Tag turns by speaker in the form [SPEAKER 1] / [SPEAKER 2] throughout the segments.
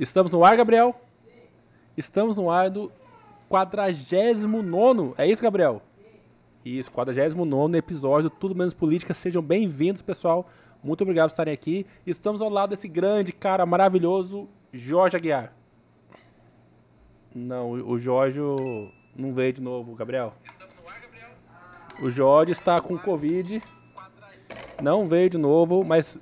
[SPEAKER 1] Estamos no ar, Gabriel? Estamos no ar do 49. É isso, Gabriel? Isso, 49 episódio, Tudo Menos Política. Sejam bem-vindos, pessoal. Muito obrigado por estarem aqui. Estamos ao lado desse grande cara maravilhoso, Jorge Aguiar. Não, o Jorge não veio de novo, Gabriel. O Jorge está com Covid. Não veio de novo, mas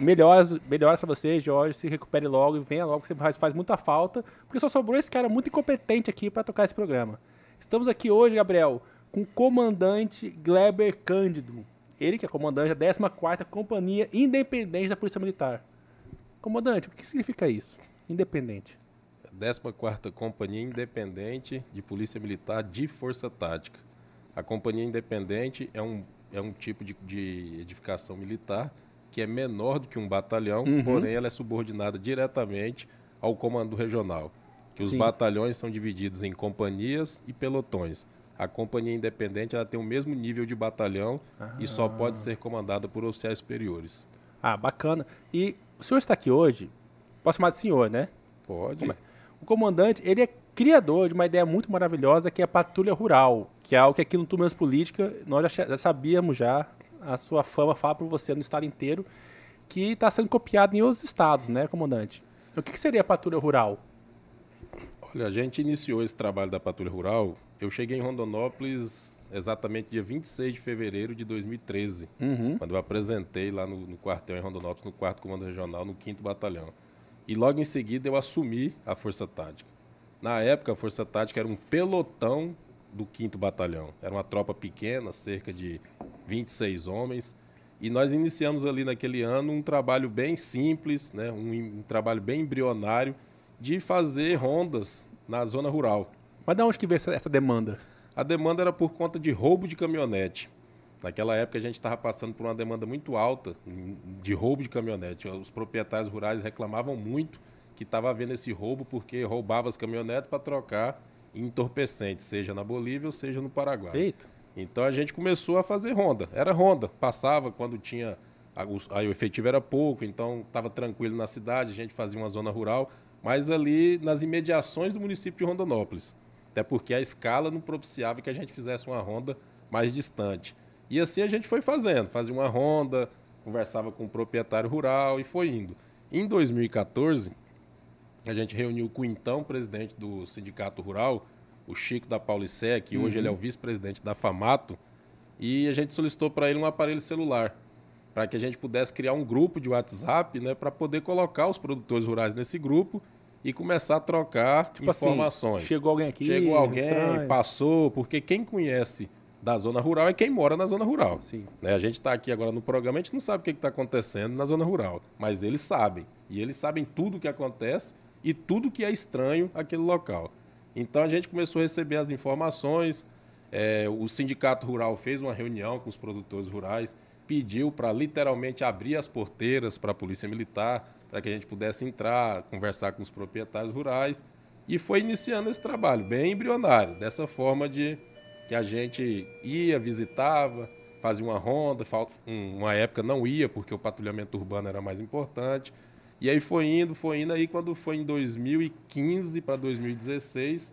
[SPEAKER 1] melhoras, melhoras para você, Jorge. Se recupere logo e venha logo, que você faz, faz muita falta. Porque só sobrou esse cara muito incompetente aqui para tocar esse programa. Estamos aqui hoje, Gabriel, com o comandante Gleber Cândido. Ele que é comandante da 14ª Companhia Independente da Polícia Militar. Comandante, o que significa isso? Independente.
[SPEAKER 2] 14ª Companhia Independente de Polícia Militar de Força Tática. A Companhia Independente é um, é um tipo de, de edificação militar que é menor do que um batalhão, uhum. porém ela é subordinada diretamente ao comando regional. Que os Sim. batalhões são divididos em companhias e pelotões. A companhia independente ela tem o mesmo nível de batalhão ah. e só pode ser comandada por oficiais superiores.
[SPEAKER 1] Ah, bacana. E o senhor está aqui hoje, posso chamar de senhor, né?
[SPEAKER 2] Pode.
[SPEAKER 1] O comandante, ele é criador de uma ideia muito maravilhosa que é a patrulha rural, que é algo que aqui no Turmas Política nós já, já sabíamos já, a sua fama fala por você no estado inteiro, que está sendo copiado em outros estados, né, comandante? O que, que seria a patrulha rural?
[SPEAKER 2] Olha, a gente iniciou esse trabalho da patrulha rural. Eu cheguei em Rondonópolis exatamente dia 26 de fevereiro de 2013, uhum. quando eu apresentei lá no, no, quartel em Rondonópolis, no quarto comando regional, no 5 batalhão. E logo em seguida eu assumi a Força Tática. Na época, a Força Tática era um pelotão do 5 Batalhão. Era uma tropa pequena, cerca de 26 homens. E nós iniciamos ali naquele ano um trabalho bem simples, né? um, um trabalho bem embrionário de fazer rondas na zona rural.
[SPEAKER 1] Mas de onde que veio essa, essa demanda?
[SPEAKER 2] A demanda era por conta de roubo de caminhonete. Naquela época a gente estava passando por uma demanda muito alta de roubo de caminhonete. Os proprietários rurais reclamavam muito que estava havendo esse roubo porque roubava as caminhonetes para trocar em entorpecentes, seja na Bolívia ou seja no Paraguai.
[SPEAKER 1] Eita.
[SPEAKER 2] Então a gente começou a fazer ronda. Era ronda, passava quando tinha. Aí o efetivo era pouco, então estava tranquilo na cidade, a gente fazia uma zona rural, mas ali nas imediações do município de Rondonópolis. Até porque a escala não propiciava que a gente fizesse uma ronda mais distante. E assim a gente foi fazendo, fazia uma ronda, conversava com o proprietário rural e foi indo. Em 2014, a gente reuniu com o então presidente do Sindicato Rural, o Chico da Paulicé, que uhum. hoje ele é o vice-presidente da FAMATO, e a gente solicitou para ele um aparelho celular, para que a gente pudesse criar um grupo de WhatsApp, né, para poder colocar os produtores rurais nesse grupo e começar a trocar tipo assim, informações.
[SPEAKER 1] Assim, chegou alguém aqui,
[SPEAKER 2] chegou alguém, estranho. passou, porque quem conhece da zona rural é quem mora na zona rural.
[SPEAKER 1] Sim.
[SPEAKER 2] Né? A gente está aqui agora no programa, a gente não sabe o que está acontecendo na zona rural, mas eles sabem. E eles sabem tudo o que acontece e tudo que é estranho aquele local. Então a gente começou a receber as informações. É, o sindicato rural fez uma reunião com os produtores rurais, pediu para literalmente abrir as porteiras para a polícia militar, para que a gente pudesse entrar, conversar com os proprietários rurais e foi iniciando esse trabalho bem embrionário, dessa forma de que a gente ia, visitava, fazia uma ronda, uma época não ia porque o patrulhamento urbano era mais importante. E aí foi indo, foi indo. Aí quando foi em 2015 para 2016,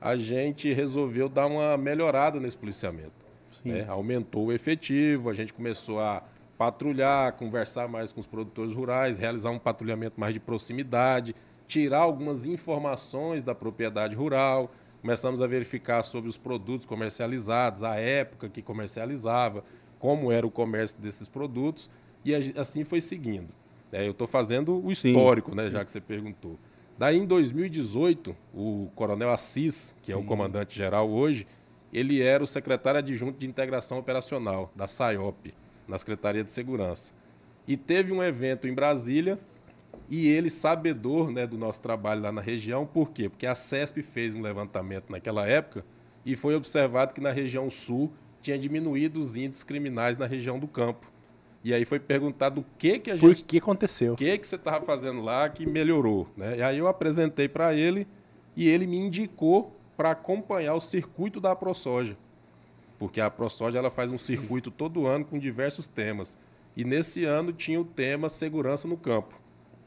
[SPEAKER 2] a gente resolveu dar uma melhorada nesse policiamento. Né? Aumentou o efetivo, a gente começou a patrulhar, conversar mais com os produtores rurais, realizar um patrulhamento mais de proximidade, tirar algumas informações da propriedade rural. Começamos a verificar sobre os produtos comercializados, a época que comercializava, como era o comércio desses produtos, e assim foi seguindo. É, eu estou fazendo o histórico, Sim. né, já que você perguntou. Daí, em 2018, o coronel Assis, que Sim. é o comandante geral hoje, ele era o secretário adjunto de integração operacional da SAIOP, na Secretaria de Segurança. E teve um evento em Brasília e ele, sabedor né, do nosso trabalho lá na região, por quê? Porque a CESP fez um levantamento naquela época e foi observado que na região sul tinha diminuído os índices criminais na região do campo. E aí foi perguntado o que que a gente...
[SPEAKER 1] Por que aconteceu?
[SPEAKER 2] O que que você estava fazendo lá que melhorou, né? E aí eu apresentei para ele e ele me indicou para acompanhar o circuito da ProSoja. Porque a ProSoja ela faz um circuito todo ano com diversos temas. E nesse ano tinha o tema segurança no campo.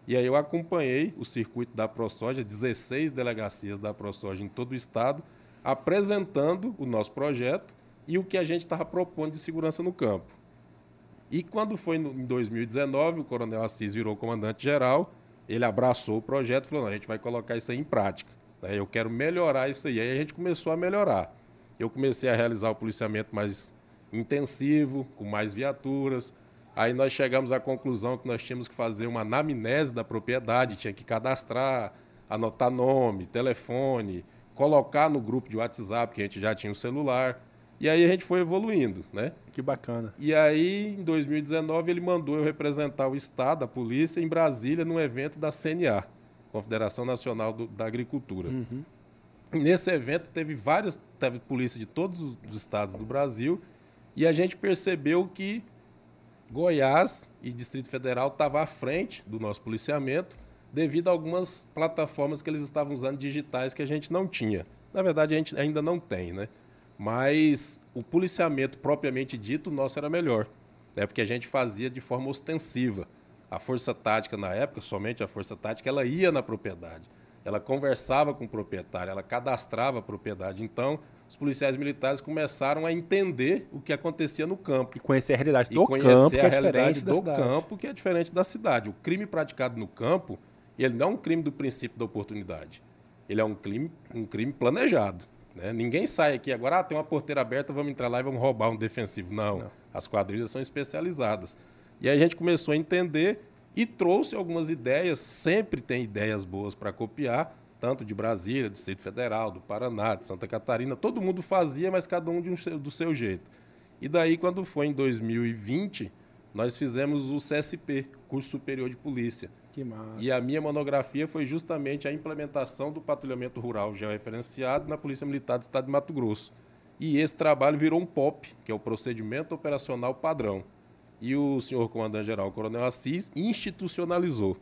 [SPEAKER 2] E aí eu acompanhei o circuito da ProSoja, 16 delegacias da ProSoja em todo o estado, apresentando o nosso projeto e o que a gente estava propondo de segurança no campo. E quando foi no, em 2019, o Coronel Assis virou comandante-geral, ele abraçou o projeto e falou: a gente vai colocar isso aí em prática. Né? Eu quero melhorar isso aí. Aí a gente começou a melhorar. Eu comecei a realizar o policiamento mais intensivo, com mais viaturas. Aí nós chegamos à conclusão que nós tínhamos que fazer uma anamnese da propriedade, tinha que cadastrar, anotar nome, telefone, colocar no grupo de WhatsApp, que a gente já tinha o celular. E aí a gente foi evoluindo, né?
[SPEAKER 1] Que bacana.
[SPEAKER 2] E aí, em 2019, ele mandou eu representar o Estado, a polícia, em Brasília, num evento da CNA, Confederação Nacional do, da Agricultura. Uhum. Nesse evento teve várias, teve polícia de todos os estados do Brasil, e a gente percebeu que Goiás e Distrito Federal estavam à frente do nosso policiamento, devido a algumas plataformas que eles estavam usando digitais que a gente não tinha. Na verdade, a gente ainda não tem, né? Mas o policiamento propriamente dito, nosso era melhor. Né? Porque a gente fazia de forma ostensiva. A força tática, na época, somente a força tática, ela ia na propriedade. Ela conversava com o proprietário, ela cadastrava a propriedade. Então, os policiais militares começaram a entender o que acontecia no campo.
[SPEAKER 1] E conhecer a realidade do campo, que é
[SPEAKER 2] a realidade
[SPEAKER 1] do
[SPEAKER 2] campo, que é diferente da cidade. O crime praticado no campo, ele não é um crime do princípio da oportunidade. Ele é um crime, um crime planejado. Né? Ninguém sai aqui agora, ah, tem uma porteira aberta, vamos entrar lá e vamos roubar um defensivo. Não, Não. as quadrilhas são especializadas. E aí a gente começou a entender e trouxe algumas ideias, sempre tem ideias boas para copiar, tanto de Brasília, Distrito Federal, do Paraná, de Santa Catarina, todo mundo fazia, mas cada um, um do seu jeito. E daí, quando foi em 2020, nós fizemos o CSP, Curso Superior de Polícia.
[SPEAKER 1] Que massa.
[SPEAKER 2] E a minha monografia foi justamente a implementação do patrulhamento rural georreferenciado na Polícia Militar do Estado de Mato Grosso. E esse trabalho virou um POP, que é o Procedimento Operacional Padrão. E o senhor comandante-geral, Coronel Assis, institucionalizou.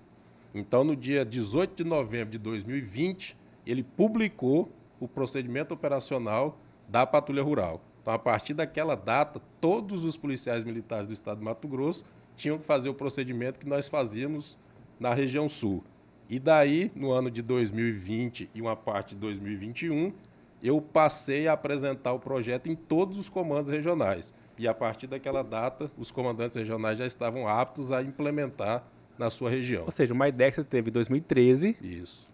[SPEAKER 2] Então, no dia 18 de novembro de 2020, ele publicou o procedimento operacional da Patrulha Rural. Então, a partir daquela data, todos os policiais militares do estado de Mato Grosso tinham que fazer o procedimento que nós fazíamos na região sul. E daí, no ano de 2020 e uma parte de 2021, eu passei a apresentar o projeto em todos os comandos regionais. E a partir daquela data, os comandantes regionais já estavam aptos a implementar na sua região.
[SPEAKER 1] Ou seja, uma ideia que você teve em 2013.
[SPEAKER 2] Isso.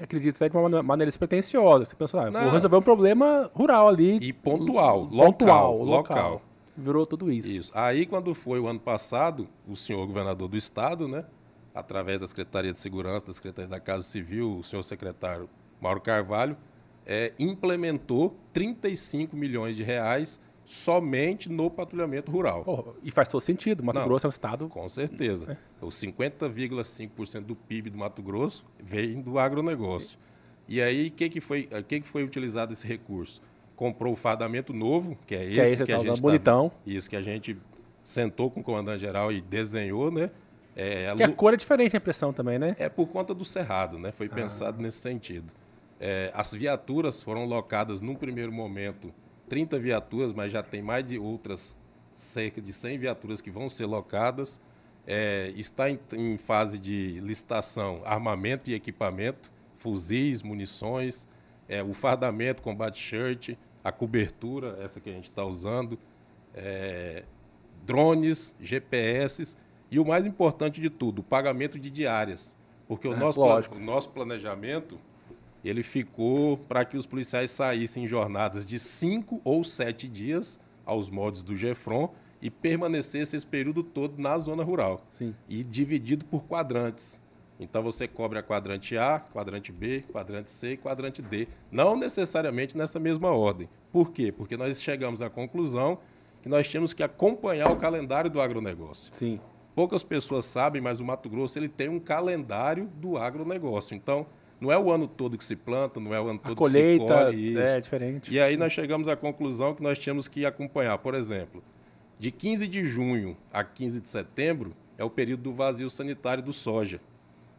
[SPEAKER 1] Acredito até de uma maneira despretensiosa. Você pensou, ah, vou resolver um problema rural ali.
[SPEAKER 2] E pontual,
[SPEAKER 1] local, pontual,
[SPEAKER 2] local. local.
[SPEAKER 1] Virou tudo isso.
[SPEAKER 2] Isso. Aí, quando foi o ano passado, o senhor governador do estado, né, através da Secretaria de Segurança, da Secretaria da Casa Civil, o senhor secretário Mauro Carvalho, é, implementou 35 milhões de reais somente no patrulhamento rural.
[SPEAKER 1] Oh, e faz todo sentido. Mato Não, Grosso é um estado.
[SPEAKER 2] Com certeza. É. Os 50,5% do PIB do Mato Grosso vem do agronegócio. E aí, o que, que, foi, que, que foi utilizado esse recurso? Comprou o fardamento novo, que é esse que, é esse que a gente. Tá,
[SPEAKER 1] bonitão.
[SPEAKER 2] Isso que a gente sentou com o comandante geral e desenhou, né?
[SPEAKER 1] É, a, que a cor é diferente a impressão também, né?
[SPEAKER 2] É por conta do cerrado, né? Foi ah. pensado nesse sentido. É, as viaturas foram locadas num primeiro momento 30 viaturas, mas já tem mais de outras cerca de 100 viaturas que vão ser locadas. É, está em, em, fase de licitação armamento e equipamento, fuzis, munições, é, o fardamento, combate shirt, a cobertura, essa que a gente está usando, é, drones, GPS e o mais importante de tudo, o pagamento de diárias. Porque o, é, nosso, o nosso planejamento ele ficou para que os policiais saíssem em jornadas de cinco ou sete dias aos modos do GEFRON e permanecesse esse período todo na zona rural.
[SPEAKER 1] Sim.
[SPEAKER 2] E dividido por quadrantes. Então você cobre a quadrante A, quadrante B, quadrante C e quadrante D. Não necessariamente nessa mesma ordem. Por quê? Porque nós chegamos à conclusão que nós tínhamos que acompanhar o calendário do agronegócio.
[SPEAKER 1] Sim.
[SPEAKER 2] Poucas pessoas sabem, mas o Mato Grosso ele tem um calendário do agronegócio. Então, não é o ano todo que se planta, não é o ano todo
[SPEAKER 1] colheita,
[SPEAKER 2] que se colhe.
[SPEAKER 1] Isso. É diferente.
[SPEAKER 2] E aí nós chegamos à conclusão que nós tínhamos que acompanhar. Por exemplo, de 15 de junho a 15 de setembro é o período do vazio sanitário do soja.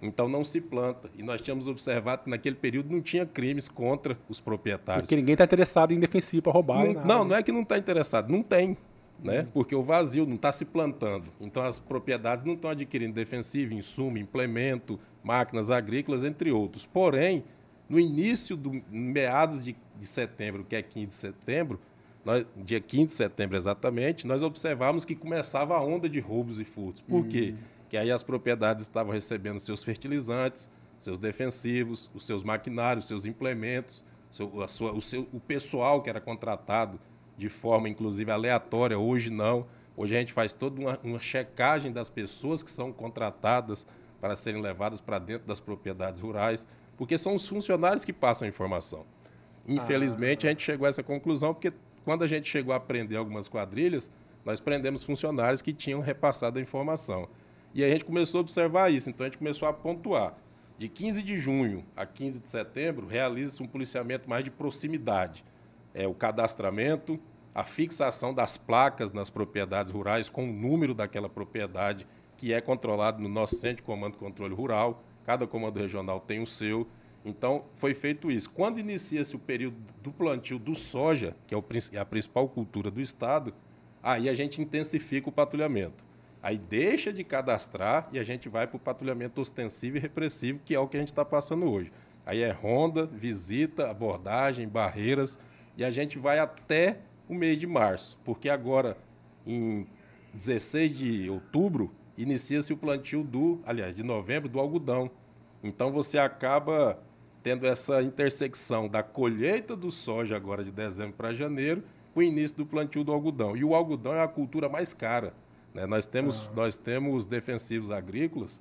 [SPEAKER 2] Então não se planta. E nós tínhamos observado que naquele período não tinha crimes contra os proprietários.
[SPEAKER 1] Porque ninguém está interessado em defensivo para roubar.
[SPEAKER 2] Não, não, não, é que não está interessado, não tem. Né? Porque o vazio não está se plantando. Então as propriedades não estão adquirindo defensivo, insumo, implemento, máquinas agrícolas, entre outros. Porém, no início do meados de, de setembro, que é 15 de setembro, nós, dia 15 de setembro exatamente, nós observamos que começava a onda de roubos e furtos. Por uhum. quê? Que aí as propriedades estavam recebendo seus fertilizantes, seus defensivos, os seus maquinários, seus implementos, seu, a sua, o, seu, o pessoal que era contratado de forma, inclusive, aleatória. Hoje não. Hoje a gente faz toda uma, uma checagem das pessoas que são contratadas para serem levadas para dentro das propriedades rurais, porque são os funcionários que passam a informação. Infelizmente, ah. a gente chegou a essa conclusão porque quando a gente chegou a prender algumas quadrilhas, nós prendemos funcionários que tinham repassado a informação. E a gente começou a observar isso, então a gente começou a pontuar. De 15 de junho a 15 de setembro, realiza-se um policiamento mais de proximidade. É o cadastramento, a fixação das placas nas propriedades rurais com o número daquela propriedade que é controlado no nosso centro de comando e controle rural. Cada comando regional tem o seu. Então, foi feito isso. Quando inicia-se o período do plantio do soja, que é a principal cultura do Estado, aí a gente intensifica o patrulhamento. Aí deixa de cadastrar e a gente vai para o patrulhamento ostensivo e repressivo, que é o que a gente está passando hoje. Aí é ronda, visita, abordagem, barreiras, e a gente vai até o mês de março, porque agora, em 16 de outubro, inicia-se o plantio do, aliás, de novembro, do algodão. Então você acaba tendo essa intersecção da colheita do soja agora de dezembro para janeiro com o início do plantio do algodão. E o algodão é a cultura mais cara. Né? Nós, temos, ah. nós temos defensivos agrícolas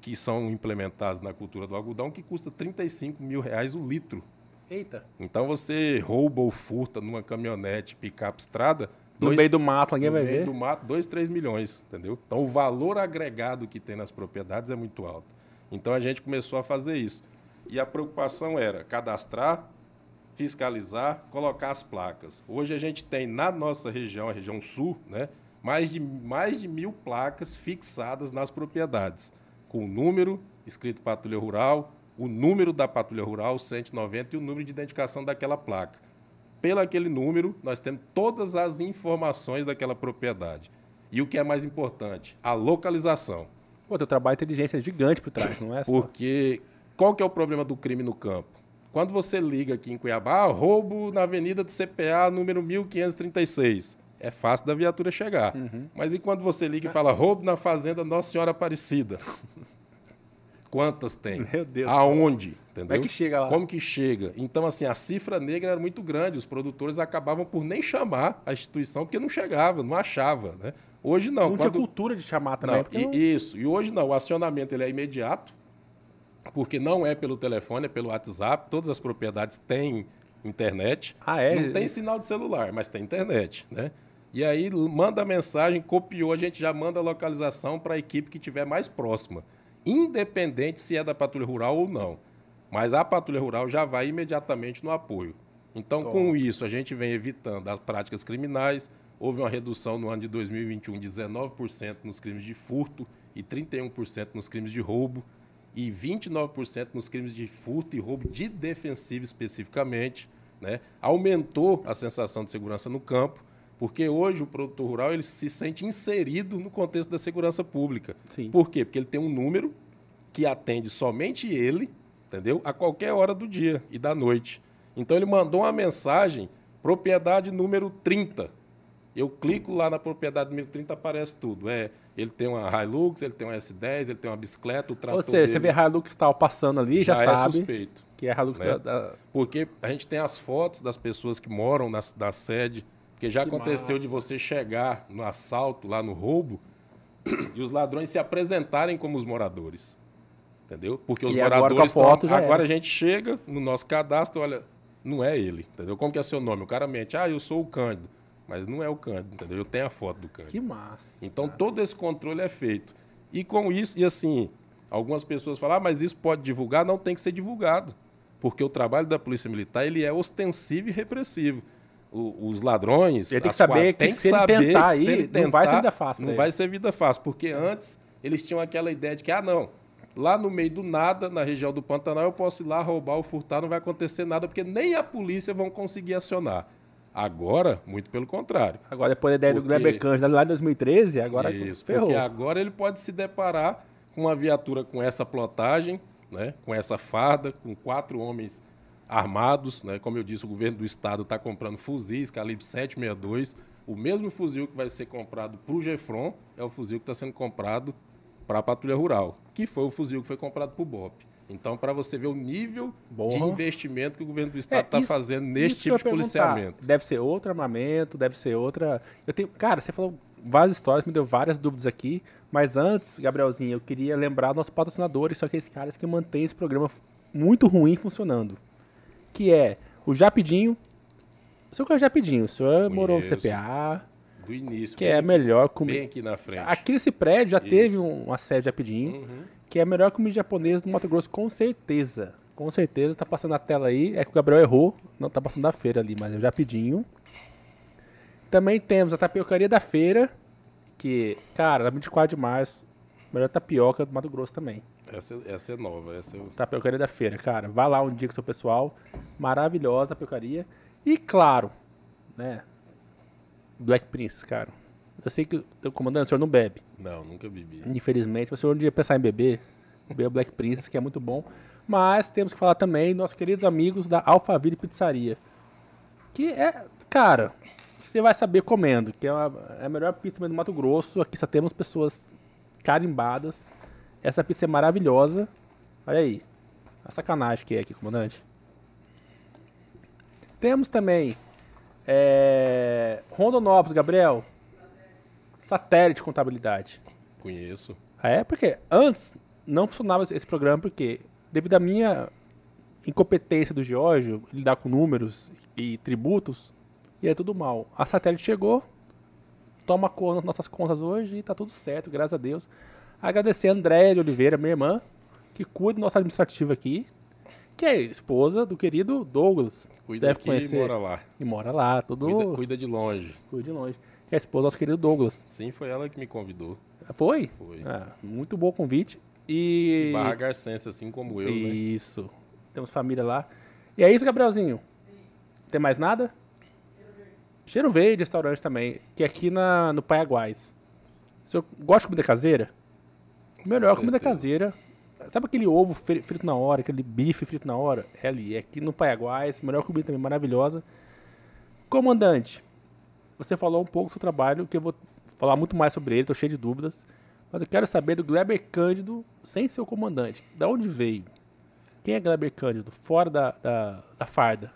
[SPEAKER 2] que são implementados na cultura do algodão que custa 35 mil reais o litro.
[SPEAKER 1] Eita.
[SPEAKER 2] Então você rouba ou furta numa caminhonete picape estrada.
[SPEAKER 1] No dois, meio do mato, ninguém vai ver. No meio
[SPEAKER 2] do mato, 2, 3 milhões, entendeu? Então o valor agregado que tem nas propriedades é muito alto. Então a gente começou a fazer isso. E a preocupação era cadastrar, fiscalizar, colocar as placas. Hoje a gente tem na nossa região, a região sul, né, mais, de, mais de mil placas fixadas nas propriedades, com o número escrito patrulha rural, o número da patrulha rural, 190, e o número de identificação daquela placa. Pelo aquele número, nós temos todas as informações daquela propriedade. E o que é mais importante, a localização.
[SPEAKER 1] Pô, teu trabalho de inteligência é gigante por trás, não é
[SPEAKER 2] só? Porque qual que é o problema do crime no campo? Quando você liga aqui em Cuiabá, ah, roubo na Avenida do CPA número 1536. É fácil da viatura chegar. Uhum. Mas e quando você liga e fala roubo na fazenda Nossa Senhora Aparecida? Quantas tem?
[SPEAKER 1] Meu Deus.
[SPEAKER 2] Aonde?
[SPEAKER 1] Entendeu? Como é que chega lá?
[SPEAKER 2] Como que chega? Então, assim, a cifra negra era muito grande. Os produtores acabavam por nem chamar a instituição porque não chegava, não achava, né? Hoje não.
[SPEAKER 1] Não quando... tinha cultura de chamar também.
[SPEAKER 2] Não, e, não... Isso. E hoje não. O acionamento ele é imediato, porque não é pelo telefone, é pelo WhatsApp. Todas as propriedades têm internet.
[SPEAKER 1] Ah, é?
[SPEAKER 2] Não tem sinal de celular, mas tem internet, né? E aí manda a mensagem, copiou, a gente já manda a localização para a equipe que estiver mais próxima independente se é da patrulha rural ou não. Mas a patrulha rural já vai imediatamente no apoio. Então, com isso, a gente vem evitando as práticas criminais. Houve uma redução no ano de 2021 de 19% nos crimes de furto e 31% nos crimes de roubo e 29% nos crimes de furto e roubo de defensivo especificamente. Né? Aumentou a sensação de segurança no campo porque hoje o produtor rural ele se sente inserido no contexto da segurança pública.
[SPEAKER 1] Sim.
[SPEAKER 2] Por quê? Porque ele tem um número que atende somente ele, entendeu? A qualquer hora do dia e da noite. Então ele mandou uma mensagem, propriedade número 30. Eu clico lá na propriedade número 30, aparece tudo. É, ele tem uma Hilux, ele tem uma S10, ele tem uma bicicleta, o trator
[SPEAKER 1] Ou seja, dele, você vê Hilux tal passando ali, já, já é sabe.
[SPEAKER 2] suspeito.
[SPEAKER 1] Que é Hilux
[SPEAKER 2] né?
[SPEAKER 1] da, da...
[SPEAKER 2] Porque a gente tem as fotos das pessoas que moram na, da sede, porque já que aconteceu massa. de você chegar no assalto, lá no roubo, e os ladrões se apresentarem como os moradores. Entendeu? Porque os
[SPEAKER 1] e
[SPEAKER 2] moradores
[SPEAKER 1] agora, tão...
[SPEAKER 2] agora a gente chega no nosso cadastro, olha, não é ele, entendeu? Como que é seu nome? O cara mente, ah, eu sou o Cândido. Mas não é o Cândido, entendeu? Eu tenho a foto do Cândido.
[SPEAKER 1] Que massa.
[SPEAKER 2] Então cara. todo esse controle é feito. E com isso, e assim, algumas pessoas falam, ah, mas isso pode divulgar? Não tem que ser divulgado. Porque o trabalho da Polícia Militar ele é ostensivo e repressivo os ladrões.
[SPEAKER 1] Ele tem que saber que, tem que se saber ele tentar aí, ele tentar, não vai ser vida fácil.
[SPEAKER 2] Não vai ser vida fácil, porque antes eles tinham aquela ideia de que, ah, não, lá no meio do nada, na região do Pantanal, eu posso ir lá roubar ou furtar, não vai acontecer nada, porque nem a polícia vão conseguir acionar. Agora, muito pelo contrário.
[SPEAKER 1] Agora, depois da ideia
[SPEAKER 2] Porque-
[SPEAKER 1] do Kleber Cândido lá em 2013, agora
[SPEAKER 2] Isso,
[SPEAKER 1] ferrou.
[SPEAKER 2] porque agora ele pode se deparar com uma viatura com essa plotagem, né, com essa farda, com quatro homens armados, né, como eu disse, o governo do estado está comprando fuzis calibre 762, o mesmo fuzil que vai ser comprado para o Gefron é o fuzil que está sendo comprado para a patrulha rural, que foi o fuzil que foi comprado para o BOP. Então, para você ver o nível de
[SPEAKER 1] Porra.
[SPEAKER 2] investimento que o governo do
[SPEAKER 1] É,
[SPEAKER 2] estado está
[SPEAKER 1] isso-
[SPEAKER 2] fazendo
[SPEAKER 1] isso
[SPEAKER 2] neste
[SPEAKER 1] que
[SPEAKER 2] tipo de policiamento.
[SPEAKER 1] Deve ser outro armamento, deve ser outra. Eu tenho, cara, você falou várias histórias, me deu várias dúvidas aqui. Mas antes, Gabrielzinho, eu queria lembrar nossos patrocinadores, são aqueles caras que mantêm esse programa muito ruim funcionando. Que é o Japidinho. O senhor conhece o Japidinho? O senhor morou no
[SPEAKER 2] Conheço.
[SPEAKER 1] CPA,
[SPEAKER 2] Do início.
[SPEAKER 1] que
[SPEAKER 2] bem
[SPEAKER 1] é a
[SPEAKER 2] aqui-
[SPEAKER 1] melhor
[SPEAKER 2] Bem
[SPEAKER 1] comida.
[SPEAKER 2] aqui na frente.
[SPEAKER 1] Aqui nesse prédio já
[SPEAKER 2] Isso.
[SPEAKER 1] teve um, uma sede de Japidinho,
[SPEAKER 2] Uhum.
[SPEAKER 1] que é a melhor comida japonesa do Mato Grosso, com certeza. Com certeza, tá passando na tela aí. É que o Gabriel errou, não tá passando da feira ali, mas é o Japidinho. Também temos a tapiocaria da feira, que, cara, na 24 de março, melhor tapioca do Mato Grosso também.
[SPEAKER 2] Essa, essa é nova. Essa eu...
[SPEAKER 1] Tapiocaria da feira, cara. Vai lá um dia com seu pessoal. Maravilhosa a tapiocaria. E claro, né? Black Prince, cara. Eu sei que o comandante, o senhor não bebe.
[SPEAKER 2] Não, nunca bebi.
[SPEAKER 1] Infelizmente, o senhor um dia pensar em beber, beber o Black Prince, que é muito bom. Mas temos que falar também dos nossos queridos amigos da Alphaville Pizzaria. Que é, cara, você vai saber comendo, que é, uma- é a melhor pizza do Mato Grosso. Aqui só temos pessoas carimbadas. Essa pizza é maravilhosa. Olha aí. A sacanagem que é aqui, comandante. Temos também é, Rondonópolis, Gabriel. Satélite Contabilidade.
[SPEAKER 2] Conheço.
[SPEAKER 1] Ah, é? Porque antes não funcionava esse programa, porque devido à minha incompetência do Giorgio, lidar com números e tributos, ia tudo mal. A satélite chegou, toma conta das nossas contas hoje e tá tudo certo, graças a Deus. Agradecer a Andréia de Oliveira, minha irmã, que cuida do nosso administrativo aqui, que é esposa do querido Douglas.
[SPEAKER 2] Cuida
[SPEAKER 1] Deve
[SPEAKER 2] aqui
[SPEAKER 1] conhecer.
[SPEAKER 2] e mora lá.
[SPEAKER 1] E mora lá, tudo
[SPEAKER 2] Cuida,
[SPEAKER 1] cuida,
[SPEAKER 2] cuida de longe.
[SPEAKER 1] de longe. Que é a esposa do nosso querido Douglas.
[SPEAKER 2] Sim, foi ela que me convidou.
[SPEAKER 1] Foi?
[SPEAKER 2] Foi.
[SPEAKER 1] Ah, muito bom convite. E.
[SPEAKER 2] Barra Garcense, assim como eu, né?
[SPEAKER 1] Isso. Temos família lá. E é isso, Gabrielzinho? Tem mais nada? Cheiro Verde, restaurante também, que é aqui na, no Paiaguás. O senhor gosta de comida caseira? Melhor
[SPEAKER 2] Com
[SPEAKER 1] comida caseira. Sabe aquele ovo fri- frito na hora, aquele bife frito na hora? É ali, é aqui no Paiaguás. Melhor comida também, maravilhosa. Comandante, você falou um pouco do seu trabalho, que eu vou falar muito mais sobre ele, tô cheio de dúvidas. Mas eu quero saber do Gleber Cândido sem ser o comandante. Da onde veio? Quem é Gleber Cândido? Fora da, da, da farda.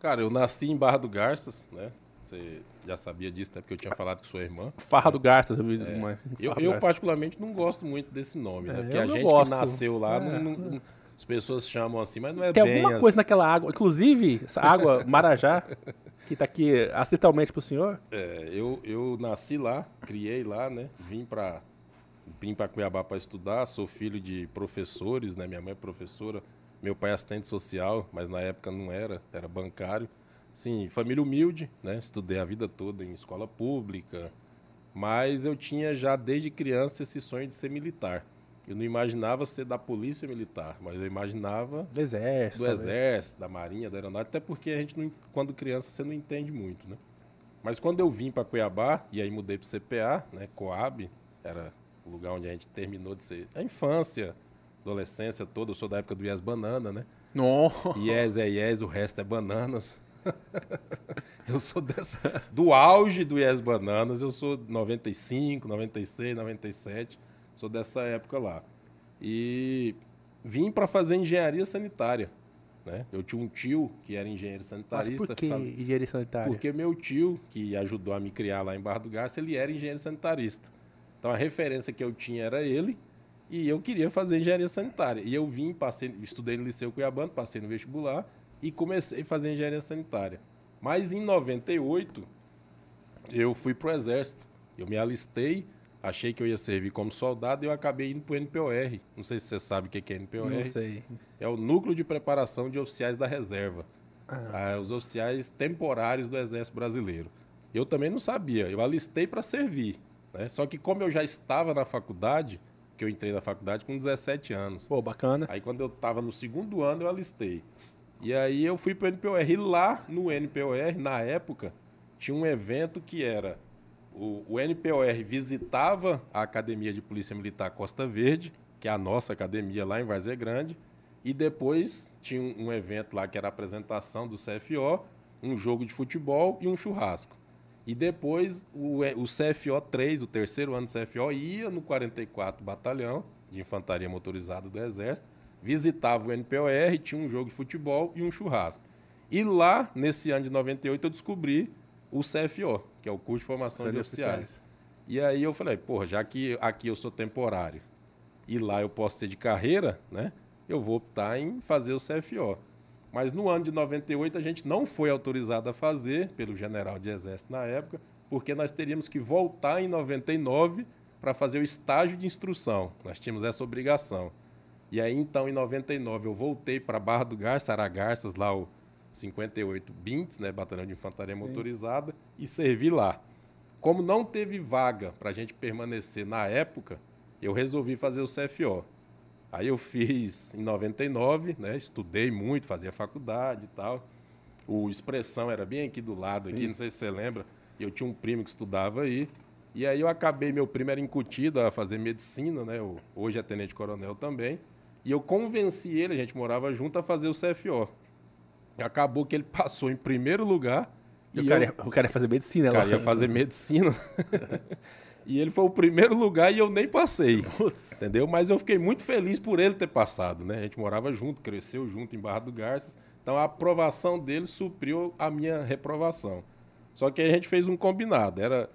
[SPEAKER 2] Cara, eu nasci em Barra do Garças, né? Você já sabia disso, até porque eu tinha falado com sua irmã.
[SPEAKER 1] Farra do. Eu, uma-
[SPEAKER 2] É. Eu,
[SPEAKER 1] do
[SPEAKER 2] eu
[SPEAKER 1] Garças.
[SPEAKER 2] particularmente, não gosto muito desse nome, né?
[SPEAKER 1] É,
[SPEAKER 2] Porque
[SPEAKER 1] eu
[SPEAKER 2] a
[SPEAKER 1] não
[SPEAKER 2] gente
[SPEAKER 1] gosto.
[SPEAKER 2] que nasceu lá,
[SPEAKER 1] É.
[SPEAKER 2] não- não- as pessoas chamam assim, mas não é
[SPEAKER 1] Tem
[SPEAKER 2] bem
[SPEAKER 1] alguma
[SPEAKER 2] assim.
[SPEAKER 1] coisa naquela água, inclusive essa água Marajá, que tá aqui acidentalmente pro senhor.
[SPEAKER 2] É, eu, eu nasci lá, criei lá, né? Vim para vim para Cuiabá para estudar, sou filho de professores, né? Minha mãe é professora, meu pai é assistente social, mas na época não era, era bancário. Sim, família humilde, né? Estudei a vida toda em escola pública, mas eu tinha já desde criança esse sonho de ser militar. Eu não imaginava ser da polícia militar, mas eu imaginava
[SPEAKER 1] Do exército.
[SPEAKER 2] do exército, da marinha, da aeronáutica, até porque a gente não, quando criança você não entende muito, né? Mas quando eu vim para Cuiabá e aí mudei para CPA, né, Coab, era o lugar onde a gente terminou de ser a infância, adolescência toda, eu sou da época do Yes Banana, né?
[SPEAKER 1] Não.
[SPEAKER 2] Yes é Yes, o resto é bananas. eu sou dessa do auge do Yes Bananas, eu sou 95, 96, 97, sou dessa época lá. E vim para fazer engenharia sanitária, né? Eu tinha um tio que era engenheiro
[SPEAKER 1] Mas
[SPEAKER 2] sanitarista,
[SPEAKER 1] por que
[SPEAKER 2] fala-
[SPEAKER 1] engenharia sanitária?
[SPEAKER 2] porque meu tio, que ajudou a me criar lá em Barra do Garça, ele era engenheiro sanitarista. Então a referência que eu tinha era ele e eu queria fazer engenharia sanitária. E eu vim, passei, estudei no Liceu Cuiabano, passei no vestibular e comecei a fazer engenharia sanitária. Mas em 98 eu fui pro exército. Eu me alistei, achei que eu ia servir como soldado e eu acabei indo pro NPOR. Não sei se você sabe o que que é NPOR.
[SPEAKER 1] Não sei.
[SPEAKER 2] É o Núcleo de Preparação de Oficiais da Reserva. Ah, os oficiais temporários do Exército Brasileiro. Eu também não sabia, eu alistei para servir. Né? Só que como eu já estava na faculdade, que eu entrei na faculdade com 17 anos.
[SPEAKER 1] Pô, bacana.
[SPEAKER 2] Aí quando eu estava no segundo ano, eu alistei. E aí eu fui para o NPOR. E lá no NPOR, na época, tinha um evento que era o, o NPOR visitava a Academia de Polícia Militar Costa Verde, que é a nossa academia lá em Várzea Grande, e depois tinha um, um evento lá que era a apresentação do CFO, um jogo de futebol e um churrasco. E depois o, o CFO 3, o terceiro ano do CFO, ia no 44 Batalhão de Infantaria Motorizada do Exército, visitava o NPOR, tinha um jogo de futebol e um churrasco. E lá, nesse ano de 98, eu descobri o CFO, que é o curso de formação de oficiais. oficiais. E aí eu falei, porra, já que aqui eu sou temporário e lá eu posso ser de carreira, né? Eu vou optar em fazer o CFO. Mas no ano de 98 a gente não foi autorizado a fazer, pelo general de exército na época, porque nós teríamos que voltar em 99 para fazer o estágio de instrução. Nós tínhamos essa obrigação. E aí então em 99 eu voltei para Barra do Garça, Aragarças, lá o 58 BINTS, né, Batalhão de Infantaria Sim. Motorizada, e servi lá. Como não teve vaga para a gente permanecer na época, eu resolvi fazer o CFO. Aí eu fiz em 99, né? Estudei muito, fazia faculdade e tal. O Expressão era bem aqui do lado, aqui, não sei se você lembra. Eu tinha um primo que estudava aí. E aí eu acabei, meu primo era incutido a fazer medicina, né? Hoje é tenente-coronel também. E eu convenci ele, a gente morava junto, a fazer o CFO. Acabou que ele passou em primeiro lugar.
[SPEAKER 1] E o, cara, eu... o cara ia fazer medicina.
[SPEAKER 2] O cara ia fazer medicina. E ele foi o primeiro lugar e eu nem passei. Putz. Entendeu? Mas eu fiquei muito feliz por ele ter passado, né? A gente morava junto, cresceu junto em Barra do Garças. Então a aprovação dele supriu a minha reprovação. Só que a gente fez um combinado. Era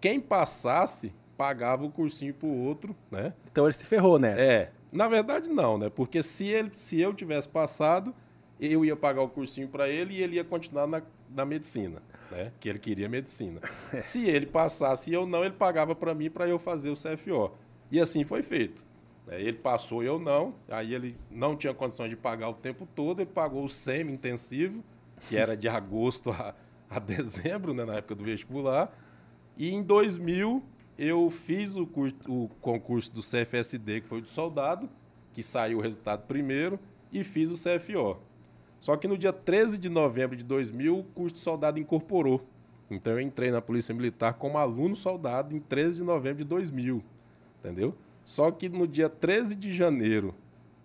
[SPEAKER 2] quem passasse pagava o cursinho pro outro, né?
[SPEAKER 1] Então ele se ferrou nessa.
[SPEAKER 2] É. Na verdade não, né? Porque se ele se eu tivesse passado, eu ia pagar o cursinho para ele e ele ia continuar na, na medicina né? Que ele queria medicina. Se ele passasse e eu não, ele pagava para mim para eu fazer o CFO. E assim foi feito. Né? Ele passou e eu não. Aí ele não tinha condições de pagar o tempo todo, ele pagou o semi-intensivo, que era de agosto a, a dezembro, né? na época do vestibular. E em 2000 eu fiz o, curso, o concurso do CFSD, que foi do soldado, que saiu o resultado primeiro, e fiz o CFO. Só que no dia 13 de novembro de 2000, o curso de soldado incorporou. Então eu entrei na Polícia Militar como aluno soldado em 13 de novembro de 2000, entendeu? Só que no dia 13 de janeiro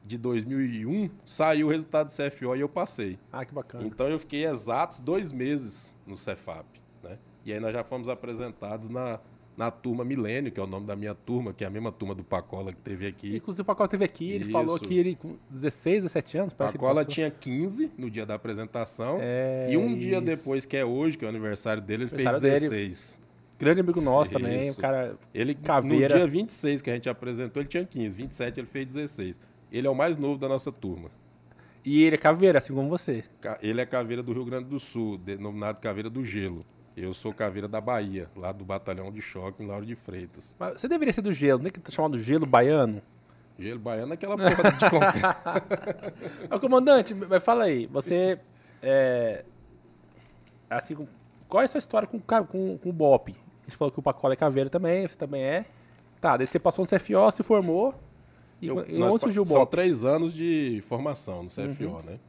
[SPEAKER 2] de 2001 saiu o resultado do CFO e eu passei.
[SPEAKER 1] Ah, que bacana.
[SPEAKER 2] Então eu fiquei exatos dois meses no Cefap, né? E aí nós já fomos apresentados na na turma Milênio, que é o nome da minha turma, que é a mesma turma do Pacola que teve aqui.
[SPEAKER 1] Inclusive o Pacola teve aqui, ele Isso. falou que ele com 16, 17 anos,
[SPEAKER 2] parece Pacola tinha 15 no dia da apresentação. É... E um dia depois, que é hoje, que é o aniversário dele, ele fez 16. Dele.
[SPEAKER 1] Grande amigo nosso Isso. também, o cara.
[SPEAKER 2] Ele, caveira. No dia 26 que a gente apresentou, ele tinha 15. 27 ele fez 16. Ele é o mais novo da nossa turma.
[SPEAKER 1] E ele é caveira, assim como você.
[SPEAKER 2] Ele é caveira do Rio Grande do Sul, denominado caveira do gelo. Eu sou caveira da Bahia, lá do Batalhão de Choque, em Lauro de Freitas.
[SPEAKER 1] Mas você deveria ser do gelo, não é que tá chamado gelo baiano?
[SPEAKER 2] Gelo baiano é aquela porra de concreto.
[SPEAKER 1] Comandante, mas fala aí, você. É, assim, qual é a sua história com, com, com o BOP? Você falou que o Pacola é caveira também, você também é. Tá, daí você passou no CFO, se formou. E, eu, e onde surgiu o BOP?
[SPEAKER 2] São três anos de formação no CFO, uhum. né?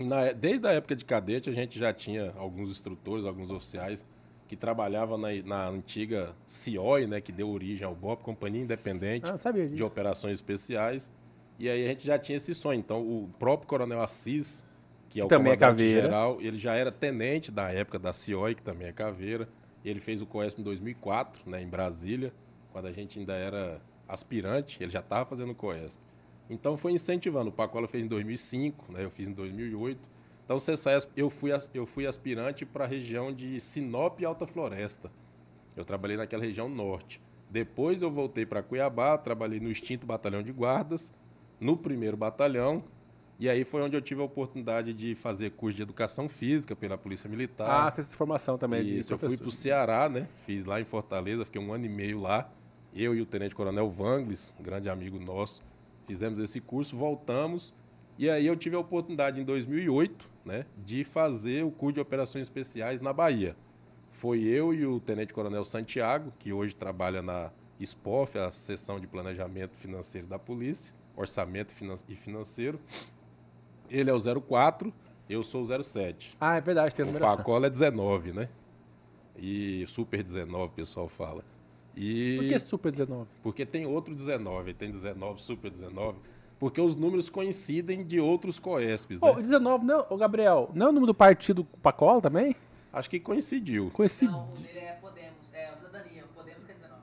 [SPEAKER 2] Na, desde a época de cadete, a gente já tinha alguns instrutores, alguns oficiais que trabalhavam na, na antiga CIOI, né, que deu origem ao BOP, Companhia Independente
[SPEAKER 1] ah,
[SPEAKER 2] de Operações Especiais. E aí a gente já tinha esse sonho. Então, o próprio Coronel Assis, que é o também é comandante é geral, ele já era tenente da época da CIOI, que também é caveira. Ele fez o COESP em 2004, né, em Brasília, quando a gente ainda era aspirante, ele já estava fazendo o COESP. Então foi incentivando. O Pacola fez em 2005, né? eu fiz em 2008. Então o CESAESP, eu fui, eu fui aspirante para a região de Sinop e Alta Floresta. Eu trabalhei naquela região norte. Depois eu voltei para Cuiabá, trabalhei no extinto Batalhão de Guardas, no primeiro batalhão, e aí foi onde eu tive a oportunidade de fazer curso de educação física pela Polícia Militar.
[SPEAKER 1] Ah, essa formação também.
[SPEAKER 2] Isso, eu fui para o Ceará, né? Fiz lá em Fortaleza, fiquei um ano e meio lá. Eu e o Tenente Coronel Vangles, um grande amigo nosso, fizemos esse curso, voltamos. E aí eu tive a oportunidade em 2008, né, de fazer o curso de operações especiais na Bahia. Foi eu e o Tenente Coronel Santiago, que hoje trabalha na SPOF, a seção de planejamento financeiro da polícia, orçamento e financeiro. Ele é o 04, eu sou o 07.
[SPEAKER 1] Ah, é verdade, tem
[SPEAKER 2] O
[SPEAKER 1] numeração.
[SPEAKER 2] Pacola é 19, né? E Super 19, o pessoal fala. E
[SPEAKER 1] Por que Super 19?
[SPEAKER 2] porque tem outro 19, tem 19, Super 19, porque os números coincidem de outros coespes, né?
[SPEAKER 1] Ô, 19, não, ô Gabriel, não é o número do partido Pacola também?
[SPEAKER 2] Acho que coincidiu.
[SPEAKER 1] Conhecido.
[SPEAKER 3] Não, o dele é Podemos, é o Cidadania, o Podemos que é 19.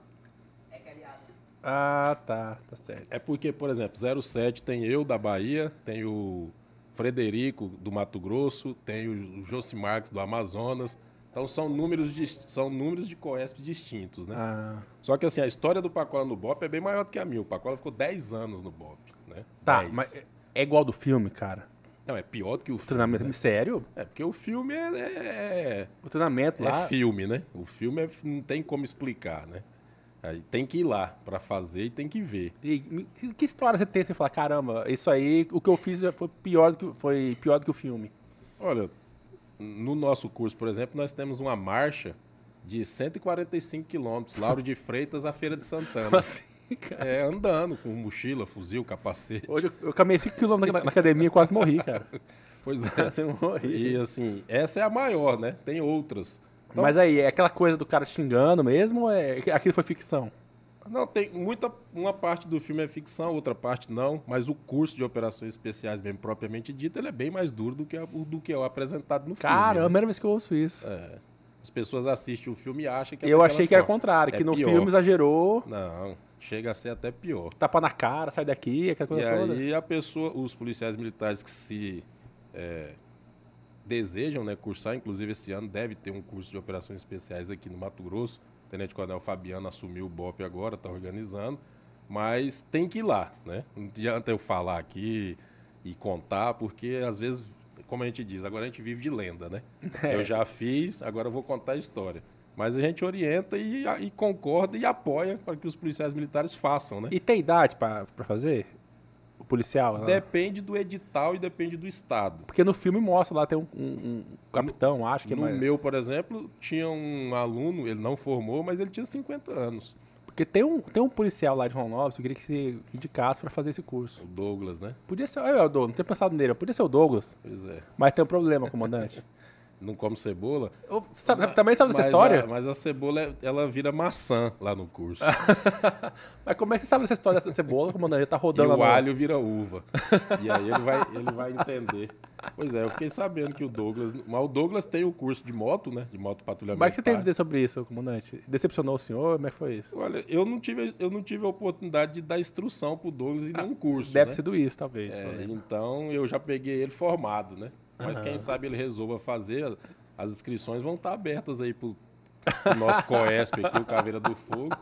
[SPEAKER 3] É que é aliado.
[SPEAKER 1] Ah, tá, tá certo.
[SPEAKER 2] É porque, por exemplo, 07 tem eu da Bahia, tem o Frederico do Mato Grosso, tem o Josi Marques do Amazonas. Então são números de, são números de coespes distintos, né?
[SPEAKER 1] Ah,
[SPEAKER 2] Só que assim, a história do Pacola no BOP é bem maior do que a minha. O Pacola ficou 10 anos no BOP, né?
[SPEAKER 1] tá,
[SPEAKER 2] 10.
[SPEAKER 1] mas é igual do filme, cara.
[SPEAKER 2] Não, é pior do que o filme.
[SPEAKER 1] treinamento,
[SPEAKER 2] né?
[SPEAKER 1] sério?
[SPEAKER 2] É, porque o filme é, é,
[SPEAKER 1] O treinamento
[SPEAKER 2] é
[SPEAKER 1] lá.
[SPEAKER 2] filme, né? O filme é- não tem como explicar, né? Aí tem que ir lá pra fazer e tem que ver.
[SPEAKER 1] E, que, que história você tem? Você fala, caramba, isso aí, o que eu fiz foi pior do que, foi pior do que o filme.
[SPEAKER 2] Olha, no nosso curso, por exemplo, nós temos uma marcha de 145 quilômetros, Lauro de Freitas à Feira de Santana.
[SPEAKER 1] Assim, cara.
[SPEAKER 2] É, andando com mochila, fuzil, capacete.
[SPEAKER 1] Hoje eu, eu caminhei 5km na, na academia e quase morri, cara.
[SPEAKER 2] Pois é.
[SPEAKER 1] Quase morri.
[SPEAKER 2] E assim, essa é a maior, né? Tem outras. Então,
[SPEAKER 1] Mas aí, é aquela coisa do cara xingando mesmo ou é, aquilo foi ficção?
[SPEAKER 2] Não, tem muita. Uma parte do filme é ficção, outra parte não. Mas o curso de operações especiais, mesmo propriamente dito, ele é bem mais duro do que, a- do que é o apresentado no filme.
[SPEAKER 1] Caramba, é a
[SPEAKER 2] né?
[SPEAKER 1] primeira vez que eu ouço isso.
[SPEAKER 2] É. As pessoas assistem o filme e acham que é
[SPEAKER 1] eu achei que era o contrário,
[SPEAKER 2] É
[SPEAKER 1] que no
[SPEAKER 2] pior.
[SPEAKER 1] filme exagerou,
[SPEAKER 2] Não, chega a ser até pior.
[SPEAKER 1] tapa na cara, sai daqui, aquela
[SPEAKER 2] E
[SPEAKER 1] coisa toda.
[SPEAKER 2] aí a pessoa, os policiais militares que se é, desejam né, cursar, inclusive esse ano deve ter um curso de operações especiais aqui no Mato Grosso. O Tenente Coronel Fabiano assumiu o BOP agora, está organizando. Mas tem que ir lá, né? Não adianta eu falar aqui e contar, porque às vezes, como a gente diz, agora a gente vive de lenda, né?
[SPEAKER 1] É.
[SPEAKER 2] Eu já fiz, agora eu vou contar a história. Mas a gente orienta e, e concorda e apoia para que os policiais militares façam, né?
[SPEAKER 1] E tem idade pra fazer? Policial? lá?
[SPEAKER 2] Depende do edital e depende do estado.
[SPEAKER 1] Porque no filme mostra lá, tem um, um- um capitão, acho que é
[SPEAKER 2] no
[SPEAKER 1] mais...
[SPEAKER 2] meu, por exemplo, tinha um aluno, ele não formou, mas ele tinha 50 anos.
[SPEAKER 1] Porque tem um, tem um policial lá de Ronaldo que eu queria que você indicasse pra fazer esse curso.
[SPEAKER 2] O Douglas, né?
[SPEAKER 1] Podia ser. Olha, o Douglas, não tinha pensado nele, podia ser o Douglas.
[SPEAKER 2] Pois é.
[SPEAKER 1] Mas tem um problema, comandante.
[SPEAKER 2] Não come cebola.
[SPEAKER 1] Ô, sabe- também sabe dessa
[SPEAKER 2] Mas
[SPEAKER 1] história?
[SPEAKER 2] a- mas a cebola, é- ela vira maçã lá no curso.
[SPEAKER 1] Mas como é que você sabe dessa história dessa cebola, comandante? Ele tá
[SPEAKER 2] e
[SPEAKER 1] rodando
[SPEAKER 2] o
[SPEAKER 1] lá no-
[SPEAKER 2] alho vira uva. e aí ele vai, ele vai entender. Pois é, eu fiquei sabendo que o Douglas... Mas o Douglas tem o curso de moto, né? De moto patrulhamento.
[SPEAKER 1] Mas o que você tem a dizer sobre isso, comandante? Decepcionou o senhor? Como é que foi isso?
[SPEAKER 2] Olha, eu não tive, eu não tive a oportunidade de dar instrução pro Douglas e nenhum curso,
[SPEAKER 1] Deve
[SPEAKER 2] né?
[SPEAKER 1] ser do isso, talvez.
[SPEAKER 2] É, então eu já peguei ele formado, né? Mas quem sabe ele resolva fazer, as inscrições vão estar abertas aí pro, pro nosso Coesp aqui, o Caveira do Fogo.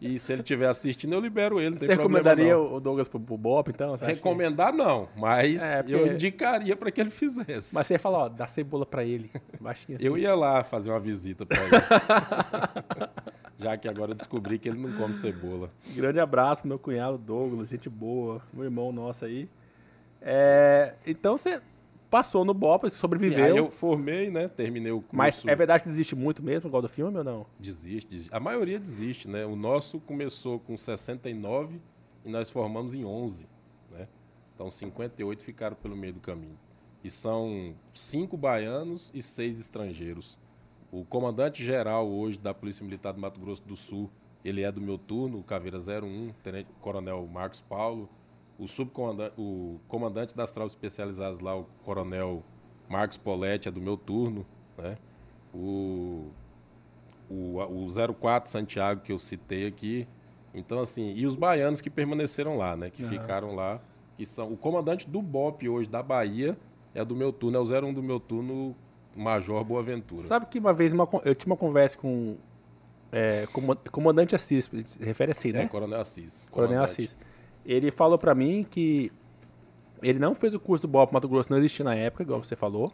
[SPEAKER 2] E se ele estiver assistindo, eu libero ele,
[SPEAKER 1] Você recomendaria
[SPEAKER 2] não.
[SPEAKER 1] o Douglas pro, pro BOP, então? Acha que-
[SPEAKER 2] Recomendar não, mas
[SPEAKER 1] É, porque-
[SPEAKER 2] eu indicaria para que ele fizesse.
[SPEAKER 1] Mas você ia falar, ó, dá cebola pra ele. Baixinho assim.
[SPEAKER 2] Eu ia lá fazer uma visita para ele. Já que agora eu descobri que ele não come cebola.
[SPEAKER 1] Grande abraço pro meu cunhado Douglas, gente boa, meu irmão nosso aí. É, então você passou no BOP,
[SPEAKER 2] Sim,
[SPEAKER 1] sobreviveu.
[SPEAKER 2] aí eu formei, né? Terminei o curso.
[SPEAKER 1] Mas é verdade que existe muito mesmo, igual do filme ou não?
[SPEAKER 2] Desiste, desiste. A maioria desiste, né? O nosso começou com 69 e nós formamos em 11, né? Então 58 ficaram pelo meio do caminho. E são cinco baianos e seis estrangeiros. O comandante geral hoje da Polícia Militar do Mato Grosso do Sul, ele é do meu turno, o Caveira 01, Tenente Coronel Marcos Paulo. O subcomandante, o comandante das tropas especializadas lá, o Coronel Marcos Poletti, é do meu turno, né? O o, o 04 Santiago que eu citei aqui. Então, assim, e os baianos que permaneceram lá, né? Que ficaram lá. Que são. O comandante do BOP hoje da Bahia é do meu turno, é o 01 do meu turno, Major Boaventura.
[SPEAKER 1] Sabe que uma vez uma eu tinha uma conversa com é, coman- comandante Assis, ele se refere assim, né?
[SPEAKER 2] É, Coronel Assis.
[SPEAKER 1] Coronel
[SPEAKER 2] comandante.
[SPEAKER 1] Assis. Ele falou pra mim que ele não fez o curso do BOP Mato Grosso, não existia na época, igual você falou.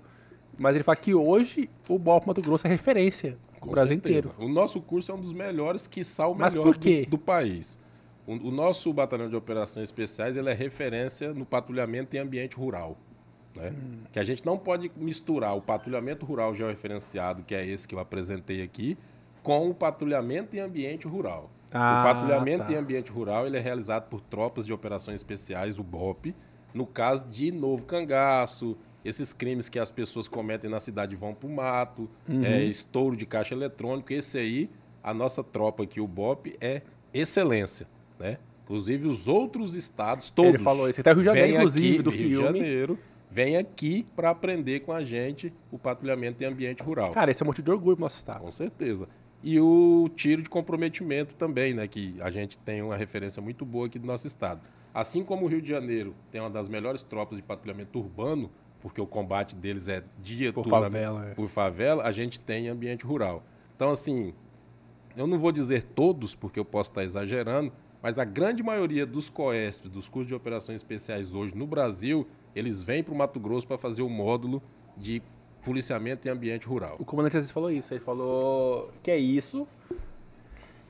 [SPEAKER 1] Mas ele fala que hoje o BOP Mato Grosso é referência
[SPEAKER 2] Com
[SPEAKER 1] Brasil
[SPEAKER 2] certeza.
[SPEAKER 1] inteiro.
[SPEAKER 2] O nosso curso é um dos melhores, quiçá o melhor? Do, do país. O, o nosso batalhão de operações especiais ele é referência no patrulhamento em ambiente rural. Né?
[SPEAKER 1] Hum.
[SPEAKER 2] Que a gente não pode misturar o patrulhamento rural georreferenciado, que é esse que eu apresentei aqui, com o patrulhamento em ambiente rural.
[SPEAKER 1] Ah,
[SPEAKER 2] o patrulhamento
[SPEAKER 1] tá.
[SPEAKER 2] em ambiente rural ele é realizado por tropas de operações especiais, o BOP, no caso de Novo Cangaço, esses crimes que as pessoas cometem na cidade vão para o mato,
[SPEAKER 1] Uhum.
[SPEAKER 2] é, estouro de caixa eletrônico, esse aí, a nossa tropa aqui, o BOP, é excelência, né? Inclusive os outros estados, todos.
[SPEAKER 1] Ele falou isso. Até o Rio de Janeiro, inclusive,
[SPEAKER 2] aqui,
[SPEAKER 1] do
[SPEAKER 2] Rio de
[SPEAKER 1] filme.
[SPEAKER 2] Janeiro, vem aqui para aprender com a gente o patrulhamento em ambiente rural.
[SPEAKER 1] Cara, esse é motivo de orgulho pro nosso estado.
[SPEAKER 2] Com certeza. E o tiro de comprometimento também, né? Que a gente tem uma referência muito boa aqui do nosso estado. Assim como o Rio de Janeiro tem uma das melhores tropas de patrulhamento urbano, porque o combate deles é dia
[SPEAKER 1] Por
[SPEAKER 2] turno,
[SPEAKER 1] favela, é.
[SPEAKER 2] por favela, a gente tem ambiente rural. Então, assim, eu não vou dizer todos, porque eu posso estar exagerando, mas a grande maioria dos COESPs, dos cursos de operações especiais hoje no Brasil, eles vêm para o Mato Grosso para fazer o módulo de policiamento em ambiente rural.
[SPEAKER 1] O comandante às vezes falou isso. Ele falou que é isso.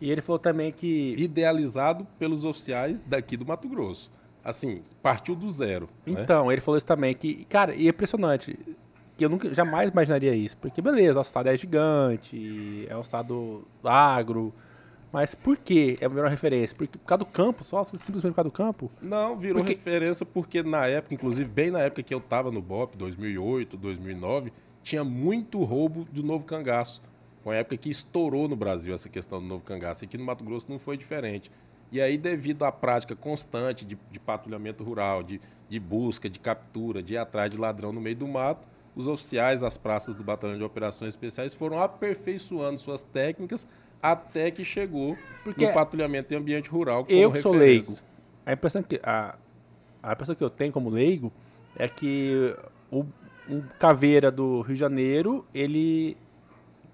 [SPEAKER 1] E ele falou também que.
[SPEAKER 2] idealizado pelos oficiais daqui do Mato Grosso. Assim, partiu do zero. né?
[SPEAKER 1] Então, ele falou isso também, que, cara, e é impressionante. Que eu nunca, jamais imaginaria isso. Porque, beleza, o estado é gigante, é um estado agro. Mas por que é a melhor referência? Porque por causa do campo, só simplesmente por causa do campo?
[SPEAKER 2] Não, virou
[SPEAKER 1] Porque-
[SPEAKER 2] referência porque na época, inclusive bem na época que eu estava no BOP, 2008, 2009, tinha muito roubo do novo cangaço. Foi uma época que estourou no Brasil essa questão do novo cangaço. E aqui no Mato Grosso não foi diferente. E aí, devido à prática constante de, de patrulhamento rural, de, de busca, de captura, de ir atrás de ladrão no meio do mato, os oficiais, as praças do Batalhão de Operações Especiais foram aperfeiçoando suas técnicas até que chegou
[SPEAKER 1] Porque
[SPEAKER 2] no patrulhamento em ambiente rural como
[SPEAKER 1] eu que sou leigo, a impressão que, a, a impressão que eu tenho como leigo é que o um caveira do Rio de Janeiro, ele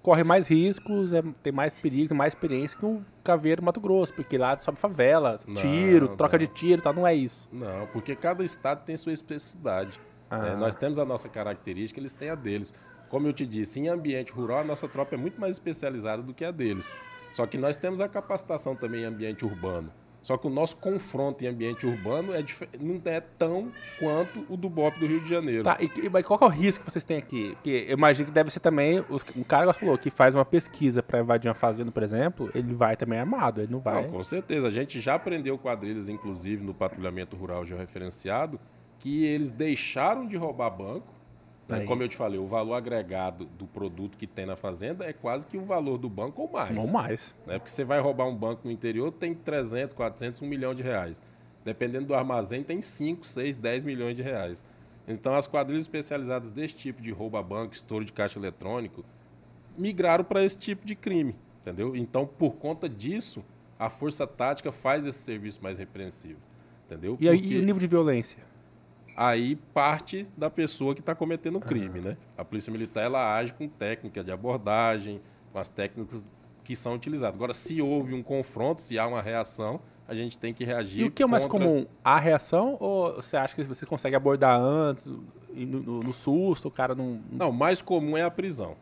[SPEAKER 1] corre mais riscos, é, tem mais perigo, tem mais experiência que um caveira do Mato Grosso, porque lá sobe favela,
[SPEAKER 2] Não,
[SPEAKER 1] tiro, troca
[SPEAKER 2] não.
[SPEAKER 1] de tiro, tá, não é isso.
[SPEAKER 2] Não, porque cada estado tem sua especificidade.
[SPEAKER 1] Ah.
[SPEAKER 2] né? Nós temos a nossa característica, eles têm a deles. Como eu te disse, em ambiente rural, a nossa tropa é muito mais especializada do que a deles. Só que nós temos a capacitação também em ambiente urbano. Só que o nosso confronto em ambiente urbano é não é tão quanto o do BOP do Rio de Janeiro.
[SPEAKER 1] Tá, e, e- mas qual é o risco que vocês têm aqui? Porque eu imagino que deve ser também, os, um cara que falou que faz uma pesquisa pra invadir uma fazenda, por exemplo, ele vai também armado, ele não vai...
[SPEAKER 2] Não, com certeza. A gente já aprendeu quadrilhas, inclusive, no patrulhamento rural georreferenciado, que eles deixaram de roubar banco. Né? Como eu te falei, o valor agregado do produto que tem na fazenda é quase que o valor do banco ou mais.
[SPEAKER 1] Não mais.
[SPEAKER 2] né? Porque você vai roubar um banco no interior, tem 300, 400, 1 milhão de reais. Dependendo do armazém, tem 5, 6, 10 milhões de reais. Então, as quadrilhas especializadas desse tipo de roubo a banco, estouro de caixa eletrônico, migraram para esse tipo de crime, entendeu? Então, por conta disso, a força tática faz esse serviço mais repreensível, entendeu?
[SPEAKER 1] E,
[SPEAKER 2] Porque
[SPEAKER 1] e o nível de violência?
[SPEAKER 2] Aí parte da pessoa que está cometendo o crime, né? A polícia militar ela age com técnica de abordagem, com as técnicas que são utilizadas. Agora, se houve um confronto, se há uma reação, a gente tem que reagir.
[SPEAKER 1] E o que é mais
[SPEAKER 2] contra-
[SPEAKER 1] comum? A reação ou você acha que você consegue abordar antes, no, no- no susto, o cara não...
[SPEAKER 2] Não, o mais comum é a prisão.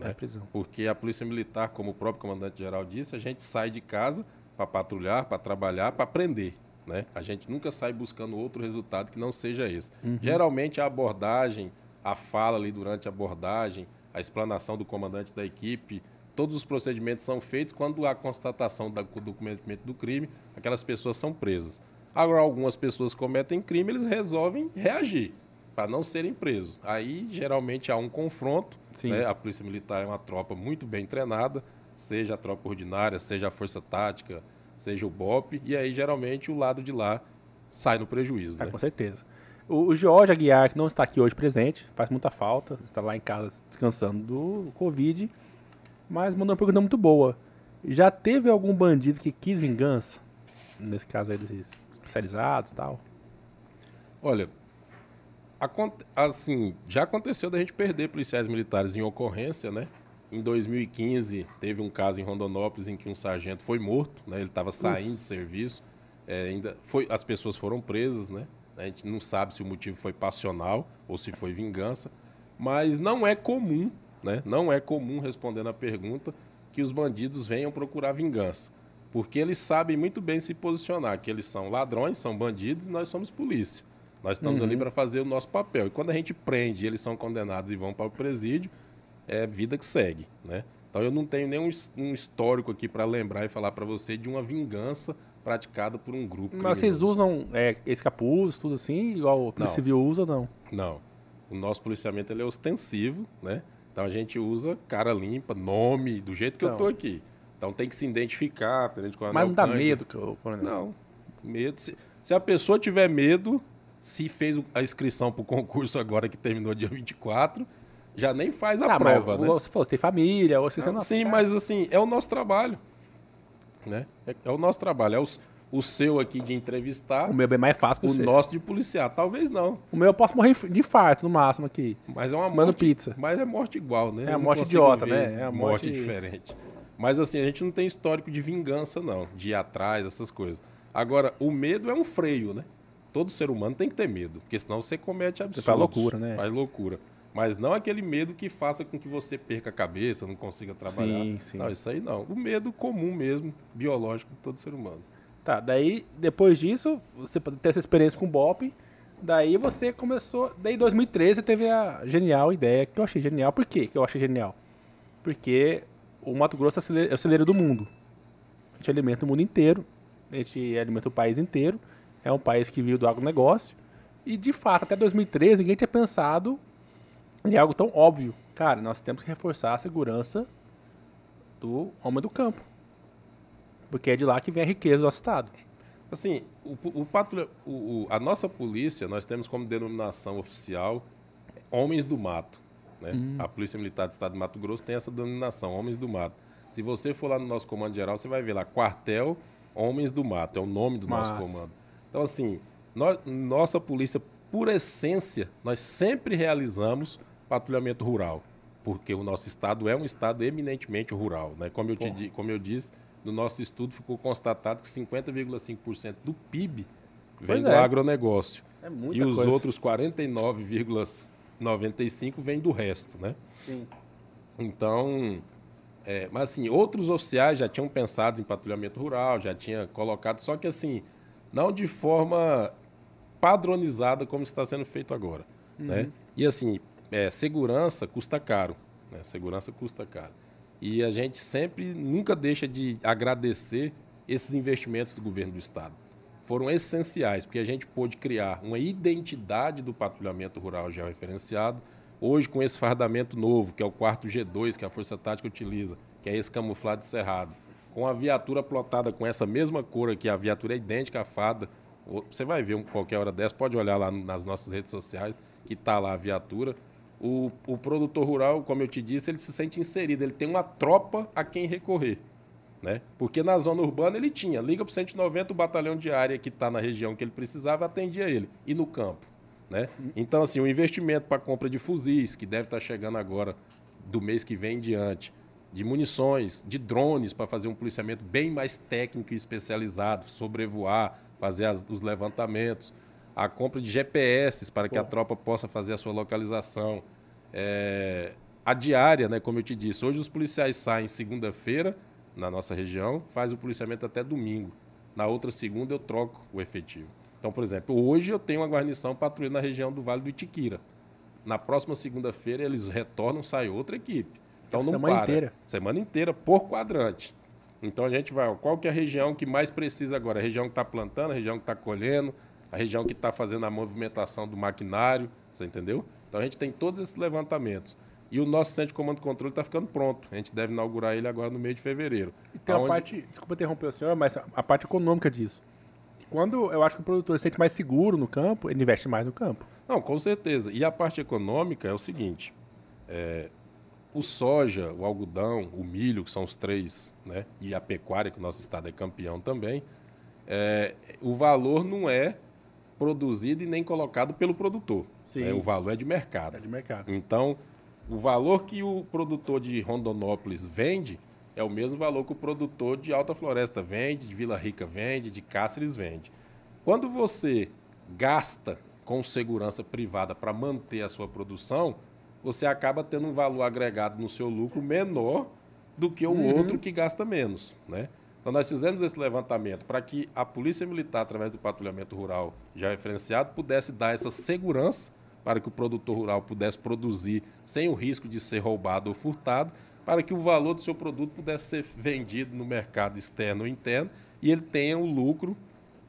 [SPEAKER 1] é prisão.
[SPEAKER 2] Porque a polícia militar, como o próprio comandante-geral disse, a gente sai de casa para patrulhar, para trabalhar, para prender. Né? A gente nunca sai buscando outro resultado que não seja esse. Geralmente a abordagem, a fala ali durante a abordagem, a explanação do comandante da equipe, todos os procedimentos são feitos quando há constatação do cometimento do crime, aquelas pessoas são presas. Agora, algumas pessoas cometem crime, eles resolvem reagir para não serem presos. Aí, geralmente, há um confronto. Né? A Polícia Militar é uma tropa muito bem treinada, seja a tropa ordinária, seja a Força Tática, seja o BOP, e aí, geralmente, o lado de lá sai no prejuízo.
[SPEAKER 1] Ah,
[SPEAKER 2] Né?
[SPEAKER 1] com certeza. O, o Jorge Aguiar, que não está aqui hoje presente, faz muita falta, está lá em casa descansando do Covid, mas mandou uma pergunta muito boa. Já teve algum bandido que quis vingança? Nesse caso aí desses especializados e tal?
[SPEAKER 2] Olha, assim, já aconteceu da gente perder policiais militares em ocorrência, né? Em 2015, teve um caso em Rondonópolis em que um sargento foi morto, né? Ele estava saindo de
[SPEAKER 1] Putz.
[SPEAKER 2] serviço, é, ainda foi, as pessoas foram presas, né? A gente não sabe se o motivo foi passional ou se foi vingança, mas não é comum, né? Não é comum, respondendo a pergunta, que os bandidos venham procurar vingança. Porque eles sabem muito bem se posicionar, que eles são ladrões, são bandidos e nós somos polícia. Nós estamos ali para fazer o nosso papel. E quando a gente prende, eles são condenados e vão para o presídio, é vida que segue, né? Então eu não tenho nenhum um histórico aqui para lembrar e falar para você de uma vingança praticada por um grupo
[SPEAKER 1] Mas vocês
[SPEAKER 2] criminoso.
[SPEAKER 1] usam é, esse capuz, tudo assim, igual o Polícia. Civil usa não?
[SPEAKER 2] Não. O nosso policiamento ele é ostensivo, né? Então a gente usa cara limpa, nome, do jeito que eu tô aqui. Então tem que se identificar, tenente coronel
[SPEAKER 1] Mas não dá
[SPEAKER 2] Cândido.
[SPEAKER 1] medo, co- coronel?
[SPEAKER 2] Não. Medo. Se, se a pessoa tiver medo, se fez a inscrição para o concurso agora que terminou dia 24, já nem faz a
[SPEAKER 1] Ah,
[SPEAKER 2] prova,
[SPEAKER 1] mas
[SPEAKER 2] né?
[SPEAKER 1] Você falou, você tem família, ou você, você não...
[SPEAKER 2] Sim, mas assim, é o nosso trabalho. Né? É, é o nosso trabalho. É o, seu aqui de entrevistar,
[SPEAKER 1] O meu é bem mais fácil que
[SPEAKER 2] o
[SPEAKER 1] você.
[SPEAKER 2] nosso de policiar. Talvez não.
[SPEAKER 1] O meu eu posso morrer de infarto, no máximo, aqui.
[SPEAKER 2] Mas é uma
[SPEAKER 1] Mano
[SPEAKER 2] morte.
[SPEAKER 1] pizza.
[SPEAKER 2] Mas é morte igual, né?
[SPEAKER 1] É a morte idiota, né? É a
[SPEAKER 2] morte...
[SPEAKER 1] morte-
[SPEAKER 2] diferente. Mas assim, a gente não tem histórico de vingança, não. De ir atrás, essas coisas. Agora, o medo é um freio, né? Todo ser humano tem que ter medo. Porque senão você comete absurdos.
[SPEAKER 1] faz loucura, né?
[SPEAKER 2] Faz loucura. Mas não aquele medo que faça com que você perca a cabeça, não consiga trabalhar.
[SPEAKER 1] Sim, sim.
[SPEAKER 2] Não, isso aí não. O medo comum mesmo, biológico de todo ser humano.
[SPEAKER 1] Tá, daí, depois disso, você pode ter essa experiência com o BOP, daí você começou, daí em 2013 teve a genial ideia, que eu achei genial. Por quê que eu achei genial? Porque o Mato Grosso é é o celeiro do mundo. A gente alimenta o mundo inteiro, a gente alimenta o país inteiro, é um país que vive do agronegócio, e de fato, até 2013, ninguém tinha pensado em algo tão óbvio. Cara, nós temos que reforçar a segurança do homem do campo. Porque é de lá que vem a riqueza do nosso estado.
[SPEAKER 2] Assim, o, o patrulha- o- o- a nossa polícia, nós temos como denominação oficial Homens do Mato. Né?
[SPEAKER 1] Hum.
[SPEAKER 2] A Polícia Militar do Estado de Mato Grosso tem essa denominação, Homens do Mato. Se você for lá no nosso comando geral, você vai ver lá, Quartel Homens do Mato, é o nome do nosso
[SPEAKER 1] Massa.
[SPEAKER 2] comando. Então, assim, nossa polícia, por essência, nós sempre realizamos patrulhamento rural, porque o nosso estado é um estado eminentemente rural. Né? Como, eu te, como eu disse, no nosso estudo ficou constatado que 50,5% do PIB vem
[SPEAKER 1] Pois
[SPEAKER 2] do
[SPEAKER 1] é.
[SPEAKER 2] agronegócio.
[SPEAKER 1] É
[SPEAKER 2] E os
[SPEAKER 1] coisa.
[SPEAKER 2] outros 49,95% vêm do resto, né?
[SPEAKER 1] Sim.
[SPEAKER 2] Então, é, mas assim, outros oficiais já tinham pensado em patrulhamento rural, já tinha colocado, só que assim, não de forma padronizada como está sendo feito agora, né? E assim, é, segurança custa caro, né? Segurança custa caro. E a gente sempre, nunca deixa de agradecer esses investimentos do governo do estado. Foram essenciais, porque a gente pôde criar uma identidade do patrulhamento rural georreferenciado, Hoje, com esse fardamento novo, que é o quarto G2, que a Força Tática utiliza, que é esse camuflado cerrado, com a viatura plotada com essa mesma cor aqui, a viatura é idêntica à fada, você vai ver qualquer hora dessa, pode olhar lá nas nossas redes sociais, que está lá a viatura. O, o produtor rural, como eu te disse, ele se sente inserido, ele tem uma tropa a quem recorrer. Né? Porque na zona urbana ele tinha, liga para o 190, o batalhão de área que está na região que ele precisava, atendia ele. E no campo. Né? Então, assim, o investimento para compra de fuzis, que deve estar chegando agora do mês que vem em diante, de munições, de drones para fazer um policiamento bem mais técnico e especializado, sobrevoar, fazer as- os levantamentos, a compra de GPS para que a tropa possa fazer a sua localização. É, a diária, né, como eu te disse, hoje os policiais saem segunda-feira na nossa região, faz o policiamento até domingo. Na outra segunda eu troco o efetivo. Então, por exemplo, hoje eu tenho uma guarnição patrulhando na região do Vale do Itiquira. Na próxima segunda-feira eles retornam, sai outra equipe. Então não
[SPEAKER 1] Semana
[SPEAKER 2] para.
[SPEAKER 1] inteira.
[SPEAKER 2] Semana inteira por quadrante. Então a gente vai, ó, qual que é a região que mais precisa agora? A região que está plantando, a região que está colhendo, a região que está fazendo a movimentação do maquinário, você entendeu? Então a gente tem todos esses levantamentos. E o nosso centro de comando e controle está ficando pronto. A gente deve inaugurar ele agora no mês de fevereiro.
[SPEAKER 1] E tem a
[SPEAKER 2] Aonde-
[SPEAKER 1] parte, desculpa interromper o senhor, mas a, a parte econômica disso. Quando eu acho que o produtor se sente mais seguro no campo, ele investe mais no campo.
[SPEAKER 2] Não, com certeza. E a parte econômica é o seguinte: é, o soja, o algodão, o milho, que são os três, né? E a pecuária, que o nosso estado é campeão também, é, o valor não é produzido e nem colocado pelo produtor.
[SPEAKER 1] Sim.
[SPEAKER 2] né? O valor é de mercado.
[SPEAKER 1] É de mercado.
[SPEAKER 2] Então, o valor que o produtor de Rondonópolis vende é o mesmo valor que o produtor de Alta Floresta vende, de Vila Rica vende, de Cáceres vende. Quando você gasta com segurança privada para manter a sua produção, você acaba tendo um valor agregado no seu lucro menor do que o outro que gasta menos, né? Então nós fizemos esse levantamento para que a Polícia Militar, através do patrulhamento rural já referenciado, pudesse dar essa segurança para que o produtor rural pudesse produzir sem o risco de ser roubado ou furtado, para que o valor do seu produto pudesse ser vendido no mercado externo ou interno e ele tenha o lucro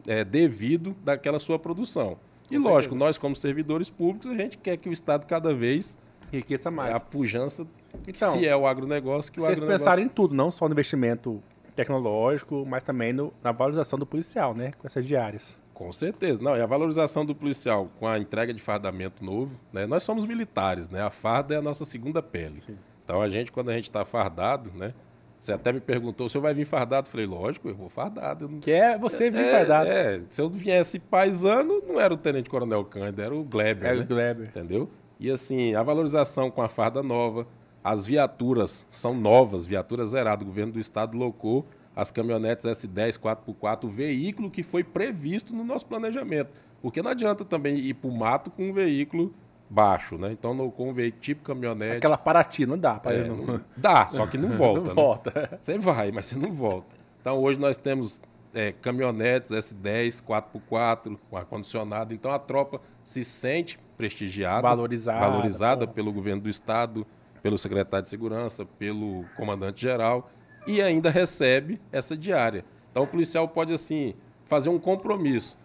[SPEAKER 2] é, devido daquela sua produção. E
[SPEAKER 1] Com
[SPEAKER 2] lógico,
[SPEAKER 1] certeza.
[SPEAKER 2] nós como servidores públicos, a gente quer que o Estado cada vez
[SPEAKER 1] Enriqueça mais.
[SPEAKER 2] a pujança,
[SPEAKER 1] Então,
[SPEAKER 2] se é o agronegócio, que o
[SPEAKER 1] Vocês
[SPEAKER 2] agronegócio...
[SPEAKER 1] pensaram em tudo, não só no investimento tecnológico, mas também no- na valorização do policial, né? Com essas diárias.
[SPEAKER 2] Com certeza. Não, e a valorização do policial com a entrega de fardamento novo, né? Nós somos militares, né? A farda é a nossa segunda pele.
[SPEAKER 1] Sim.
[SPEAKER 2] Então a gente, quando a gente está fardado, né? Você até me perguntou, o senhor vai vir fardado? Eu falei, lógico, eu vou fardado. Eu não...
[SPEAKER 1] Que é você vir
[SPEAKER 2] é,
[SPEAKER 1] fardado.
[SPEAKER 2] é, se eu viesse paisano, não era o Tenente Coronel Cândido, era o Gleber,
[SPEAKER 1] É
[SPEAKER 2] né?
[SPEAKER 1] o Gleber.
[SPEAKER 2] Entendeu? E assim, a valorização com a farda nova, as viaturas são novas, viaturas zeradas. O governo do estado locou as caminhonetes S10 4x4, o veículo que foi previsto no nosso planejamento. Porque não adianta também ir para o mato com um veículo baixo, né? Então, locou um veículo tipo caminhonete.
[SPEAKER 1] Aquela Paraty, não dá. Pra
[SPEAKER 2] É, não- dá, só que não volta.
[SPEAKER 1] não
[SPEAKER 2] né?
[SPEAKER 1] volta.
[SPEAKER 2] Você vai, mas você não volta. Então hoje nós temos é, caminhonetes S10, 4x4, com ar-condicionado. Então a tropa se sente prestigiada,
[SPEAKER 1] Valorizada,
[SPEAKER 2] valorizada
[SPEAKER 1] pô.
[SPEAKER 2] pelo governo do estado, pelo secretário de segurança, pelo comandante-geral e ainda recebe essa diária. Então o policial pode assim fazer um compromisso.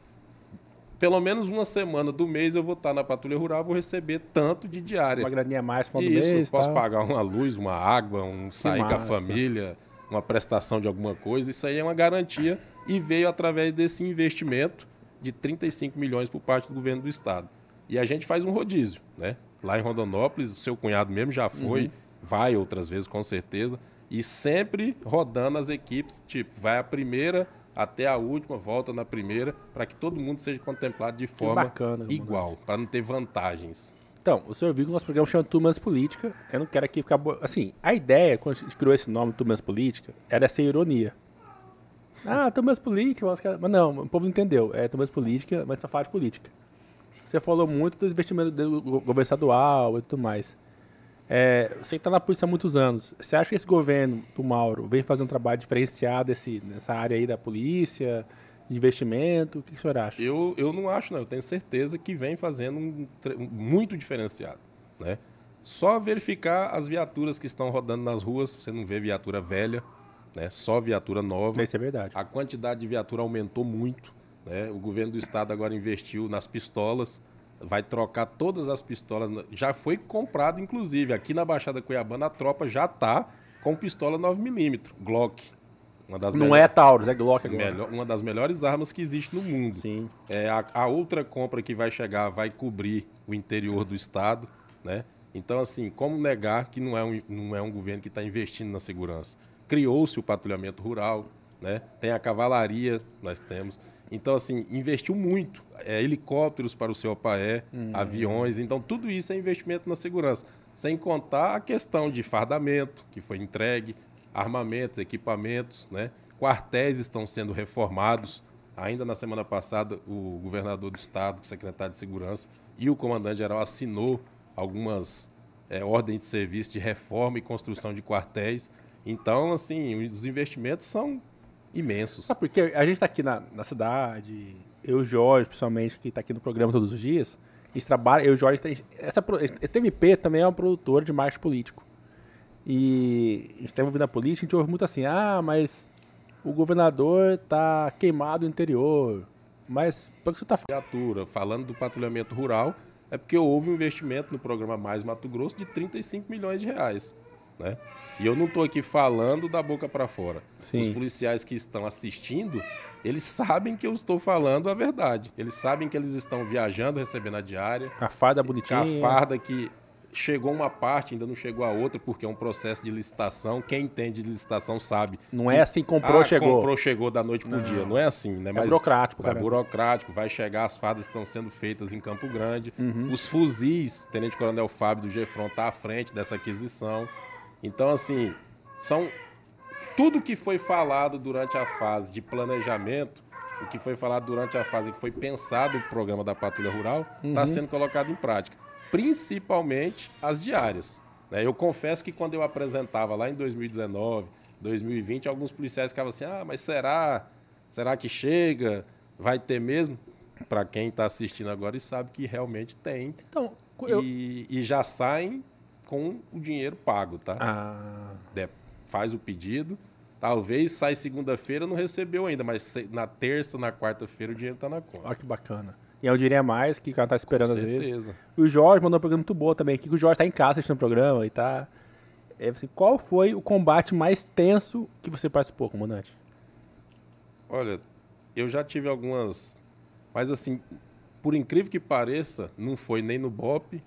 [SPEAKER 2] Pelo menos uma semana do mês eu vou estar na patrulha rural, vou receber tanto de diária.
[SPEAKER 1] Uma graninha a mais no final do
[SPEAKER 2] Isso,
[SPEAKER 1] mês.
[SPEAKER 2] posso pagar uma luz, uma água, um sair com a
[SPEAKER 1] massa.
[SPEAKER 2] família, uma prestação de alguma coisa. Isso aí é uma garantia e veio através desse investimento de 35 milhões por parte do governo do estado. E a gente faz um rodízio, né? Lá em Rondonópolis, o seu cunhado mesmo já foi,
[SPEAKER 1] Uhum.
[SPEAKER 2] vai outras vezes com certeza, e sempre rodando as equipes, tipo, vai a primeira até a última, volta na primeira, para que todo mundo seja contemplado de forma
[SPEAKER 1] bacana, comandante.
[SPEAKER 2] igual, para não ter vantagens.
[SPEAKER 1] Então, o senhor viu que o nosso programa chama Turmas Política. Eu não quero aqui ficar. bo- Assim, a ideia, quando a gente criou esse nome, Turmas Política, era ser ironia. Ah, Turmas Política, mas não, o povo não entendeu. É Turmas Política, mas só fala de política. Você falou muito dos investimentos do go- governo estadual e tudo mais. É, você que está na polícia há muitos anos. Você acha que esse governo do Mauro vem fazer um trabalho diferenciado esse, nessa área aí da polícia, de investimento? O que, que o senhor acha?
[SPEAKER 2] Eu, eu não acho, não. Eu tenho certeza que vem fazendo um muito diferenciado, né? Só verificar as viaturas que estão rodando nas ruas, você não vê viatura velha, né? Só viatura nova.
[SPEAKER 1] Isso é verdade.
[SPEAKER 2] A quantidade de viatura aumentou muito, né? O governo do estado agora investiu nas pistolas, vai trocar todas as pistolas. Já foi comprado, inclusive, aqui na Baixada Cuiabana, a tropa já está com pistola 9mm, Glock. Uma das
[SPEAKER 1] Não é Taurus, é Glock agora.
[SPEAKER 2] melhor- uma das melhores armas que existe no mundo.
[SPEAKER 1] Sim.
[SPEAKER 2] É, a, a outra compra que vai chegar vai cobrir o interior do estado, né? Então, assim, como negar que não é um, não é um governo que está investindo na segurança? Criou-se o patrulhamento rural, né? Tem a cavalaria, nós temos. Então, assim, investiu muito. É, helicópteros para o seu OPAE, aviões. Então, tudo isso é investimento na segurança. Sem contar a questão de fardamento, que foi entregue, armamentos, equipamentos, né? Quartéis estão sendo reformados. Ainda na semana passada, o governador do estado, o secretário de segurança e o comandante-geral assinou algumas eh, ordens de serviço de reforma e construção de quartéis. Então, assim, os investimentos são imensos.
[SPEAKER 1] Sabe porque a gente tá aqui na, na cidade, eu e o Jorge, principalmente, que tá aqui no programa todos os dias, a gente trabalha, eu e o Jorge, essa, esse TMP também é uma produtora de marketing político. E a gente tá ouvindo a política, a gente ouve muito assim, ah, mas o governador tá queimado no interior. Mas, pelo que você tá falando,
[SPEAKER 2] falando do patrulhamento rural, é porque houve um investimento no programa Mais Mato Grosso de 35 milhões de reais. Né? E eu não estou aqui falando da boca para fora.
[SPEAKER 1] Sim.
[SPEAKER 2] Os policiais que estão assistindo, eles sabem que eu estou falando a verdade. Eles sabem que eles estão viajando, recebendo a diária,
[SPEAKER 1] a farda bonitinha.
[SPEAKER 2] a farda que chegou uma parte, ainda não chegou a outra, porque é um processo de licitação. Quem entende de licitação sabe.
[SPEAKER 1] Não é assim, comprou,
[SPEAKER 2] ah,
[SPEAKER 1] chegou.
[SPEAKER 2] comprou, chegou da noite pro dia. Não é assim, né?
[SPEAKER 1] É burocrático,
[SPEAKER 2] É burocrático, vai chegar, as fardas estão sendo feitas em Campo Grande.
[SPEAKER 1] Uhum.
[SPEAKER 2] Os fuzis, o Tenente Coronel Fábio do Gefron está à frente dessa aquisição. Então, assim, são tudo que foi falado durante a fase de planejamento, o que foi falado durante a fase que foi pensado o programa da Patrulha Rural, está
[SPEAKER 1] Uhum.
[SPEAKER 2] sendo colocado em prática. Principalmente as diárias. né? Eu confesso que quando eu apresentava lá em 2019, 2020, alguns policiais ficavam assim: ah, mas será? Será que chega? Vai ter mesmo? Para quem está assistindo agora e sabe que realmente tem.
[SPEAKER 1] Então, eu...
[SPEAKER 2] E, e já saem com o dinheiro pago, tá?
[SPEAKER 1] Ah,
[SPEAKER 2] De- faz o pedido, Talvez sai segunda-feira, não recebeu ainda, mas na terça, na quarta-feira o dinheiro tá na conta.
[SPEAKER 1] Olha que bacana. E é um dinheiro a mais que o cara tá esperando às vezes. O Jorge mandou um programa muito boa também aqui, que o Jorge tá em casa assistindo o programa e tá. É, assim, qual foi o combate mais tenso que você participou, comandante?
[SPEAKER 2] Olha, eu já tive algumas. Mas assim, por incrível que pareça, não foi nem no BOP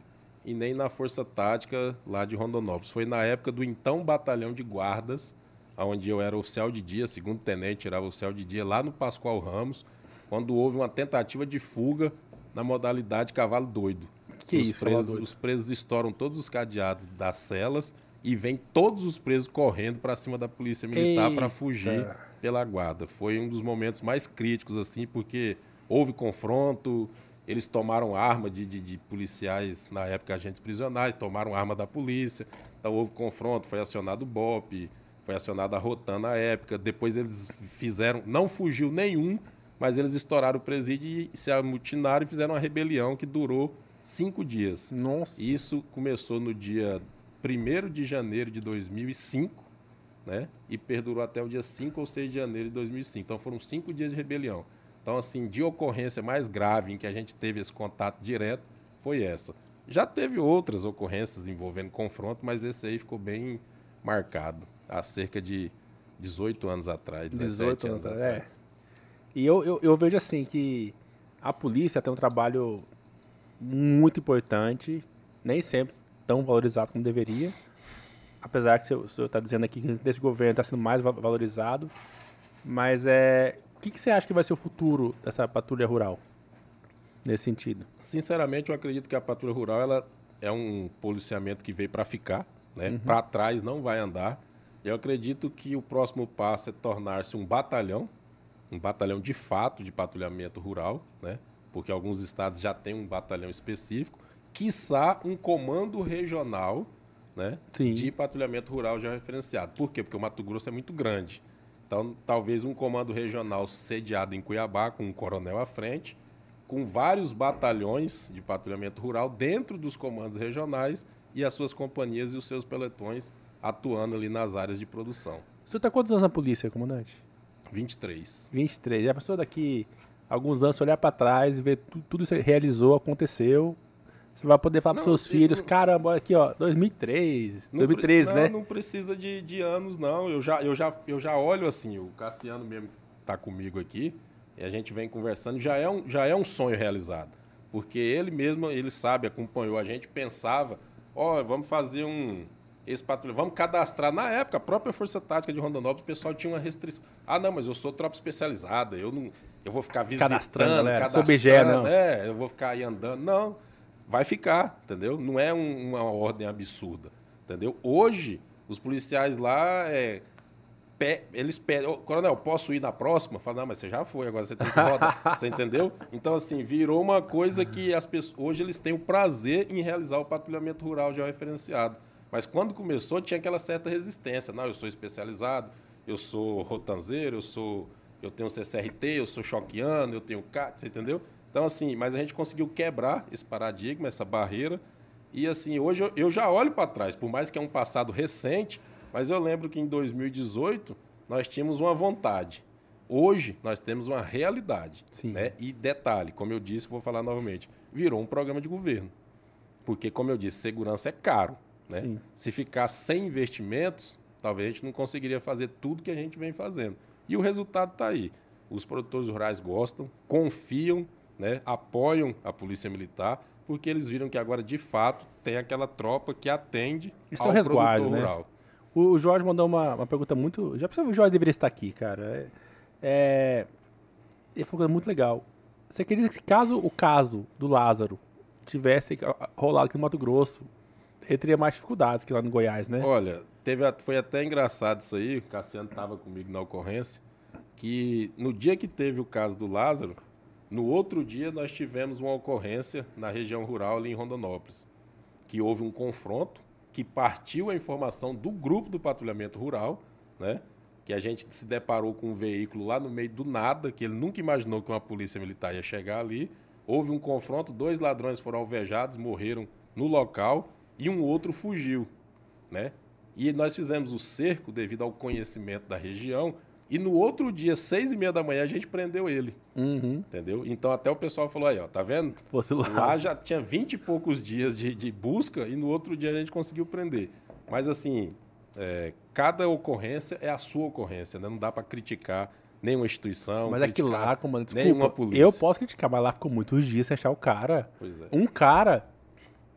[SPEAKER 2] e nem na Força Tática lá de Rondonópolis. Foi na época do então Batalhão de Guardas, onde eu era oficial de dia, segundo tenente, tirava oficial de dia lá no Pascoal Ramos, quando houve uma tentativa de fuga na modalidade cavalo doido.
[SPEAKER 1] Que
[SPEAKER 2] os,
[SPEAKER 1] isso,
[SPEAKER 2] presos,
[SPEAKER 1] doido?
[SPEAKER 2] os presos estouram todos os cadeados das celas e vem todos os presos correndo para cima da polícia militar para fugir pela guarda. Foi um dos momentos mais críticos, assim, porque houve confronto, eles tomaram arma de, de- de policiais, na época agentes prisionais, tomaram arma da polícia, então houve confronto, foi acionado o BOP, foi acionada a Rotan na época, depois eles fizeram, não fugiu nenhum, mas eles estouraram o presídio e se amotinaram e fizeram uma rebelião que durou cinco dias.
[SPEAKER 1] Nossa.
[SPEAKER 2] Isso começou no dia 1 de janeiro de 2005, né? E perdurou até o dia 5 ou 6 de janeiro de 2005. Então foram cinco dias de rebelião. Então, assim, de ocorrência mais grave em que a gente teve esse contato direto foi essa. Já teve outras ocorrências envolvendo confronto, mas esse aí ficou bem marcado. Há cerca de 18 anos atrás, 17
[SPEAKER 1] 18
[SPEAKER 2] anos
[SPEAKER 1] anos,
[SPEAKER 2] atrás.
[SPEAKER 1] é. E eu, eu, eu vejo assim que a polícia tem um trabalho muito importante, nem sempre tão valorizado como deveria. Apesar que o senhor- está dizendo aqui que desse governo está sendo mais va- valorizado. Mas é. O que, que você acha que vai ser o futuro dessa patrulha rural? Nesse sentido.
[SPEAKER 2] Sinceramente, eu acredito que a patrulha rural ela é um policiamento que veio para ficar, né? Para trás não vai andar. Eu acredito que o próximo passo é tornar-se um batalhão, um batalhão de fato de patrulhamento rural, né? Porque alguns estados já têm um batalhão específico, quiçá um comando regional, né?
[SPEAKER 1] Sim.
[SPEAKER 2] De patrulhamento rural já referenciado. Por quê? Porque o Mato Grosso é muito grande. Então, talvez um comando regional sediado em Cuiabá, com um coronel à frente, com vários batalhões de patrulhamento rural dentro dos comandos regionais e as suas companhias e os seus peletões atuando ali nas áreas de produção.
[SPEAKER 1] O senhor está quantos anos na polícia, comandante?
[SPEAKER 2] 23.
[SPEAKER 1] 23. Já pensou daqui alguns anos olhar para trás e ver tu- tudo isso que realizou, aconteceu? Você vai poder falar para
[SPEAKER 2] Não,
[SPEAKER 1] seus
[SPEAKER 2] eu-
[SPEAKER 1] filhos, caramba, olha aqui, ó, 2003,
[SPEAKER 2] Não pre-
[SPEAKER 1] 2013,
[SPEAKER 2] não,
[SPEAKER 1] né?
[SPEAKER 2] Não precisa de, de anos, não. Eu já, eu, já, eu já olho assim, o Cassiano mesmo está comigo aqui, e a gente vem conversando, já é, um, já é um sonho realizado. Porque ele mesmo, ele sabe, acompanhou a gente, pensava, ó, vamos fazer um. Esse patrulha, vamos cadastrar. Na época, a própria Força Tática de Rondonópolis, o pessoal tinha uma restrição. Ah, não, mas eu sou tropa especializada, eu não. Eu vou ficar visitando,
[SPEAKER 1] Cadastrando,
[SPEAKER 2] cadastrando,
[SPEAKER 1] sou BGE, não.
[SPEAKER 2] é, eu vou ficar aí andando. Não, vai ficar, entendeu? Não é um- uma ordem absurda, entendeu? Hoje, os policiais lá, é, pe- eles pedem, "Ô, coronel, posso ir na próxima? Fala, não, mas você já foi, agora você tem que rodar, você entendeu? Então, assim, virou uma coisa que as pessoas, hoje eles têm o prazer em realizar o patrulhamento rural já referenciado. Mas quando começou, tinha aquela certa resistência. Não, eu sou especializado, eu sou rotanzeiro, eu sou eu tenho CCRT, eu sou choqueano, eu tenho CAT, você entendeu? Então, assim, mas a gente conseguiu quebrar esse paradigma, essa barreira. E, assim, hoje eu, eu já olho para trás, por mais que é um passado recente, mas eu lembro que em 2018 nós tínhamos uma vontade. Hoje nós temos uma realidade.
[SPEAKER 1] Sim.
[SPEAKER 2] Né? E detalhe, como eu disse, vou falar novamente, virou um programa de governo. Porque, como eu disse, segurança é caro. Né?
[SPEAKER 1] Sim.
[SPEAKER 2] Se ficar sem investimentos, talvez a gente não conseguiria fazer tudo que a gente vem fazendo. E o resultado está aí. Os produtores rurais gostam, confiam, né? apoiam a Polícia Militar, porque eles viram que agora, de fato, tem aquela tropa que atende
[SPEAKER 1] Eles
[SPEAKER 2] ao
[SPEAKER 1] resguardo,
[SPEAKER 2] produtor
[SPEAKER 1] né?
[SPEAKER 2] rural.
[SPEAKER 1] O Jorge mandou uma, uma pergunta muito. Já pensou que o Jorge deveria estar aqui, cara? É, é, ele falou uma coisa muito legal. Você acredita que caso o caso do Lázaro tivesse rolado aqui no Mato Grosso, ele teria mais dificuldades que lá no Goiás, né?
[SPEAKER 2] Olha, teve, foi até engraçado isso aí, o Cassiano estava comigo na ocorrência, que no dia que teve o caso do Lázaro, no outro dia nós tivemos uma ocorrência na região rural ali em Rondonópolis, que houve um confronto, que partiu a informação do grupo do patrulhamento rural, né? Que a gente se deparou com um veículo lá no meio do nada, que ele nunca imaginou que uma polícia militar ia chegar ali. Houve um confronto, dois ladrões foram alvejados, morreram no local e um outro fugiu, né? E nós fizemos o cerco devido ao conhecimento da região. E no outro dia, seis e meia da manhã, a gente prendeu ele.
[SPEAKER 1] Uhum.
[SPEAKER 2] Entendeu? Então até o pessoal falou aí, ó, tá vendo?
[SPEAKER 1] Lá.
[SPEAKER 2] Já tinha vinte e poucos dias de, de busca e no outro dia a gente conseguiu prender. Mas assim, é, cada ocorrência é a sua ocorrência, né? Não dá para criticar nenhuma instituição.
[SPEAKER 1] Mas é que lá, comandante,
[SPEAKER 2] nenhuma polícia.
[SPEAKER 1] eu posso criticar, mas lá ficou muitos dias sem achar o cara.
[SPEAKER 2] Pois é.
[SPEAKER 1] Um cara,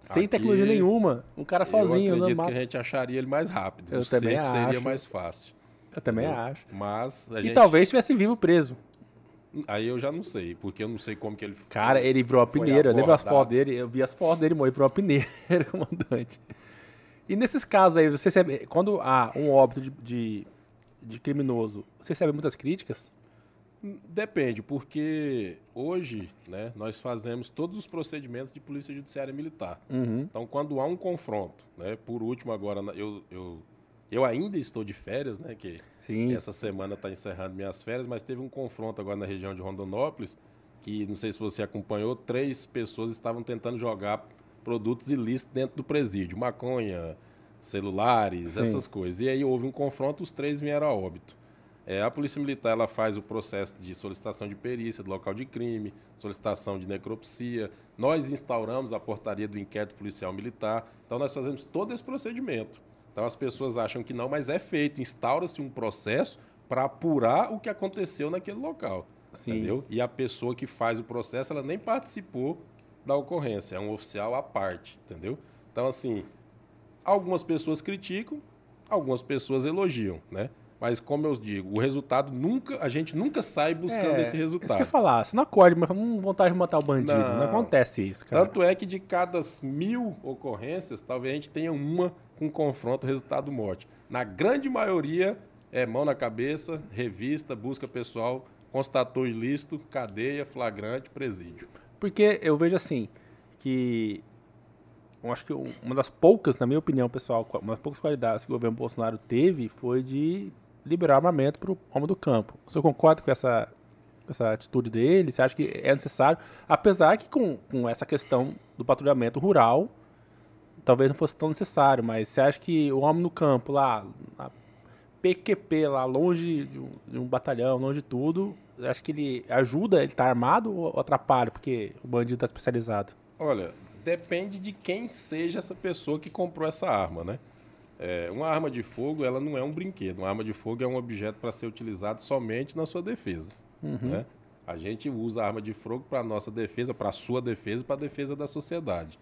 [SPEAKER 1] sem
[SPEAKER 2] Aqui-
[SPEAKER 1] tecnologia nenhuma. Um cara sozinho,
[SPEAKER 2] eu acredito que a gente acharia ele mais rápido.
[SPEAKER 1] Eu
[SPEAKER 2] o
[SPEAKER 1] também
[SPEAKER 2] cerco seria
[SPEAKER 1] acho.
[SPEAKER 2] mais fácil.
[SPEAKER 1] Eu também
[SPEAKER 2] entendeu?
[SPEAKER 1] acho.
[SPEAKER 2] Mas
[SPEAKER 1] E
[SPEAKER 2] gente...
[SPEAKER 1] talvez tivesse vivo preso.
[SPEAKER 2] Aí eu já não sei, porque eu não sei como que ele...
[SPEAKER 1] Cara, ele virou a peneira. Eu lembro as fotos dele, eu vi as fotos dele, morreu por uma peneira, comandante. E nesses casos aí, você recebe, quando há um óbito de, de, de criminoso, você recebe muitas críticas?
[SPEAKER 2] Depende, porque hoje né, nós fazemos todos os procedimentos de polícia judiciária militar.
[SPEAKER 1] Uhum.
[SPEAKER 2] Então, quando há um confronto, né, por último agora, eu, eu, eu ainda estou de férias, né, que
[SPEAKER 1] Sim.
[SPEAKER 2] essa semana está encerrando minhas férias, mas teve um confronto agora na região de Rondonópolis, que não sei se você acompanhou, três pessoas estavam tentando jogar produtos ilícitos dentro do presídio, maconha, celulares,
[SPEAKER 1] Sim.
[SPEAKER 2] essas coisas. E aí houve um confronto, os três vieram a óbito. É, a Polícia Militar ela faz o processo de solicitação de perícia do local de crime, solicitação de necropsia. Nós instauramos a portaria do inquérito policial militar. Então, nós fazemos todo esse procedimento. Então, as pessoas acham que não, mas é feito. Instaura-se um processo para apurar o que aconteceu naquele local.
[SPEAKER 1] Sim.
[SPEAKER 2] Entendeu? E a pessoa que faz o processo, ela nem participou da ocorrência. É um oficial à parte. Entendeu? Então, assim, algumas pessoas criticam, algumas pessoas elogiam, né? Mas como eu digo, o resultado nunca, a gente nunca sai buscando
[SPEAKER 1] É,
[SPEAKER 2] esse
[SPEAKER 1] Isso que eu ia
[SPEAKER 2] resultado.
[SPEAKER 1] falar, você não acorde, mas hum, vontade de matar o bandido. Não,
[SPEAKER 2] Não.
[SPEAKER 1] acontece isso, cara.
[SPEAKER 2] Tanto é que de cada mil ocorrências, talvez a gente tenha uma com confronto resultado morte. Na grande maioria é mão na cabeça, revista, busca pessoal, constatou ilícito, cadeia, flagrante, presídio.
[SPEAKER 1] Porque eu vejo assim, que eu acho que um- uma das poucas, na minha opinião, pessoal, uma das poucas qualidades que o governo Bolsonaro teve foi de liberar armamento para o homem do campo. Você concorda com essa, essa atitude dele? Você acha que é necessário? Apesar que com, com essa questão do patrulhamento rural, talvez não fosse tão necessário, mas você acha que o homem no campo lá, PQP lá, longe de um, de um batalhão, longe de tudo, você acha que ele ajuda, ele tá armado ou atrapalha, porque o bandido tá especializado?
[SPEAKER 2] Olha, depende de quem seja essa pessoa que comprou essa arma, né? É, uma arma de fogo, ela não é um brinquedo. Uma arma de fogo é um objeto para ser utilizado somente na sua defesa. Né? A gente usa a arma de fogo para nossa defesa, para a sua defesa, para a defesa da sociedade.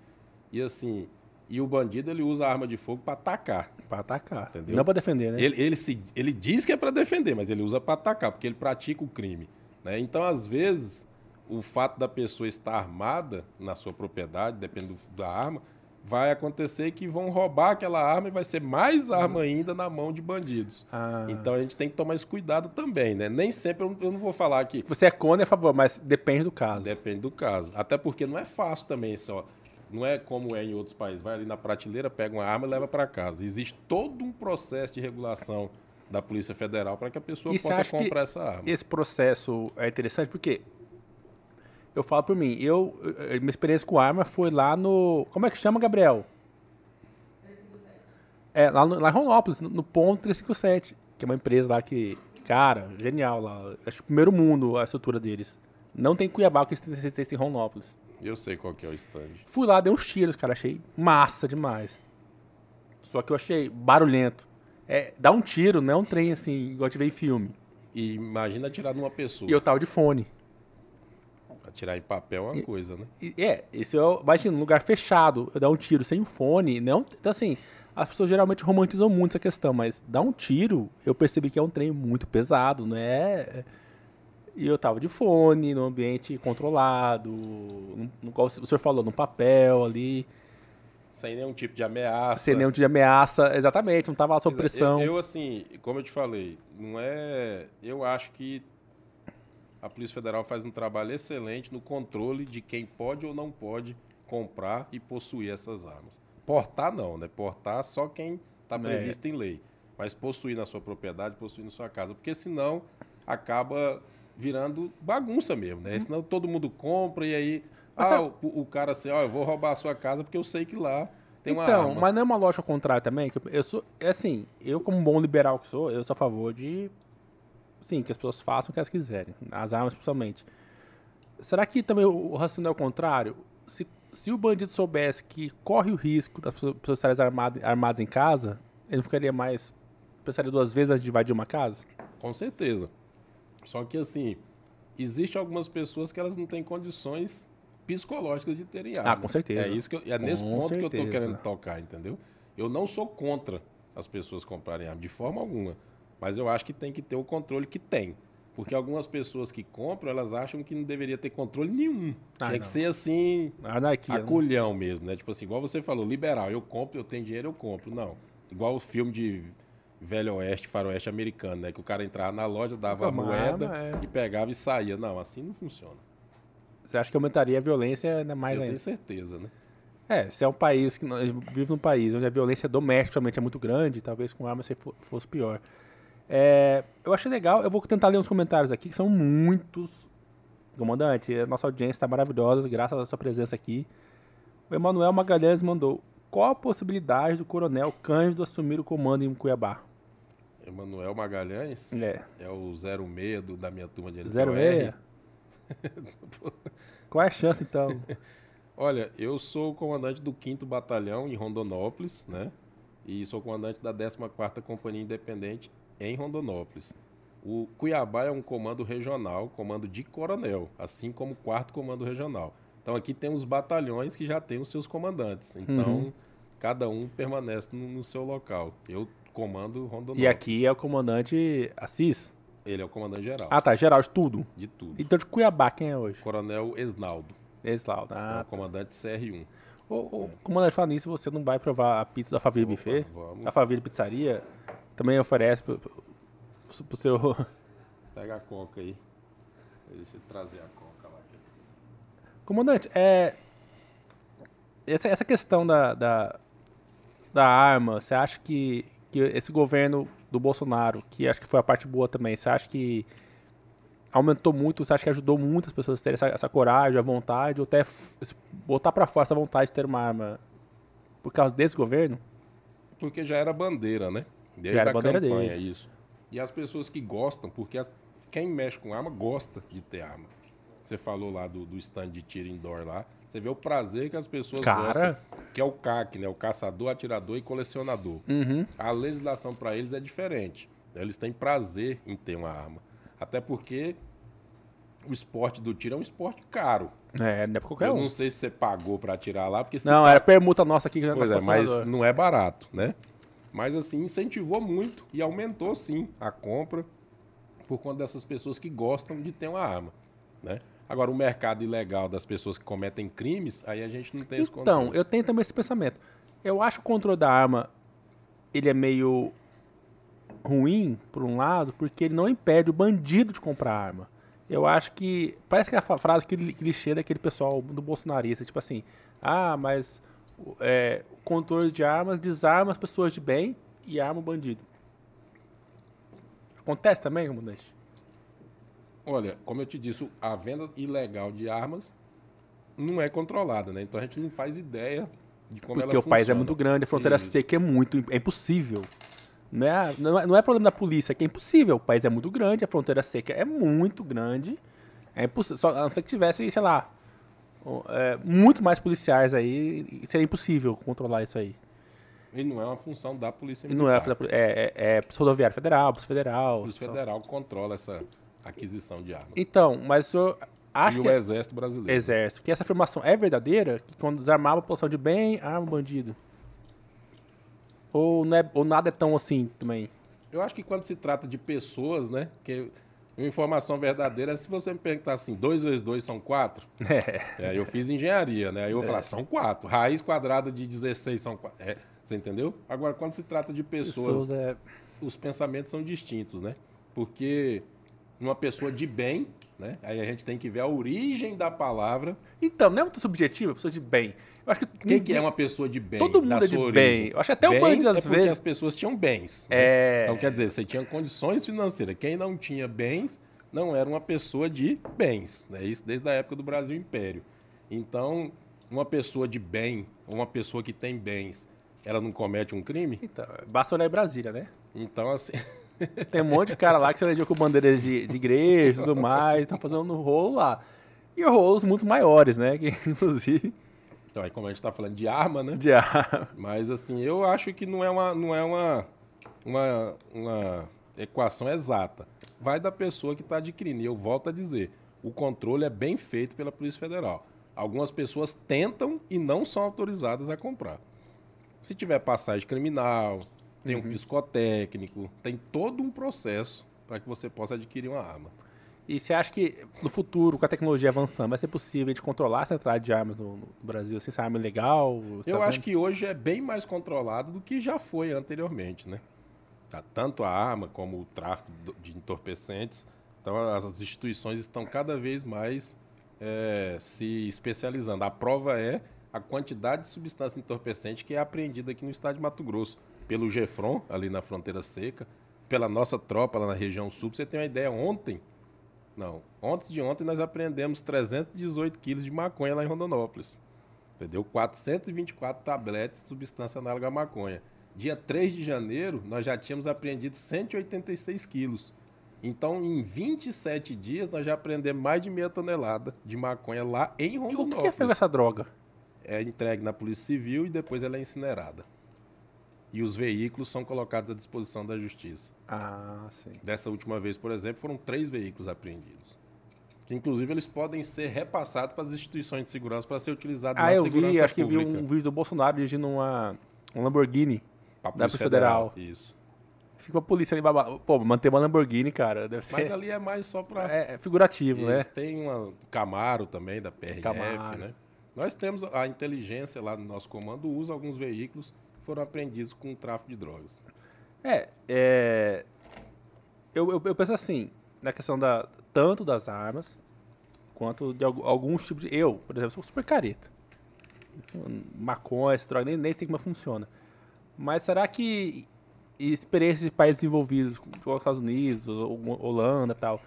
[SPEAKER 2] E assim, e o bandido ele usa a arma de fogo para atacar.
[SPEAKER 1] Pra atacar.
[SPEAKER 2] Entendeu?
[SPEAKER 1] Não pra defender, né?
[SPEAKER 2] Ele, ele, se, ele diz que é para defender, mas ele usa para atacar, porque ele pratica o crime. né? Então, às vezes, o fato da pessoa estar armada na sua propriedade, dependendo da arma, vai acontecer que vão roubar aquela arma e vai ser mais arma ainda na mão de bandidos.
[SPEAKER 1] Ah.
[SPEAKER 2] Então, a gente tem que tomar esse cuidado também, né? Nem sempre, eu, não vou falar que
[SPEAKER 1] Você é contra e a favor, mas depende do caso.
[SPEAKER 2] Depende do caso. Até porque não é fácil também só. Não é como é em outros países. Vai ali na prateleira, pega uma arma e leva para casa. Existe todo um processo de regulação da Polícia Federal para que a pessoa
[SPEAKER 1] E
[SPEAKER 2] possa comprar essa arma.
[SPEAKER 1] Esse processo é interessante porque eu falo por mim, eu, eu- minha experiência com arma foi lá no. Como é que chama, Gabriel? É, lá, no, lá em Ronópolis, no, no ponto 357, que é uma empresa lá que, cara, genial lá. Acho que primeiro mundo a estrutura deles. Não tem Cuiabá, que eles têm em Ronópolis.
[SPEAKER 2] Eu sei qual que é o stand.
[SPEAKER 1] Fui lá, dei uns tiros, cara, achei massa demais. Só que eu achei barulhento. É, dá um tiro, não é um trem assim, igual eu tive em filme.
[SPEAKER 2] E imagina atirar numa pessoa.
[SPEAKER 1] E eu tava de fone.
[SPEAKER 2] Atirar em papel é uma coisa, né?
[SPEAKER 1] E- É, esse é, o- imagina, um lugar fechado, eu dar um tiro sem fone, não, então assim, as pessoas geralmente romantizam muito essa questão, mas dar um tiro, eu percebi que é um trem muito pesado, não é? E eu tava de fone, num ambiente controlado, no, no qual o senhor falou, no papel ali,
[SPEAKER 2] Sem nenhum tipo de ameaça.
[SPEAKER 1] sem nenhum tipo de ameaça, exatamente, não tava lá sob pressão.
[SPEAKER 2] Eu, eu, assim, como eu te falei, não é. Eu acho que a Polícia Federal faz um trabalho excelente no controle de quem pode ou não pode comprar e possuir essas armas. Portar não, né? Portar só quem está
[SPEAKER 1] É.
[SPEAKER 2] previsto em lei. Mas possuir na sua propriedade, possuir na sua casa. Porque senão acaba virando bagunça mesmo, né? Senão todo mundo compra e aí.
[SPEAKER 1] Mas
[SPEAKER 2] Ah, o, o cara assim, ó, eu vou roubar a sua casa porque eu sei que lá tem uma
[SPEAKER 1] Então,
[SPEAKER 2] arma.
[SPEAKER 1] mas não é uma lógica contrária também? Eu- sou, é assim, eu como bom liberal que sou, eu sou a favor de, sim, que as pessoas façam o que elas quiserem, as armas principalmente. Será que também o o raciocínio é o contrário? Se, se o bandido soubesse que corre o risco das pessoas pessoas estarem armadas, armadas em casa, ele não ficaria mais, pensaria duas vezes antes de invadir uma casa?
[SPEAKER 2] Com certeza. Só que assim, existe algumas pessoas que elas não têm condições psicológicas de terem arma.
[SPEAKER 1] Ah, com certeza.
[SPEAKER 2] É isso que eu, é nesse
[SPEAKER 1] Com
[SPEAKER 2] ponto que eu tô
[SPEAKER 1] certeza.
[SPEAKER 2] querendo tocar, entendeu? Eu não sou contra as pessoas comprarem arma de forma alguma, mas eu acho que tem que ter o controle que tem. Porque algumas pessoas que compram, elas acham que não deveria ter controle nenhum.
[SPEAKER 1] Ah,
[SPEAKER 2] Tinha que
[SPEAKER 1] não.
[SPEAKER 2] ser assim,
[SPEAKER 1] Anarquia. né?
[SPEAKER 2] aculhão mesmo, né? Tipo assim, igual você falou, liberal, eu compro, eu tenho dinheiro, eu compro. Não. Igual o filme de Velho Oeste, Faroeste americano, né? Que o cara entrava na loja, dava a moeda
[SPEAKER 1] é.
[SPEAKER 2] e pegava e saía. Não, assim não funciona.
[SPEAKER 1] Você acha que aumentaria a violência ainda mais
[SPEAKER 2] eu
[SPEAKER 1] ainda?
[SPEAKER 2] tenho certeza, né?
[SPEAKER 1] É, se é um país que vive num país onde a violência doméstica realmente é muito grande, talvez com arma fosse pior. É, eu achei legal, eu vou tentar ler uns comentários aqui, que são muitos. Comandante, a nossa audiência está maravilhosa, graças à sua presença aqui. O Emanuel Magalhães mandou: qual a possibilidade do Coronel Cândido assumir o comando em Cuiabá?
[SPEAKER 2] Emanuel Magalhães
[SPEAKER 1] É,
[SPEAKER 2] é o zero medo da minha turma de
[SPEAKER 1] zero
[SPEAKER 2] NPR.
[SPEAKER 1] meia? Qual é a chance então?
[SPEAKER 2] Olha, eu sou o comandante do 5 Batalhão em Rondonópolis, né? E sou comandante da 14ª Companhia Independente em Rondonópolis. O Cuiabá é um comando regional, comando de coronel, assim como o 4 Comando Regional. Então aqui tem os batalhões que já têm os seus comandantes. Então,
[SPEAKER 1] Uhum.
[SPEAKER 2] cada um permanece no, no seu local. Eu comando Rondonópolis.
[SPEAKER 1] E aqui é o comandante Assis?
[SPEAKER 2] Ele é o comandante geral
[SPEAKER 1] Ah tá, geral de tudo.
[SPEAKER 2] de tudo.
[SPEAKER 1] Então de Cuiabá, quem é hoje?
[SPEAKER 2] Coronel Esnaldo,
[SPEAKER 1] Esse lá.
[SPEAKER 2] é
[SPEAKER 1] Ah,
[SPEAKER 2] o comandante CR1.
[SPEAKER 1] Ô, ô, comandante, falando nisso, você não vai provar a pizza da Faville Buffet?
[SPEAKER 2] vamos.
[SPEAKER 1] A Faville Pizzaria também oferece pro, pro, pro seu...
[SPEAKER 2] Pega a coca aí. Deixa eu trazer a coca lá.
[SPEAKER 1] Comandante, é... Essa, essa questão da, da, da arma, você acha que, que esse governo do Bolsonaro, que acho que foi a parte boa também, você acha que aumentou muito, você acha que ajudou muitas pessoas a terem essa, essa coragem, a vontade, ou até botar pra fora essa vontade de ter uma arma por causa desse governo?
[SPEAKER 2] Porque já era bandeira, né? Desde
[SPEAKER 1] Já era
[SPEAKER 2] a
[SPEAKER 1] bandeira
[SPEAKER 2] campanha,
[SPEAKER 1] dele.
[SPEAKER 2] isso. E as pessoas que gostam, porque as- quem mexe com arma gosta de ter arma. Você falou lá do, do stand de tiro indoor lá. Você vê o prazer que as pessoas
[SPEAKER 1] Cara.
[SPEAKER 2] gostam, que é o CAC, né? O caçador, atirador e colecionador.
[SPEAKER 1] Uhum.
[SPEAKER 2] A legislação para eles é diferente. Eles têm prazer em ter uma arma. Até porque o esporte do tiro é um esporte caro.
[SPEAKER 1] É, não é pra qualquer
[SPEAKER 2] Eu
[SPEAKER 1] um.
[SPEAKER 2] não sei se você pagou para atirar lá, porque
[SPEAKER 1] Não, era permuta nossa aqui. que
[SPEAKER 2] Pois é, mas não é barato, né? Mas assim, incentivou muito e aumentou sim a compra por conta dessas pessoas que gostam de ter uma arma, né? Agora, o mercado ilegal das pessoas que cometem crimes, aí a gente não tem esse
[SPEAKER 1] Então,
[SPEAKER 2] controle.
[SPEAKER 1] eu tenho também esse pensamento. Eu acho o controle da arma ele é meio ruim, por um lado, porque ele não impede o bandido de comprar arma. Eu acho que. Parece que é a frase que clichê daquele pessoal do bolsonarista, tipo assim, ah, mas é, o controle de armas desarma as pessoas de bem e arma o bandido. Acontece também, comandante?
[SPEAKER 2] Olha, como eu te disse, a venda ilegal de armas não é controlada, né? Então a gente não faz ideia de como
[SPEAKER 1] Porque
[SPEAKER 2] ela
[SPEAKER 1] o país é
[SPEAKER 2] funciona.
[SPEAKER 1] muito grande, a fronteira
[SPEAKER 2] Isso.
[SPEAKER 1] seca é muito, é impossível. Não é, não, é, não é problema da polícia, é que é impossível. O país é muito grande, a fronteira seca é muito grande. É impossível. Só, a não ser que tivesse, sei lá, é, muito mais policiais aí, seria impossível controlar isso aí.
[SPEAKER 2] E não é uma função da Polícia
[SPEAKER 1] E não é,
[SPEAKER 2] Militar.
[SPEAKER 1] é, é, é rodoviário federal, polícia federal.
[SPEAKER 2] A Polícia Federal controla essa aquisição de armas.
[SPEAKER 1] Então, mas o senhor acha
[SPEAKER 2] e o Exército Brasileiro.
[SPEAKER 1] exército, que essa afirmação é verdadeira? Que quando desarmava a população de bem, arma o bandido? Ou, não é, ou nada é tão assim também?
[SPEAKER 2] Eu acho que quando se trata de pessoas, né? Que uma informação verdadeira é se você me perguntar assim, 2 vezes 2 são 4.
[SPEAKER 1] É.
[SPEAKER 2] É, eu fiz engenharia, né? Aí eu vou falar, são 4. Raiz quadrada de 16 são 4. É, você entendeu? Agora, quando se trata de pessoas,
[SPEAKER 1] Pessoas, é,
[SPEAKER 2] os pensamentos são distintos, né? Porque uma pessoa de bem, né? Aí a gente tem que ver a origem da palavra.
[SPEAKER 1] Então, não é muito subjetivo, pessoa de bem. Eu acho que.
[SPEAKER 2] O que, que é uma pessoa de bem?
[SPEAKER 1] Todo mundo é de
[SPEAKER 2] sua
[SPEAKER 1] bem.
[SPEAKER 2] origem?
[SPEAKER 1] Eu acho que até o bandido, às
[SPEAKER 2] é porque
[SPEAKER 1] vezes-
[SPEAKER 2] as pessoas tinham bens. né?
[SPEAKER 1] É.
[SPEAKER 2] Então, quer dizer, você tinha condições financeiras. Quem não tinha bens não era uma pessoa de bens. Né? Isso desde a época do Brasil Império. Então, uma pessoa de bem, uma pessoa que tem bens, ela não comete um crime?
[SPEAKER 1] Então, basta olhar em Brasília, né?
[SPEAKER 2] Então, assim.
[SPEAKER 1] Tem um monte de cara lá que se elegeu com bandeiras de, de igreja e tudo mais, tá fazendo rolo lá. E rolos muito maiores, né? Que, inclusive,
[SPEAKER 2] Então, aí como a gente tá falando de arma, né?
[SPEAKER 1] de ar.
[SPEAKER 2] Mas assim, eu acho que não é uma, não é uma, uma, uma equação exata. Vai da pessoa que está adquirindo. E eu volto a dizer, o controle é bem feito pela Polícia Federal. Algumas pessoas tentam e não são autorizadas a comprar. Se tiver passagem criminal, tem um psicotécnico, tem todo um processo para que você possa adquirir uma arma.
[SPEAKER 1] E você acha que no futuro, com a tecnologia avançando, vai ser possível de controlar essa entrada de armas no, no Brasil? Assim, essa arma é legal?
[SPEAKER 2] Eu
[SPEAKER 1] tá
[SPEAKER 2] acho que hoje é bem mais controlado do que já foi anteriormente, né? Tá tanto a arma como o tráfico de entorpecentes. Então as instituições estão cada vez mais eh, se especializando. A prova é a quantidade de substância entorpecente que é apreendida aqui no estado de Mato Grosso pelo Gefron, ali na fronteira seca, pela nossa tropa lá na região sul. Pra você ter uma ideia, ontem, não, antes de ontem nós apreendemos 318 quilos de maconha lá em Rondonópolis. Entendeu? 424 tabletes de substância análoga à maconha. Dia 3 de janeiro, nós já tínhamos apreendido 186 quilos. Então, em 27 dias, nós já apreendemos mais de meia tonelada de maconha lá em
[SPEAKER 1] E o que é
[SPEAKER 2] Rondonópolis.
[SPEAKER 1] essa droga?
[SPEAKER 2] É entregue na Polícia Civil e depois ela é incinerada. E os veículos são colocados à disposição da Justiça.
[SPEAKER 1] Ah, sim.
[SPEAKER 2] Dessa última vez, por exemplo, foram três veículos apreendidos. Que, inclusive, eles podem ser repassados para as instituições de segurança para ser utilizados
[SPEAKER 1] Ah,
[SPEAKER 2] na
[SPEAKER 1] eu
[SPEAKER 2] segurança
[SPEAKER 1] vi, acho que vi um vídeo do Bolsonaro dirigindo uma, um Lamborghini.
[SPEAKER 2] Pra
[SPEAKER 1] da
[SPEAKER 2] Polícia
[SPEAKER 1] Polícia Federal.
[SPEAKER 2] Isso.
[SPEAKER 1] Fica a polícia ali babado. Pô, manter uma Lamborghini, cara, deve ser.
[SPEAKER 2] Mas ali é mais só para...
[SPEAKER 1] É, é figurativo, né?
[SPEAKER 2] Eles têm uma Camaro também, da PRF,
[SPEAKER 1] Camaro.
[SPEAKER 2] né? Nós temos a inteligência lá no nosso comando, usa alguns veículos foram apreendidos com tráfico de drogas.
[SPEAKER 1] É, é. Eu, eu, eu penso assim, na questão da tanto das armas, quanto de algu- alguns tipos de. Eu, por exemplo, sou super careta. Maconha, essa droga, nem, nem sei como funciona. Mas será que experiências de países envolvidos, como os Estados Unidos, Holanda tal,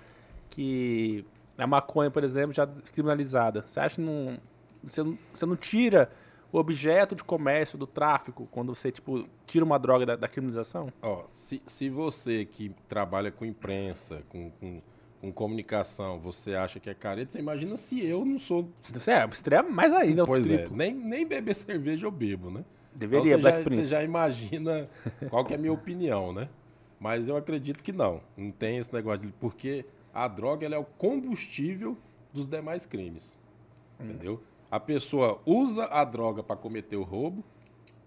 [SPEAKER 1] que a maconha, por exemplo, já descriminalizada, você acha que não, você, você não tira o objeto de comércio do tráfico quando você, tipo, tira uma droga da, da criminalização?
[SPEAKER 2] Ó, se, se você que trabalha com imprensa, com, com, com comunicação, você acha que é careta, você imagina se eu não sou.
[SPEAKER 1] Você é, estreia mais ainda.
[SPEAKER 2] Pois é, nem, nem beber cerveja eu bebo, né?
[SPEAKER 1] Deveria,
[SPEAKER 2] então, você,
[SPEAKER 1] Black
[SPEAKER 2] já,
[SPEAKER 1] Prince.
[SPEAKER 2] você já imagina qual que é a minha opinião, né? Mas eu acredito que não. Não tem esse negócio de. Porque a droga ela é o combustível dos demais crimes.
[SPEAKER 1] Hum.
[SPEAKER 2] Entendeu? A pessoa usa a droga para cometer o roubo,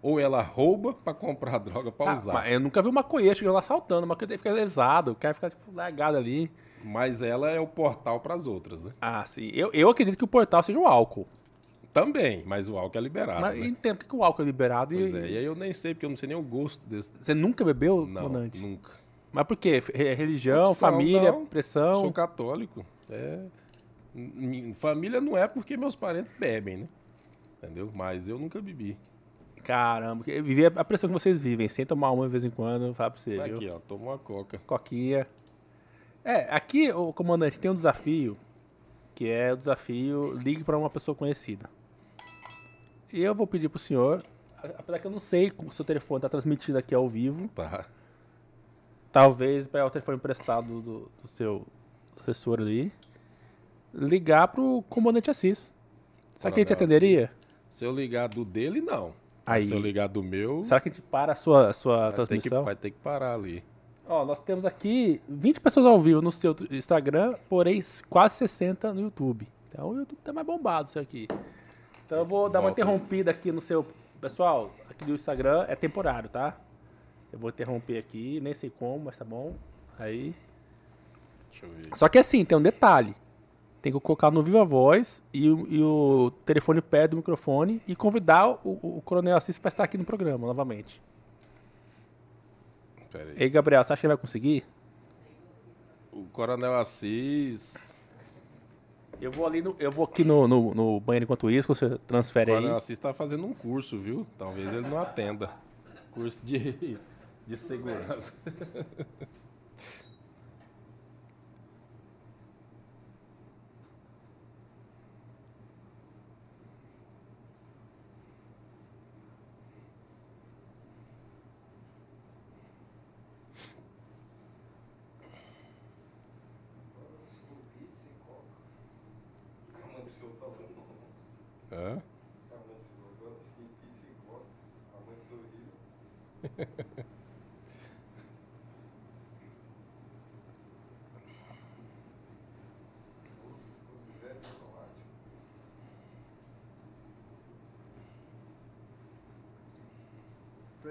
[SPEAKER 2] ou ela rouba para comprar a droga para
[SPEAKER 1] Ah,
[SPEAKER 2] usar.
[SPEAKER 1] eu nunca vi uma maconheiro chegando lá assaltando, uma maconheiro fica lesado, o cara fica tipo, largado ali.
[SPEAKER 2] Mas ela é o portal para as outras, né?
[SPEAKER 1] Ah, sim. Eu, eu acredito que o portal seja o álcool.
[SPEAKER 2] Também, mas o álcool é liberado.
[SPEAKER 1] mas
[SPEAKER 2] né?
[SPEAKER 1] entendo por que o álcool é liberado
[SPEAKER 2] Pois
[SPEAKER 1] e,
[SPEAKER 2] é, e aí eu nem sei, porque eu não sei nem o gosto desse.
[SPEAKER 1] Você nunca bebeu,
[SPEAKER 2] Não, nunca.
[SPEAKER 1] Mas por quê? Re- Religião,
[SPEAKER 2] Opção,
[SPEAKER 1] família,
[SPEAKER 2] não.
[SPEAKER 1] pressão?
[SPEAKER 2] Sou católico. É. Família não é porque meus parentes bebem, né? Entendeu? Mas eu nunca bebi.
[SPEAKER 1] Caramba, viver a pressão que vocês vivem, sem tomar uma de vez em quando, fala pra você,
[SPEAKER 2] Aqui,
[SPEAKER 1] viu?
[SPEAKER 2] ó, toma uma coca.
[SPEAKER 1] Coquinha. É, aqui, o comandante, tem um desafio, que é o desafio ligue para uma pessoa conhecida. E eu vou pedir pro senhor, apesar que eu não sei como o seu telefone tá transmitido aqui ao vivo,
[SPEAKER 2] Tá.
[SPEAKER 1] talvez pegar o telefone emprestado do, do seu assessor ali, ligar pro comandante Assis. Será que ele te atenderia?
[SPEAKER 2] Se eu ligar do dele, não.
[SPEAKER 1] Aí.
[SPEAKER 2] Se eu ligar do meu,
[SPEAKER 1] Será que a gente para a sua, a sua
[SPEAKER 2] vai ter, que,
[SPEAKER 1] transmissão?
[SPEAKER 2] vai ter que parar ali.
[SPEAKER 1] Ó, nós temos aqui 20 pessoas ao vivo no seu Instagram, porém quase 60 no YouTube. Então o YouTube tá mais bombado isso aqui. Então eu vou dar uma
[SPEAKER 2] Volta.
[SPEAKER 1] interrompida aqui no seu. Pessoal, aqui do Instagram é temporário, tá? Eu vou interromper aqui, nem sei como, mas tá bom. Aí.
[SPEAKER 2] Deixa eu ver.
[SPEAKER 1] Só que assim, tem um detalhe. Tem que colocar no Viva Voz e o, e o telefone perto do microfone e convidar o, o, o Coronel Assis para estar aqui no programa novamente.
[SPEAKER 2] Pera aí.
[SPEAKER 1] Ei, Gabriel, você acha que ele vai conseguir?
[SPEAKER 2] O Coronel Assis.
[SPEAKER 1] Eu vou ali no, eu vou aqui no, no, no banheiro enquanto isso, você
[SPEAKER 2] O
[SPEAKER 1] transfere aí.
[SPEAKER 2] Coronel Assis tá fazendo um curso, viu? Talvez ele não atenda. Curso de, de segurança.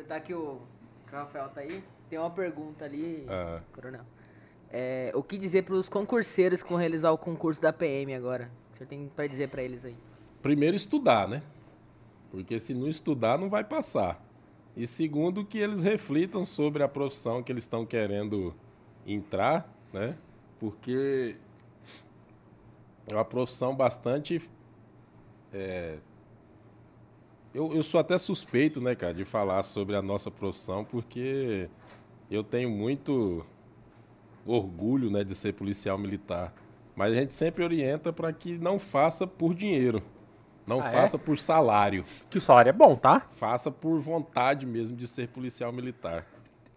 [SPEAKER 3] Aproveitar que o, que o Rafael tá aí, tem uma pergunta ali,
[SPEAKER 2] Ah.
[SPEAKER 3] coronel. É, o que dizer pros concurseiros que vão realizar o concurso da PM agora? O senhor tem pra dizer pra eles aí?
[SPEAKER 2] Primeiro, estudar, né? Porque se não estudar, não vai passar. E segundo, que eles reflitam sobre a profissão que eles estão querendo entrar, né? Porque é uma profissão bastante. é, Eu, eu sou até suspeito, né, cara, de falar sobre a nossa profissão, porque eu tenho muito orgulho, né, de ser policial militar. Mas a gente sempre orienta para que não faça por dinheiro. Não
[SPEAKER 1] Ah, é?
[SPEAKER 2] faça por salário.
[SPEAKER 1] Que o salário é bom, tá?
[SPEAKER 2] Faça por vontade mesmo de ser policial militar.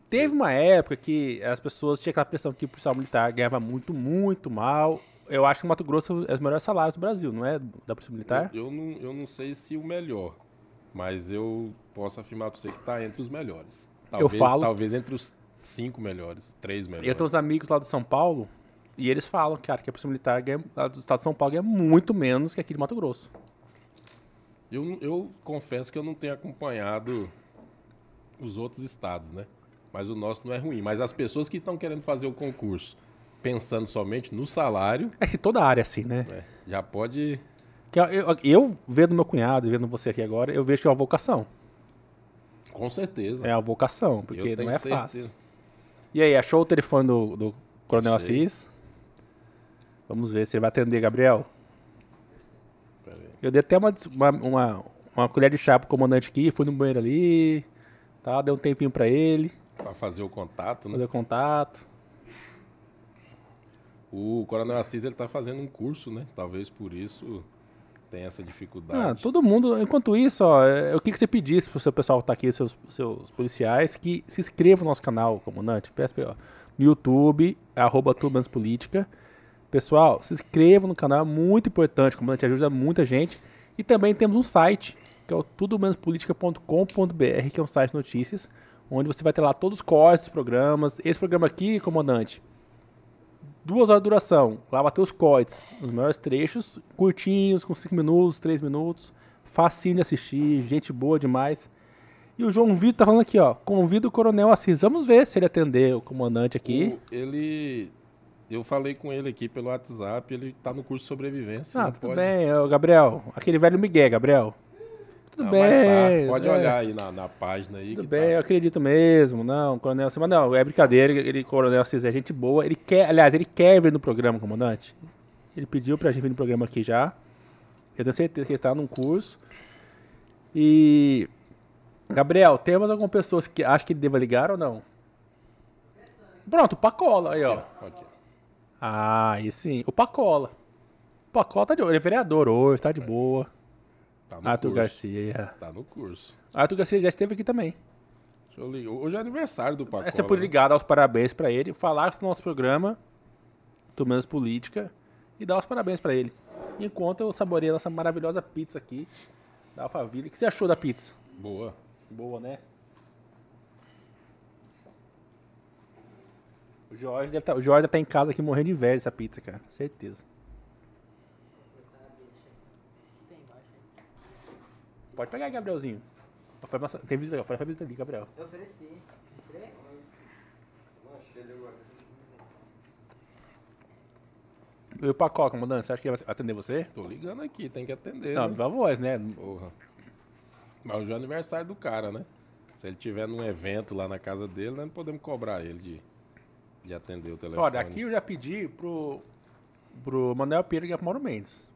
[SPEAKER 1] Teve uma época que as pessoas tinham aquela pressão que o policial militar ganhava muito, muito mal. Eu acho que o Mato Grosso é os melhores salários do Brasil, não é? Da polícia militar?
[SPEAKER 2] Eu, eu não, eu não sei se o melhor, mas eu posso afirmar para você que está entre os melhores. Talvez,
[SPEAKER 1] falo-
[SPEAKER 2] talvez entre os cinco melhores, três melhores.
[SPEAKER 1] Eu tenho uns amigos lá do São Paulo e eles falam, cara, que a polícia militar ganha, do estado de São Paulo ganha muito menos que aqui de Mato Grosso.
[SPEAKER 2] Eu, eu confesso que eu não tenho acompanhado os outros estados, né? Mas o nosso não é ruim. Mas as pessoas que estão querendo fazer o concurso pensando somente no salário,
[SPEAKER 1] É que toda área é assim, né?
[SPEAKER 2] né, já pode.
[SPEAKER 1] Que eu, eu, eu vendo meu cunhado e vendo você aqui agora, eu vejo que é uma vocação.
[SPEAKER 2] Com certeza.
[SPEAKER 1] É uma vocação, porque não é
[SPEAKER 2] certeza.
[SPEAKER 1] fácil. E aí, achou o telefone do, do Coronel
[SPEAKER 2] Achei.
[SPEAKER 1] Assis? Vamos ver se ele vai atender, Gabriel. Eu dei até uma, uma, uma, uma colher de chá pro comandante aqui, fui no banheiro ali, tá? Dei um tempinho pra ele,
[SPEAKER 2] Para fazer o contato, né?
[SPEAKER 1] fazer contato.
[SPEAKER 2] O Coronel Assis ele tá fazendo um curso, né? Talvez por isso tenha essa
[SPEAKER 1] Ah,
[SPEAKER 2] dificuldade.
[SPEAKER 1] todo mundo, enquanto isso, ó, é, eu queria que você pedisse pro seu pessoal que tá aqui, seus, seus policiais, que se inscrevam no nosso canal, comandante. Ele, ó, no YouTube, arroba Política. Pessoal, se inscrevam no canal, é muito importante, comandante ajuda muita gente. E também temos um site, que é o tudomenospolitica.com.br, que é um site de notícias, onde você vai ter lá todos os cortes dos programas. Esse programa aqui, comandante, duas horas de duração. Lá vai ter os cortes, os maiores trechos, curtinhos, com 5 minutos, 3 minutos. Facinho de assistir, gente boa demais. E o João Vitor tá falando aqui, ó. Convida o Coronel Assis. Vamos ver se ele atender o comandante aqui.
[SPEAKER 2] O- ele. Eu falei com ele aqui pelo WhatsApp, ele tá no curso de sobrevivência.
[SPEAKER 1] ah, tudo
[SPEAKER 2] pode...
[SPEAKER 1] bem, ô, Gabriel. Aquele velho Miguel, Gabriel. Tudo
[SPEAKER 2] Não,
[SPEAKER 1] bem.
[SPEAKER 2] mas tá, Pode
[SPEAKER 1] é.
[SPEAKER 2] olhar aí na, na página aí.
[SPEAKER 1] Tudo bem, eu
[SPEAKER 2] tá.
[SPEAKER 1] acredito mesmo. Não, Coronel Assis. Mas não, é brincadeira. Ele, Coronel Assis é gente boa. Ele quer, aliás, ele quer vir no programa, comandante. Ele pediu pra gente vir no programa aqui já. Eu tenho certeza que ele está num curso. E. Gabriel, temos algumas pessoas que acham que ele deva ligar ou não? Pronto, o Pacola aí, ó.
[SPEAKER 2] Aqui.
[SPEAKER 1] Ah, aí sim. O Pacola. O Pacola tá de boa. Ele é vereador hoje, tá de boa.
[SPEAKER 2] Tá no
[SPEAKER 1] Arthur
[SPEAKER 2] curso.
[SPEAKER 1] Garcia.
[SPEAKER 2] Tá no curso.
[SPEAKER 1] Arthur Garcia já esteve aqui também.
[SPEAKER 2] Deixa eu ligar. Hoje é aniversário do Pacola.
[SPEAKER 1] É, você pode
[SPEAKER 2] né?
[SPEAKER 1] ligar, dar os parabéns pra ele, falar sobre o nosso programa, do menos política, e dar os parabéns pra ele. Enquanto eu saboreio a nossa maravilhosa pizza aqui, da Alphaville. O que você achou da pizza?
[SPEAKER 2] Boa.
[SPEAKER 1] Boa, né? O Jorge deve tá, estar em casa aqui morrendo de inveja dessa pizza, cara. Certeza. Pode pegar aí, Gabrielzinho. Tem visita, faz a visita ali, Gabriel.
[SPEAKER 3] Eu ofereci.
[SPEAKER 1] E o Pacó, comandante, você acha que ele vai atender você?
[SPEAKER 2] Tô ligando aqui, tem que atender.
[SPEAKER 1] Não,
[SPEAKER 2] né?
[SPEAKER 1] viva voz, né?
[SPEAKER 2] Porra. Mas hoje é aniversário do cara, né? Se ele tiver num evento lá na casa dele, nós não podemos cobrar ele de, de atender o telefone.
[SPEAKER 1] Olha, aqui eu já pedi pro, pro Manuel Pereira ligar pro Mauro Mendes.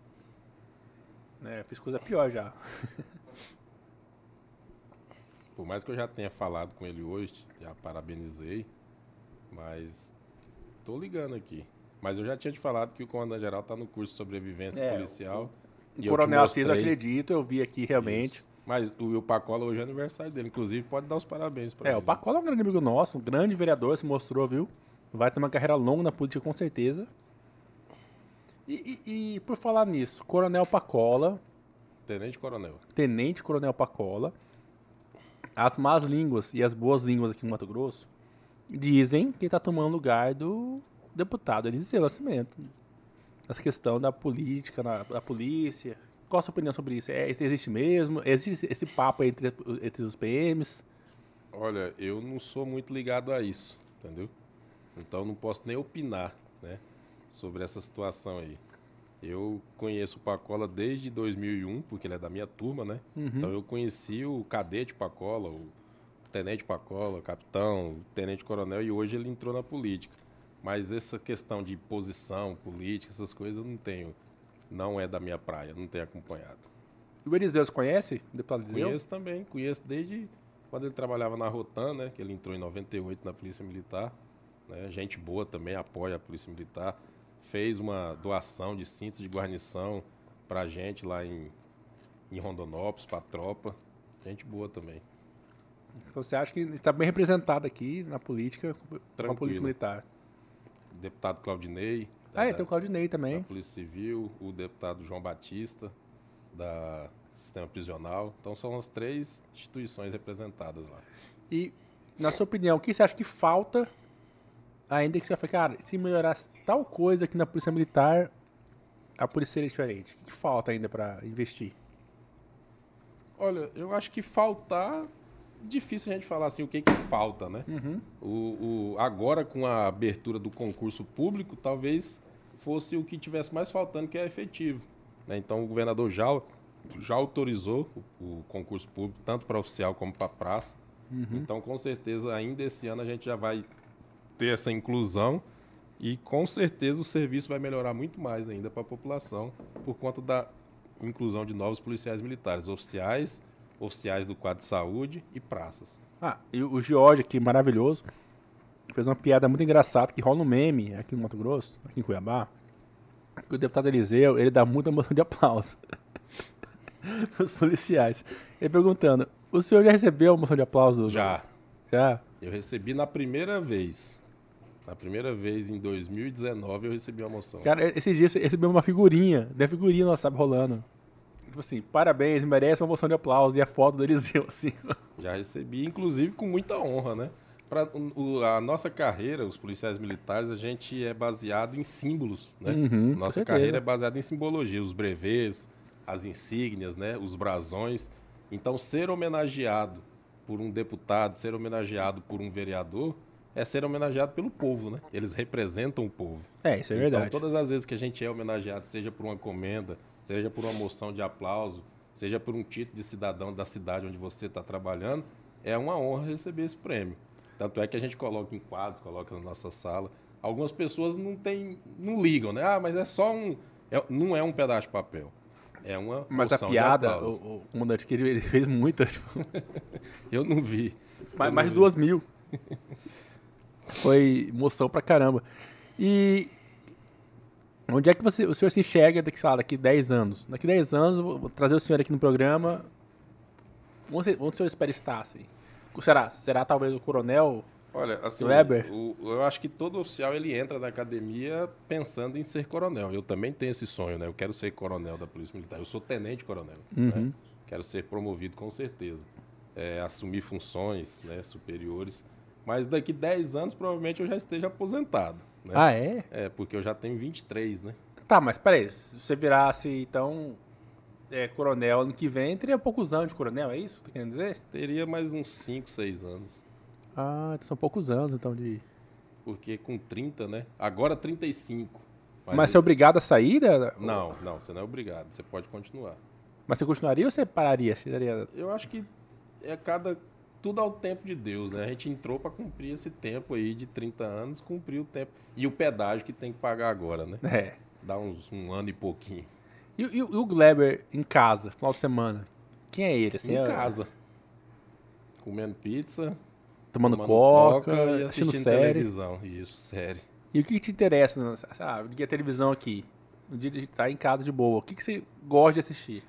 [SPEAKER 1] Né, fiz coisa pior já.
[SPEAKER 2] Por mais que eu já tenha falado com ele hoje, já parabenizei, mas tô ligando aqui. Mas eu já tinha te falado que o comandante-geral tá no curso de sobrevivência
[SPEAKER 1] É,
[SPEAKER 2] policial.
[SPEAKER 1] O
[SPEAKER 2] te
[SPEAKER 1] Coronel Assis, eu
[SPEAKER 2] mostrei
[SPEAKER 1] acredito, eu vi aqui realmente.
[SPEAKER 2] isso. Mas o, o Pacola hoje é aniversário dele. Inclusive, pode dar os parabéns pra
[SPEAKER 1] É,
[SPEAKER 2] ele.
[SPEAKER 1] o Pacola é um grande amigo nosso, um grande vereador, se mostrou, viu? Vai ter uma carreira longa na política com certeza. E, e- e por falar nisso, Coronel Pacola,
[SPEAKER 2] Tenente Coronel.
[SPEAKER 1] Tenente Coronel Pacola, as más línguas e as boas línguas aqui no Mato Grosso dizem que está tomando lugar do deputado Eliseu Nascimento. Essa questão da política, na- da polícia. Qual a sua opinião sobre isso? É, existe mesmo? Existe esse papo entre, entre os PMs?
[SPEAKER 2] Olha, eu não sou muito ligado a isso, entendeu? Então não posso nem opinar, né, sobre essa situação aí. Eu conheço o Pacola desde 2001, porque ele é da minha turma, né? Então eu conheci o cadete Pacola, o tenente Pacola, o capitão, o tenente coronel, e hoje ele entrou na política. Mas essa questão de posição política, essas coisas eu não tenho, não é da minha praia, não tenho acompanhado.
[SPEAKER 1] E o Eliseu, você conhece? Deputado Eliseu?
[SPEAKER 2] Conheço também, conheço desde quando ele trabalhava na Rotan, né? Que ele entrou em 98 na Polícia Militar. Né? Gente boa também, apoia a Polícia Militar. Fez uma doação de cintos de guarnição pra gente lá em, em Rondonópolis, pra tropa. Gente boa também.
[SPEAKER 1] Então você acha que está bem representado aqui na política com a
[SPEAKER 2] Tranquilo.
[SPEAKER 1] Polícia Militar?
[SPEAKER 2] O deputado Claudinei. da-
[SPEAKER 1] Ah,
[SPEAKER 2] da-
[SPEAKER 1] tem o Claudinei
[SPEAKER 2] da
[SPEAKER 1] também.
[SPEAKER 2] Polícia Civil, o deputado João Batista, da Sistema Prisional. Então são as três instituições representadas lá.
[SPEAKER 1] E, na sua opinião, o que você acha que falta ainda que você fala, cara, se melhorasse tal coisa aqui na Polícia Militar, a polícia seria diferente? O que, que falta ainda para investir?
[SPEAKER 2] Olha, eu acho que faltar. Difícil a gente falar assim o que, que falta, né? O, o- agora, com a abertura do concurso público, talvez fosse o que tivesse mais faltando, que é efetivo. né? Então, o governador já, já autorizou o, o concurso público, tanto para oficial como para praça. Então, com certeza, ainda esse ano a gente já vai ter essa inclusão e com certeza o serviço vai melhorar muito mais ainda para a população por conta da inclusão de novos policiais militares, oficiais, oficiais do quadro de saúde e praças.
[SPEAKER 1] Ah, e o George aqui, maravilhoso, fez uma piada muito engraçada que rola um meme aqui no Mato Grosso, aqui em Cuiabá. Que o deputado Eliseu, ele dá muita moção de aplauso pros policiais. Ele perguntando, o senhor já recebeu a moção de aplauso?
[SPEAKER 2] Já,
[SPEAKER 1] Já?
[SPEAKER 2] eu recebi na primeira vez. Na primeira vez, em 2019, eu recebi uma moção.
[SPEAKER 1] Cara, esse dia você recebeu uma figurinha, tem a figurinha lá, sabe, rolando. Tipo assim, parabéns, merece uma moção de aplauso. E a foto do Eliseu, assim.
[SPEAKER 2] Já recebi, inclusive com muita honra, né? O- a nossa carreira, os policiais militares, a gente é baseado em símbolos, né?
[SPEAKER 1] Uhum,
[SPEAKER 2] nossa carreira é baseada em simbologia, os brevês, as insígnias, né? Os brasões. Então, ser homenageado por um deputado, ser homenageado por um vereador, é ser homenageado pelo povo, né? Eles representam o povo.
[SPEAKER 1] É, isso é verdade.
[SPEAKER 2] Então, todas as vezes que a gente é homenageado, seja por uma comenda, seja por uma moção de aplauso, seja por um título de cidadão da cidade onde você está trabalhando, é uma honra receber esse prêmio. Tanto é que a gente coloca em quadros, coloca na nossa sala. Algumas pessoas não tem, não ligam, né? Ah, mas é só um, é- não é um pedaço de papel. É uma
[SPEAKER 1] Mas a piada, o, o comandante que ele, ele fez muita, tipo,
[SPEAKER 2] Eu não vi.
[SPEAKER 1] mais,
[SPEAKER 2] Eu
[SPEAKER 1] mais
[SPEAKER 2] não
[SPEAKER 1] de duas mil. Foi moção pra caramba. E onde é que você, o senhor se enxerga daqui, sei lá, daqui 10 anos? Daqui 10 anos, vou trazer o senhor aqui no programa. Onde, onde o senhor espera estar, assim? Será? Será talvez o coronel?
[SPEAKER 2] Olha, assim,
[SPEAKER 1] Weber?
[SPEAKER 2] o- eu acho que todo oficial ele entra na academia pensando em ser coronel. Eu também tenho esse sonho, né? Eu quero ser coronel da Polícia Militar. Eu sou tenente coronel, né? Quero ser promovido com certeza. É, assumir funções né, superiores. Mas daqui 10 anos, provavelmente, eu já esteja aposentado. Né?
[SPEAKER 1] Ah, é?
[SPEAKER 2] É, porque eu já tenho 23, né?
[SPEAKER 1] Tá, mas peraí, se você virasse, então, é, coronel ano que vem, teria poucos anos de coronel, é isso que tá querendo dizer?
[SPEAKER 2] Teria mais uns 5, 6 anos.
[SPEAKER 1] Ah, então são poucos anos, então, de...
[SPEAKER 2] Porque com 30, né? Agora 35.
[SPEAKER 1] Mas, você é obrigado a sair? Da...
[SPEAKER 2] Não, não, você não é obrigado. Você pode continuar.
[SPEAKER 1] Mas você continuaria ou você pararia? Você daria...
[SPEAKER 2] Eu acho que é cada. Tudo ao tempo de Deus, né? A gente entrou para cumprir esse tempo aí de 30 anos, cumprir o tempo. E o pedágio que tem que pagar agora, né?
[SPEAKER 1] É.
[SPEAKER 2] Dá uns um ano e pouquinho.
[SPEAKER 1] E, e o- e o Gleber em casa, final de semana? Quem é ele? Assim,
[SPEAKER 2] em
[SPEAKER 1] é-
[SPEAKER 2] casa. Comendo pizza,
[SPEAKER 1] Tomando,
[SPEAKER 2] tomando
[SPEAKER 1] coca,
[SPEAKER 2] e
[SPEAKER 1] assistindo
[SPEAKER 2] assistindo
[SPEAKER 1] série.
[SPEAKER 2] televisão. Isso, série.
[SPEAKER 1] E o que, te interessa? né? Ah, liguei a televisão aqui. Um dia a gente tá em casa de boa. O que, que você gosta de assistir?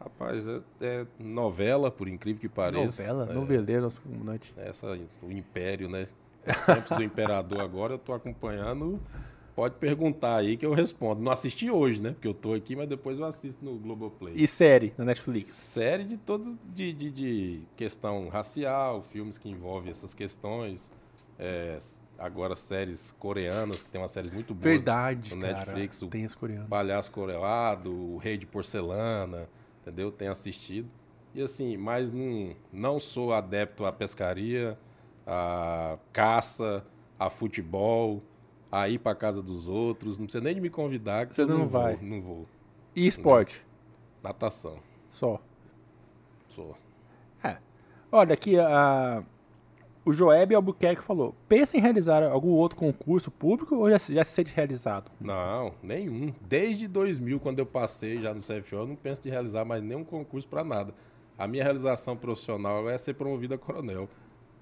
[SPEAKER 2] Rapaz, é, é novela, por incrível que pareça.
[SPEAKER 1] Novela?
[SPEAKER 2] É,
[SPEAKER 1] Noveleiro, nosso comandante.
[SPEAKER 2] Essa, o Império, né? Os tempos do Imperador agora, eu tô acompanhando pode perguntar aí que eu respondo. Não assisti hoje, né? Porque eu tô aqui, mas depois eu assisto no Globoplay.
[SPEAKER 1] E série na Netflix?
[SPEAKER 2] Série de todas de, de, de questão racial, filmes que envolvem essas questões. É, agora séries coreanas, que tem uma série muito boa.
[SPEAKER 1] Verdade,
[SPEAKER 2] no
[SPEAKER 1] cara.
[SPEAKER 2] Netflix, o
[SPEAKER 1] Tem as coreanas.
[SPEAKER 2] Palhaço Coreado, o Rei de Porcelana, entendeu? Tenho assistido. E assim, mas não, não sou adepto à pescaria, à caça, a futebol, a ir para casa dos outros. Não precisa nem de me convidar, que
[SPEAKER 1] Você não
[SPEAKER 2] não
[SPEAKER 1] vai.
[SPEAKER 2] vou. Não vou.
[SPEAKER 1] E esporte?
[SPEAKER 2] Natação,
[SPEAKER 1] Só.
[SPEAKER 2] sou.
[SPEAKER 1] É. Olha, aqui a, o Joeb Albuquerque falou: pensa em realizar algum outro concurso público ou já, já se sente realizado?
[SPEAKER 2] Não, nenhum. Desde 2000, quando eu passei já no CFO, eu não penso de realizar mais nenhum concurso para nada. A minha realização profissional é ser promovido a coronel.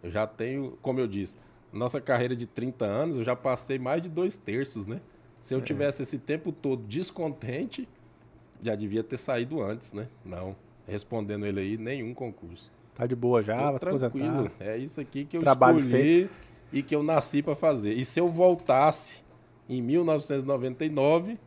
[SPEAKER 2] Eu já tenho, como eu disse, nossa carreira de 30 anos, eu já passei mais de dois terços, né? Se eu tivesse esse tempo todo descontente, já devia ter saído antes, né? Não. Respondendo ele aí, nenhum concurso.
[SPEAKER 1] Tá de boa já,
[SPEAKER 2] Tô
[SPEAKER 1] vai
[SPEAKER 2] tranquilo. É isso aqui que eu
[SPEAKER 1] Trabalho
[SPEAKER 2] escolhi e que eu nasci para fazer. E se eu voltasse em 1999,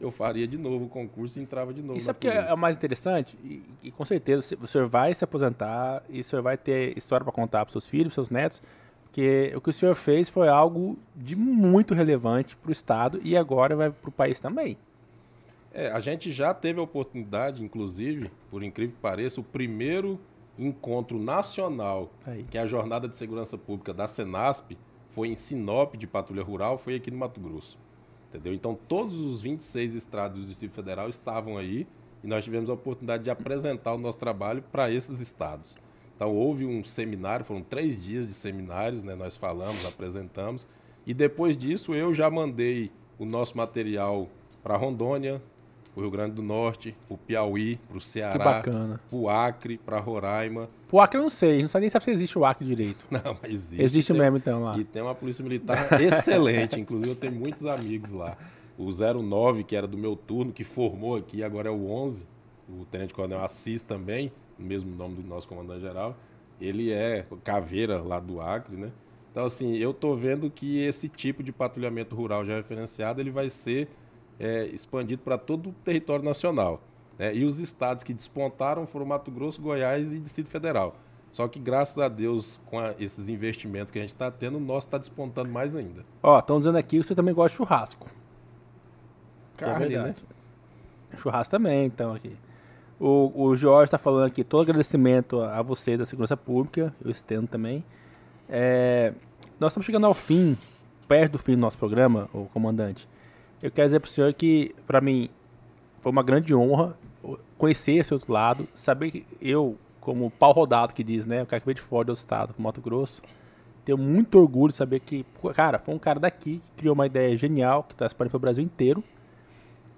[SPEAKER 2] eu faria de novo o concurso e entrava de novo
[SPEAKER 1] Isso é porque é o mais interessante, e, e com certeza o senhor vai se aposentar e o senhor vai ter história para contar para seus filhos, seus netos, porque o que o senhor fez foi algo de muito relevante para o Estado e agora vai para o país também.
[SPEAKER 2] É, a gente já teve a oportunidade, inclusive, por incrível que pareça, o primeiro encontro nacional,
[SPEAKER 1] Aí.
[SPEAKER 2] que é a Jornada de Segurança Pública da Senasp, foi em Sinop de Patrulha Rural, foi aqui no Mato Grosso. Entendeu? Então, todos os 26 estrados do Distrito Federal estavam aí e nós tivemos a oportunidade de apresentar o nosso trabalho para esses estados. Então, houve um seminário, foram três dias de seminários, né? nós falamos, apresentamos, e depois disso eu já mandei o nosso material para Rondônia, o Rio Grande do Norte, o Piauí, para o
[SPEAKER 1] Que
[SPEAKER 2] Ceará,
[SPEAKER 1] bacana.
[SPEAKER 2] para o Acre, para Roraima.
[SPEAKER 1] O Acre eu não sei, não sabe nem sabe se existe o Acre direito.
[SPEAKER 2] Não, mas existe.
[SPEAKER 1] Existe
[SPEAKER 2] tem-
[SPEAKER 1] mesmo então lá.
[SPEAKER 2] E tem uma polícia militar excelente, inclusive eu tenho muitos amigos lá. O 09, que era do meu turno, que formou aqui, agora é o 11, o Tenente Coronel Assis também, o mesmo nome do nosso comandante-geral. Ele é caveira lá do Acre, né? Então, assim, eu tô vendo que esse tipo de patrulhamento rural já referenciado, ele vai ser é, expandido para todo o território nacional. né? E os estados que despontaram foram Mato Grosso, Goiás e Distrito Federal. Só que, graças a Deus, com a- esses investimentos que a gente está tendo, o nosso está despontando mais ainda.
[SPEAKER 1] Ó, estão dizendo aqui que você também gosta de churrasco. É
[SPEAKER 2] Carne, né?
[SPEAKER 1] verdade. Churrasco também, então, aqui. O, o Jorge está falando aqui, todo agradecimento a você da Segurança Pública, eu estendo também. É, nós estamos chegando ao fim, perto do fim do nosso programa, o comandante. Eu quero dizer para o senhor que, para mim, foi uma grande honra conhecer esse outro lado, saber que eu, como pau rodado que diz, né, o cara que veio de fora do estado, pro Mato Grosso, tenho muito orgulho de saber que, cara, foi um cara daqui que criou uma ideia genial, que está espalhando para o Brasil inteiro.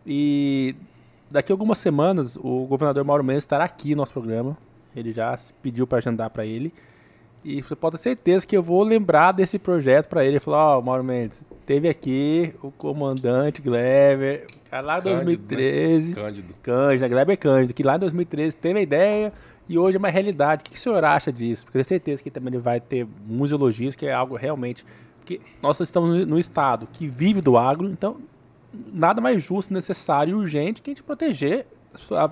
[SPEAKER 1] E daqui a algumas semanas, o governador Mauro Mendes estará aqui no nosso programa. Ele já pediu para agendar para ele. E você pode ter certeza que eu vou lembrar desse projeto para ele. Falou: Ó, Mauro Mendes, teve aqui o comandante Gleber, lá em
[SPEAKER 2] Cândido, né?
[SPEAKER 1] 2013.
[SPEAKER 2] Cândido.
[SPEAKER 1] Cândido, Gleber Cândido, que lá em 2013 teve a ideia e hoje é uma realidade. O que o senhor acha disso? Porque eu tenho certeza que também ele vai ter muitos elogios, que é algo realmente. Porque nós estamos no- estado que vive do agro, então nada mais justo, necessário e urgente que a gente proteger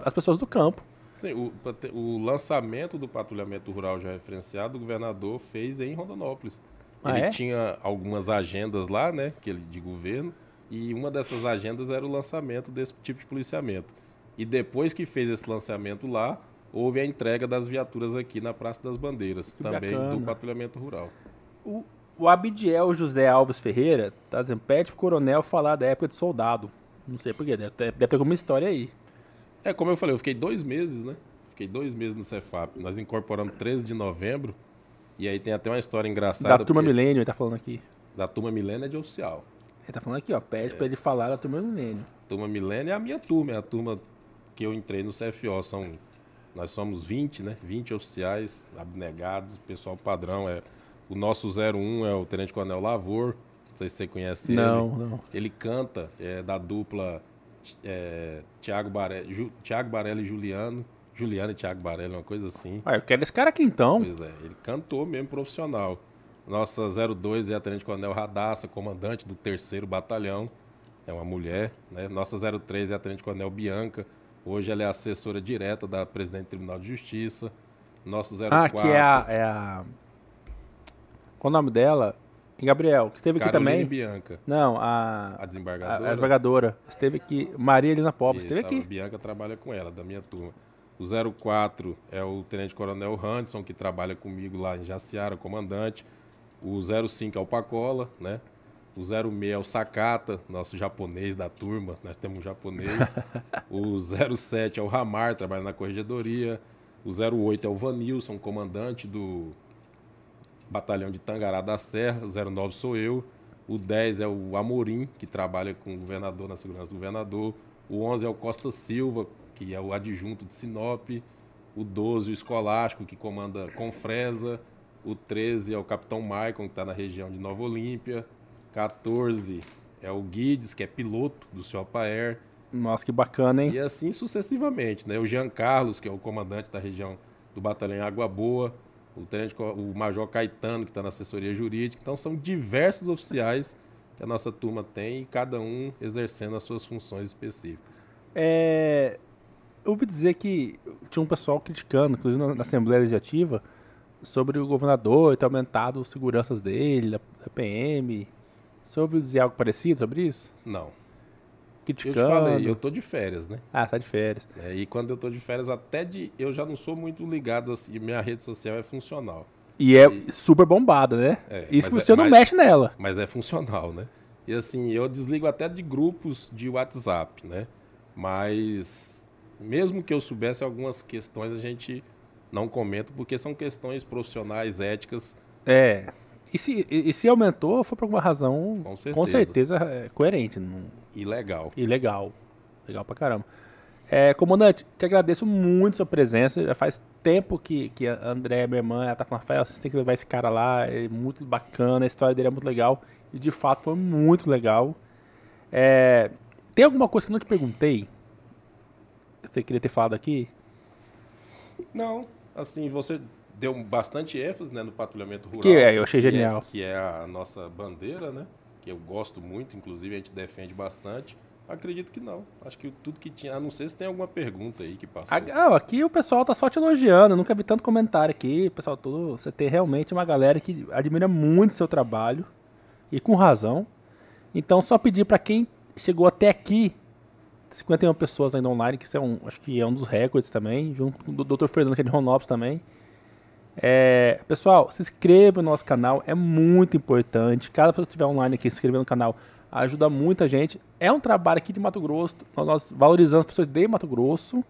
[SPEAKER 1] as pessoas do campo.
[SPEAKER 2] Sim, o, o lançamento do patrulhamento rural já referenciado, o governador fez em Rondonópolis.
[SPEAKER 1] Ah,
[SPEAKER 2] ele
[SPEAKER 1] é?
[SPEAKER 2] tinha algumas agendas lá, né, que ele, de governo, e uma dessas agendas era o lançamento desse tipo de policiamento. E depois que fez esse lançamento lá, houve a entrega das viaturas aqui na Praça das Bandeiras,
[SPEAKER 1] Que
[SPEAKER 2] também do
[SPEAKER 1] bacana.
[SPEAKER 2] patrulhamento rural.
[SPEAKER 1] O, o Abidiel José Alves Ferreira tá dizendo: pede pro coronel falar da época de soldado. Não sei porquê, deve ter, deve ter alguma história aí.
[SPEAKER 2] É, como eu falei, eu fiquei dois meses, né? Fiquei dois meses no Cefap. Nós incorporamos 13 de novembro, e aí tem até uma história engraçada.
[SPEAKER 1] Da turma
[SPEAKER 2] porque-
[SPEAKER 1] Milênio, ele tá falando aqui.
[SPEAKER 2] Da turma Milênio é de oficial.
[SPEAKER 1] Ele tá falando aqui, ó. Pede pra ele falar da turma Milênio.
[SPEAKER 2] Turma Milênio é a minha turma, é a turma que eu entrei no CFO. São, nós somos 20, né? 20 oficiais abnegados, o pessoal padrão é. O nosso 01 é o Tenente Coronel Lavor. Não sei se você conhece
[SPEAKER 1] Não,
[SPEAKER 2] ele.
[SPEAKER 1] não.
[SPEAKER 2] Ele canta, é da dupla é, Tiago Barelli, Barelli e Juliano. Juliano e Thiago Barelli, uma coisa assim.
[SPEAKER 1] Ah, eu quero esse cara aqui então.
[SPEAKER 2] Pois é, ele cantou mesmo profissional. Nossa 02 é a Tenente Coronel Radassa, comandante do terceiro batalhão. é uma mulher. Né? Nossa 03 é a Tenente Coronel Bianca. Hoje ela é assessora direta da presidente do Tribunal de Justiça. Nosso 04.
[SPEAKER 1] Ah, que é a, é a. Qual o nome dela? Gabriel, que esteve aqui também.
[SPEAKER 2] Bianca,
[SPEAKER 1] Não, a.
[SPEAKER 2] a
[SPEAKER 1] A,
[SPEAKER 2] desembargadora.
[SPEAKER 1] a desembargadora. Esteve aqui. Maria Helena Pobre, esteve
[SPEAKER 2] A
[SPEAKER 1] aqui.
[SPEAKER 2] Bianca trabalha com ela, da minha turma. O 04 é o Tenente Coronel Hanson, que trabalha comigo lá em Jaciara, comandante. O 05 é o Pacola, né? O 06 é o Sakata, nosso japonês da turma. Nós temos um japonês. o 07 é o Ramar, trabalha na corregedoria. O 08 é o Vanilson, comandante do Batalhão de Tangará da Serra. O 09 sou eu. O 10 é o Amorim, que trabalha com o governador na segurança do governador. O 11 é o Costa Silva, que é o adjunto de Sinop. O 12 o Escolástico, que comanda Confresa. O 13 é o Capitão Maicon, que está na região de Nova Olímpia. 14 é o Guides, que é piloto do Ciopa Air.
[SPEAKER 1] Nossa, que bacana, hein?
[SPEAKER 2] E assim sucessivamente, né? O Jean Carlos, que é o comandante da região do Batalhão Água Boa, o, tenente, o Major Caetano, que está na assessoria jurídica. Então, são diversos oficiais que a nossa turma tem e cada um exercendo as suas funções específicas.
[SPEAKER 1] É, eu ouvi dizer que tinha um pessoal criticando, inclusive na, na Assembleia Legislativa, sobre o governador ter aumentado as seguranças dele, da, da PM. Você ouviu dizer algo parecido sobre isso?
[SPEAKER 2] Não. Eu te
[SPEAKER 1] Criticando.
[SPEAKER 2] falei, eu tô de férias, né?
[SPEAKER 1] Ah, sai de férias.
[SPEAKER 2] É, E quando eu tô de férias, até de. Eu já não sou muito ligado assim, minha rede social é funcional.
[SPEAKER 1] E é
[SPEAKER 2] E-
[SPEAKER 1] super bombada, né?
[SPEAKER 2] É,
[SPEAKER 1] Isso que
[SPEAKER 2] mas é-
[SPEAKER 1] você não
[SPEAKER 2] mas-
[SPEAKER 1] mexe nela.
[SPEAKER 2] mas é funcional, né? E assim, eu desligo até de grupos de WhatsApp, né? Mas mesmo que eu soubesse algumas questões, a gente não comenta, porque são questões profissionais, éticas.
[SPEAKER 1] É. E se, e, e se aumentou, foi por alguma razão,
[SPEAKER 2] Com certeza.
[SPEAKER 1] com certeza, é, coerente não-
[SPEAKER 2] E legal.
[SPEAKER 1] e legal. Legal pra caramba. É, comandante, te agradeço muito sua presença. Já faz tempo que, que a André, minha irmã, ela tá falando, Rafael, vocês têm que levar esse cara lá, é muito bacana, a história dele é muito legal. E de fato foi muito legal. É, tem alguma coisa que eu não te perguntei? Que você queria ter falado aqui?
[SPEAKER 2] Não, assim, você deu bastante ênfase né, no patrulhamento rural.
[SPEAKER 1] Que é, eu achei
[SPEAKER 2] que
[SPEAKER 1] genial.
[SPEAKER 2] que é a nossa bandeira, né? Que eu gosto muito, inclusive a gente defende bastante. Acredito que não. Acho que tudo que tinha. A não sei se tem alguma pergunta aí que passou.
[SPEAKER 1] Ah, aqui o pessoal tá só te elogiando, eu nunca vi tanto comentário aqui. Pessoal, todo, você tem realmente uma galera que admira muito seu trabalho e com razão. Então, só pedir para quem chegou até aqui, 51 pessoas ainda online, que isso é um, acho que é um dos recordes também, junto com o Dr. Fernando, que é de Ronópolis também. É, pessoal, se inscreva no nosso canal, é muito importante. Cada pessoa que estiver online aqui, se inscrever no canal, ajuda muita gente. É um trabalho aqui de Mato Grosso, nós valorizamos as pessoas de Mato Grosso,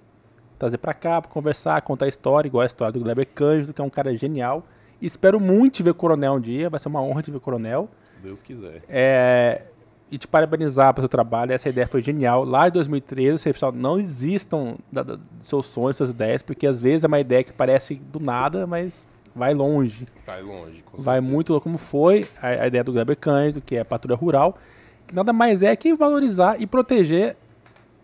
[SPEAKER 1] trazer pra cá, pra conversar, contar a história, igual a história do Gleber Cândido, que é um cara genial. Espero muito te ver Coronel um dia, vai ser uma honra te ver Coronel.
[SPEAKER 2] Se Deus quiser.
[SPEAKER 1] É, e te parabenizar pelo seu trabalho, essa ideia foi genial. Lá em 2013, você, pessoal, não existam da, da, seus sonhos, suas ideias, porque às vezes é uma ideia que parece do nada, mas vai longe.
[SPEAKER 2] Vai longe.
[SPEAKER 1] Vai muito longe, como foi a, a ideia do Gleber Cândido, que é a patrulha rural, que nada mais é que valorizar e proteger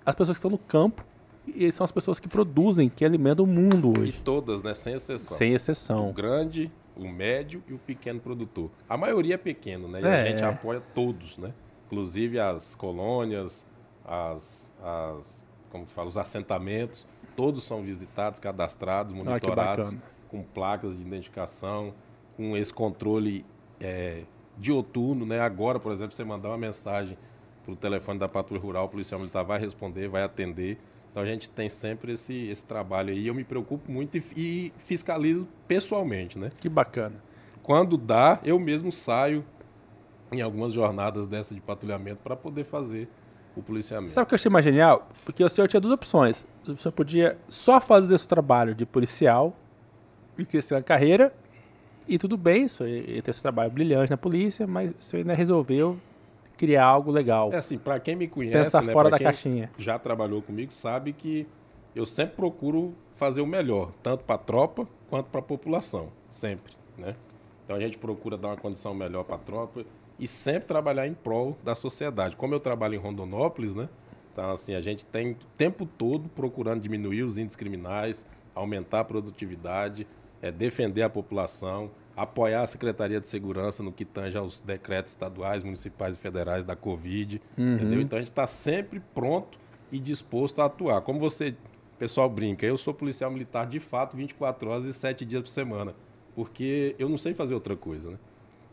[SPEAKER 1] as pessoas que estão no campo, e são as pessoas que produzem, que alimentam o mundo
[SPEAKER 2] E
[SPEAKER 1] hoje,
[SPEAKER 2] todas, né? Sem exceção.
[SPEAKER 1] sem
[SPEAKER 2] O
[SPEAKER 1] exceção.
[SPEAKER 2] grande, o médio e o pequeno produtor. A maioria é pequeno, né? E
[SPEAKER 1] É.
[SPEAKER 2] a gente apoia todos, né? Inclusive as colônias, as, as como fala, os assentamentos, todos são visitados, cadastrados,
[SPEAKER 1] Ah,
[SPEAKER 2] monitorados,
[SPEAKER 1] bacana.
[SPEAKER 2] com placas de identificação, com esse controle é, dioturno, né? Agora, por exemplo, você mandar uma mensagem para o telefone da patrulha rural, o policial militar vai responder, vai atender. Então a gente tem sempre esse, esse trabalho aí. Eu me preocupo muito e, e fiscalizo pessoalmente, né?
[SPEAKER 1] Que bacana.
[SPEAKER 2] Quando dá, eu mesmo saio em algumas jornadas dessa de patrulhamento para poder fazer o policiamento.
[SPEAKER 1] Sabe o que eu achei mais genial? Porque o senhor tinha duas opções. O senhor podia só fazer seu trabalho de policial e crescer na carreira, e tudo bem, o senhor ia ter seu trabalho brilhante na polícia, mas o senhor ainda resolveu criar algo legal.
[SPEAKER 2] É assim, para quem me conhece,
[SPEAKER 1] Pensar
[SPEAKER 2] né,
[SPEAKER 1] fora da
[SPEAKER 2] quem
[SPEAKER 1] caixinha.
[SPEAKER 2] já trabalhou comigo, sabe que eu sempre procuro fazer o melhor, tanto para a tropa quanto para a população, sempre, né? Então a gente procura dar uma condição melhor para a tropa e sempre trabalhar em prol da sociedade. Como eu trabalho em Rondonópolis, né? Então assim, a gente tem o tempo todo procurando diminuir os índices criminais, aumentar a produtividade, é, defender a população, apoiar a Secretaria de Segurança no que tange aos decretos estaduais, municipais e federais da Covid,
[SPEAKER 1] Uhum.
[SPEAKER 2] entendeu? Então a gente está sempre pronto e disposto a atuar. Como você, pessoal brinca, eu sou policial militar de fato 24 horas e 7 dias por semana, porque eu não sei fazer outra coisa, né?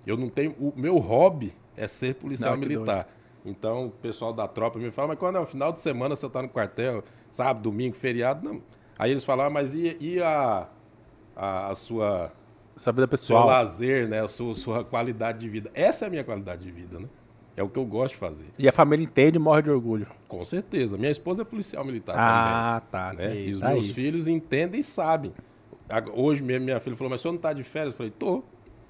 [SPEAKER 2] Eu não tenho, o meu hobby é ser policial
[SPEAKER 1] Não,
[SPEAKER 2] militar. Então o pessoal da tropa me fala, mas quando é o final de semana você tá no quartel, sábado, domingo, feriado, não. Aí eles falam, ah, mas e, e a, a, a sua
[SPEAKER 1] Sua vida
[SPEAKER 2] seu
[SPEAKER 1] pessoal.
[SPEAKER 2] lazer, né? A sua, sua qualidade de vida. Essa é a minha qualidade de vida, né? É o que eu gosto de fazer.
[SPEAKER 1] E a família entende e morre de orgulho.
[SPEAKER 2] Com certeza. Minha esposa é policial militar
[SPEAKER 1] Ah, tá.
[SPEAKER 2] também. Né?
[SPEAKER 1] sei,
[SPEAKER 2] E os
[SPEAKER 1] tá
[SPEAKER 2] meus
[SPEAKER 1] aí.
[SPEAKER 2] filhos entendem e sabem. Hoje mesmo minha filha falou, mas o senhor não tá de férias? Eu falei, tô.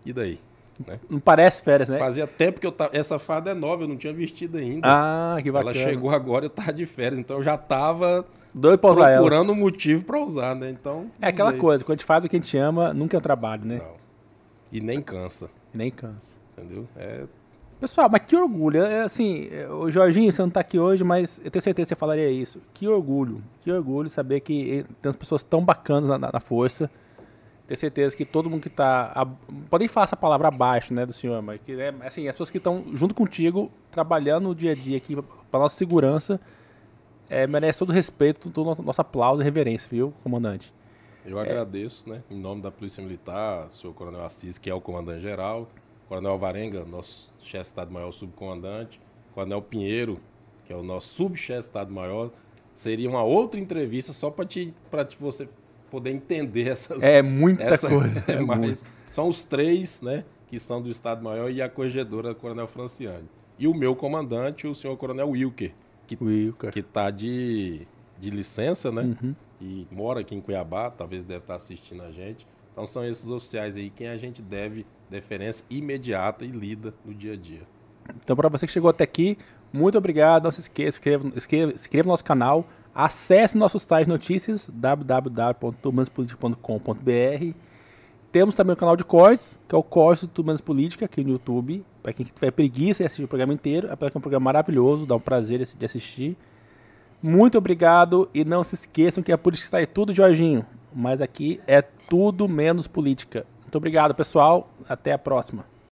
[SPEAKER 2] E daí? Né?
[SPEAKER 1] Não parece férias, né?
[SPEAKER 2] Fazia tempo que eu tava. Essa farda é nova, eu não tinha vestido ainda.
[SPEAKER 1] Ah, que
[SPEAKER 2] Ela
[SPEAKER 1] bacana.
[SPEAKER 2] chegou agora, eu tava de férias, então eu já tava
[SPEAKER 1] Doido pra usar ela.
[SPEAKER 2] procurando um motivo pra usar, né? Então.
[SPEAKER 1] É aquela
[SPEAKER 2] usei.
[SPEAKER 1] coisa, quando a gente faz o que a gente ama, nunca é um trabalho, né?
[SPEAKER 2] Não. E nem cansa,
[SPEAKER 1] E nem cansa.
[SPEAKER 2] entendeu? É
[SPEAKER 1] Pessoal, mas que orgulho. É assim, é, o Jorginho, você não tá aqui hoje, mas eu tenho certeza que você falaria isso. Que orgulho. Que orgulho saber que tem umas pessoas tão bacanas na, na- na força. Tenho certeza que todo mundo que tá. a- Podem falar essa palavra abaixo, né, do senhor, mas que, né, assim, as pessoas que estão junto contigo, trabalhando no dia a dia aqui para nossa segurança, é, merece todo o respeito, todo o nosso, nosso aplauso e reverência, viu, comandante?
[SPEAKER 2] Eu agradeço, né? Em nome da Polícia Militar, senhor Coronel Assis, que é o comandante-geral, Coronel Alvarenga, nosso chefe de Estado-Maior subcomandante, Coronel Pinheiro, que é o nosso subchefe de Estado-Maior. Seria uma outra entrevista só para te, te, você poder entender essas.
[SPEAKER 1] É muita
[SPEAKER 2] essa-
[SPEAKER 1] coisa.
[SPEAKER 2] é
[SPEAKER 1] é muito.
[SPEAKER 2] são os três, né? Que são do Estado-Maior e a corregedora, Coronel Franciane. E o meu comandante, o senhor Coronel Wilker, que
[SPEAKER 1] Wilker.
[SPEAKER 2] que tá de, de licença, né?
[SPEAKER 1] Uhum.
[SPEAKER 2] E mora aqui em Cuiabá, talvez deve estar assistindo a gente. Então são esses oficiais aí quem a gente deve deferência imediata e lida no dia a dia.
[SPEAKER 1] Então, para você que chegou até aqui, muito obrigado. Não se esqueça, inscreva, inscreva, inscreva no nosso canal. Acesse nosso site de notícias, www.turmanspolitica.com.br. Temos também o canal de cortes, que é o Cortes do Turmanos Política, aqui no YouTube. Para quem tiver preguiça de assistir o programa inteiro, é um programa maravilhoso, dá um prazer de assistir. Muito obrigado e não se esqueçam que a política está aí tudo, Jorginho. Mas aqui é tudo menos política. Muito obrigado, pessoal. Até a próxima.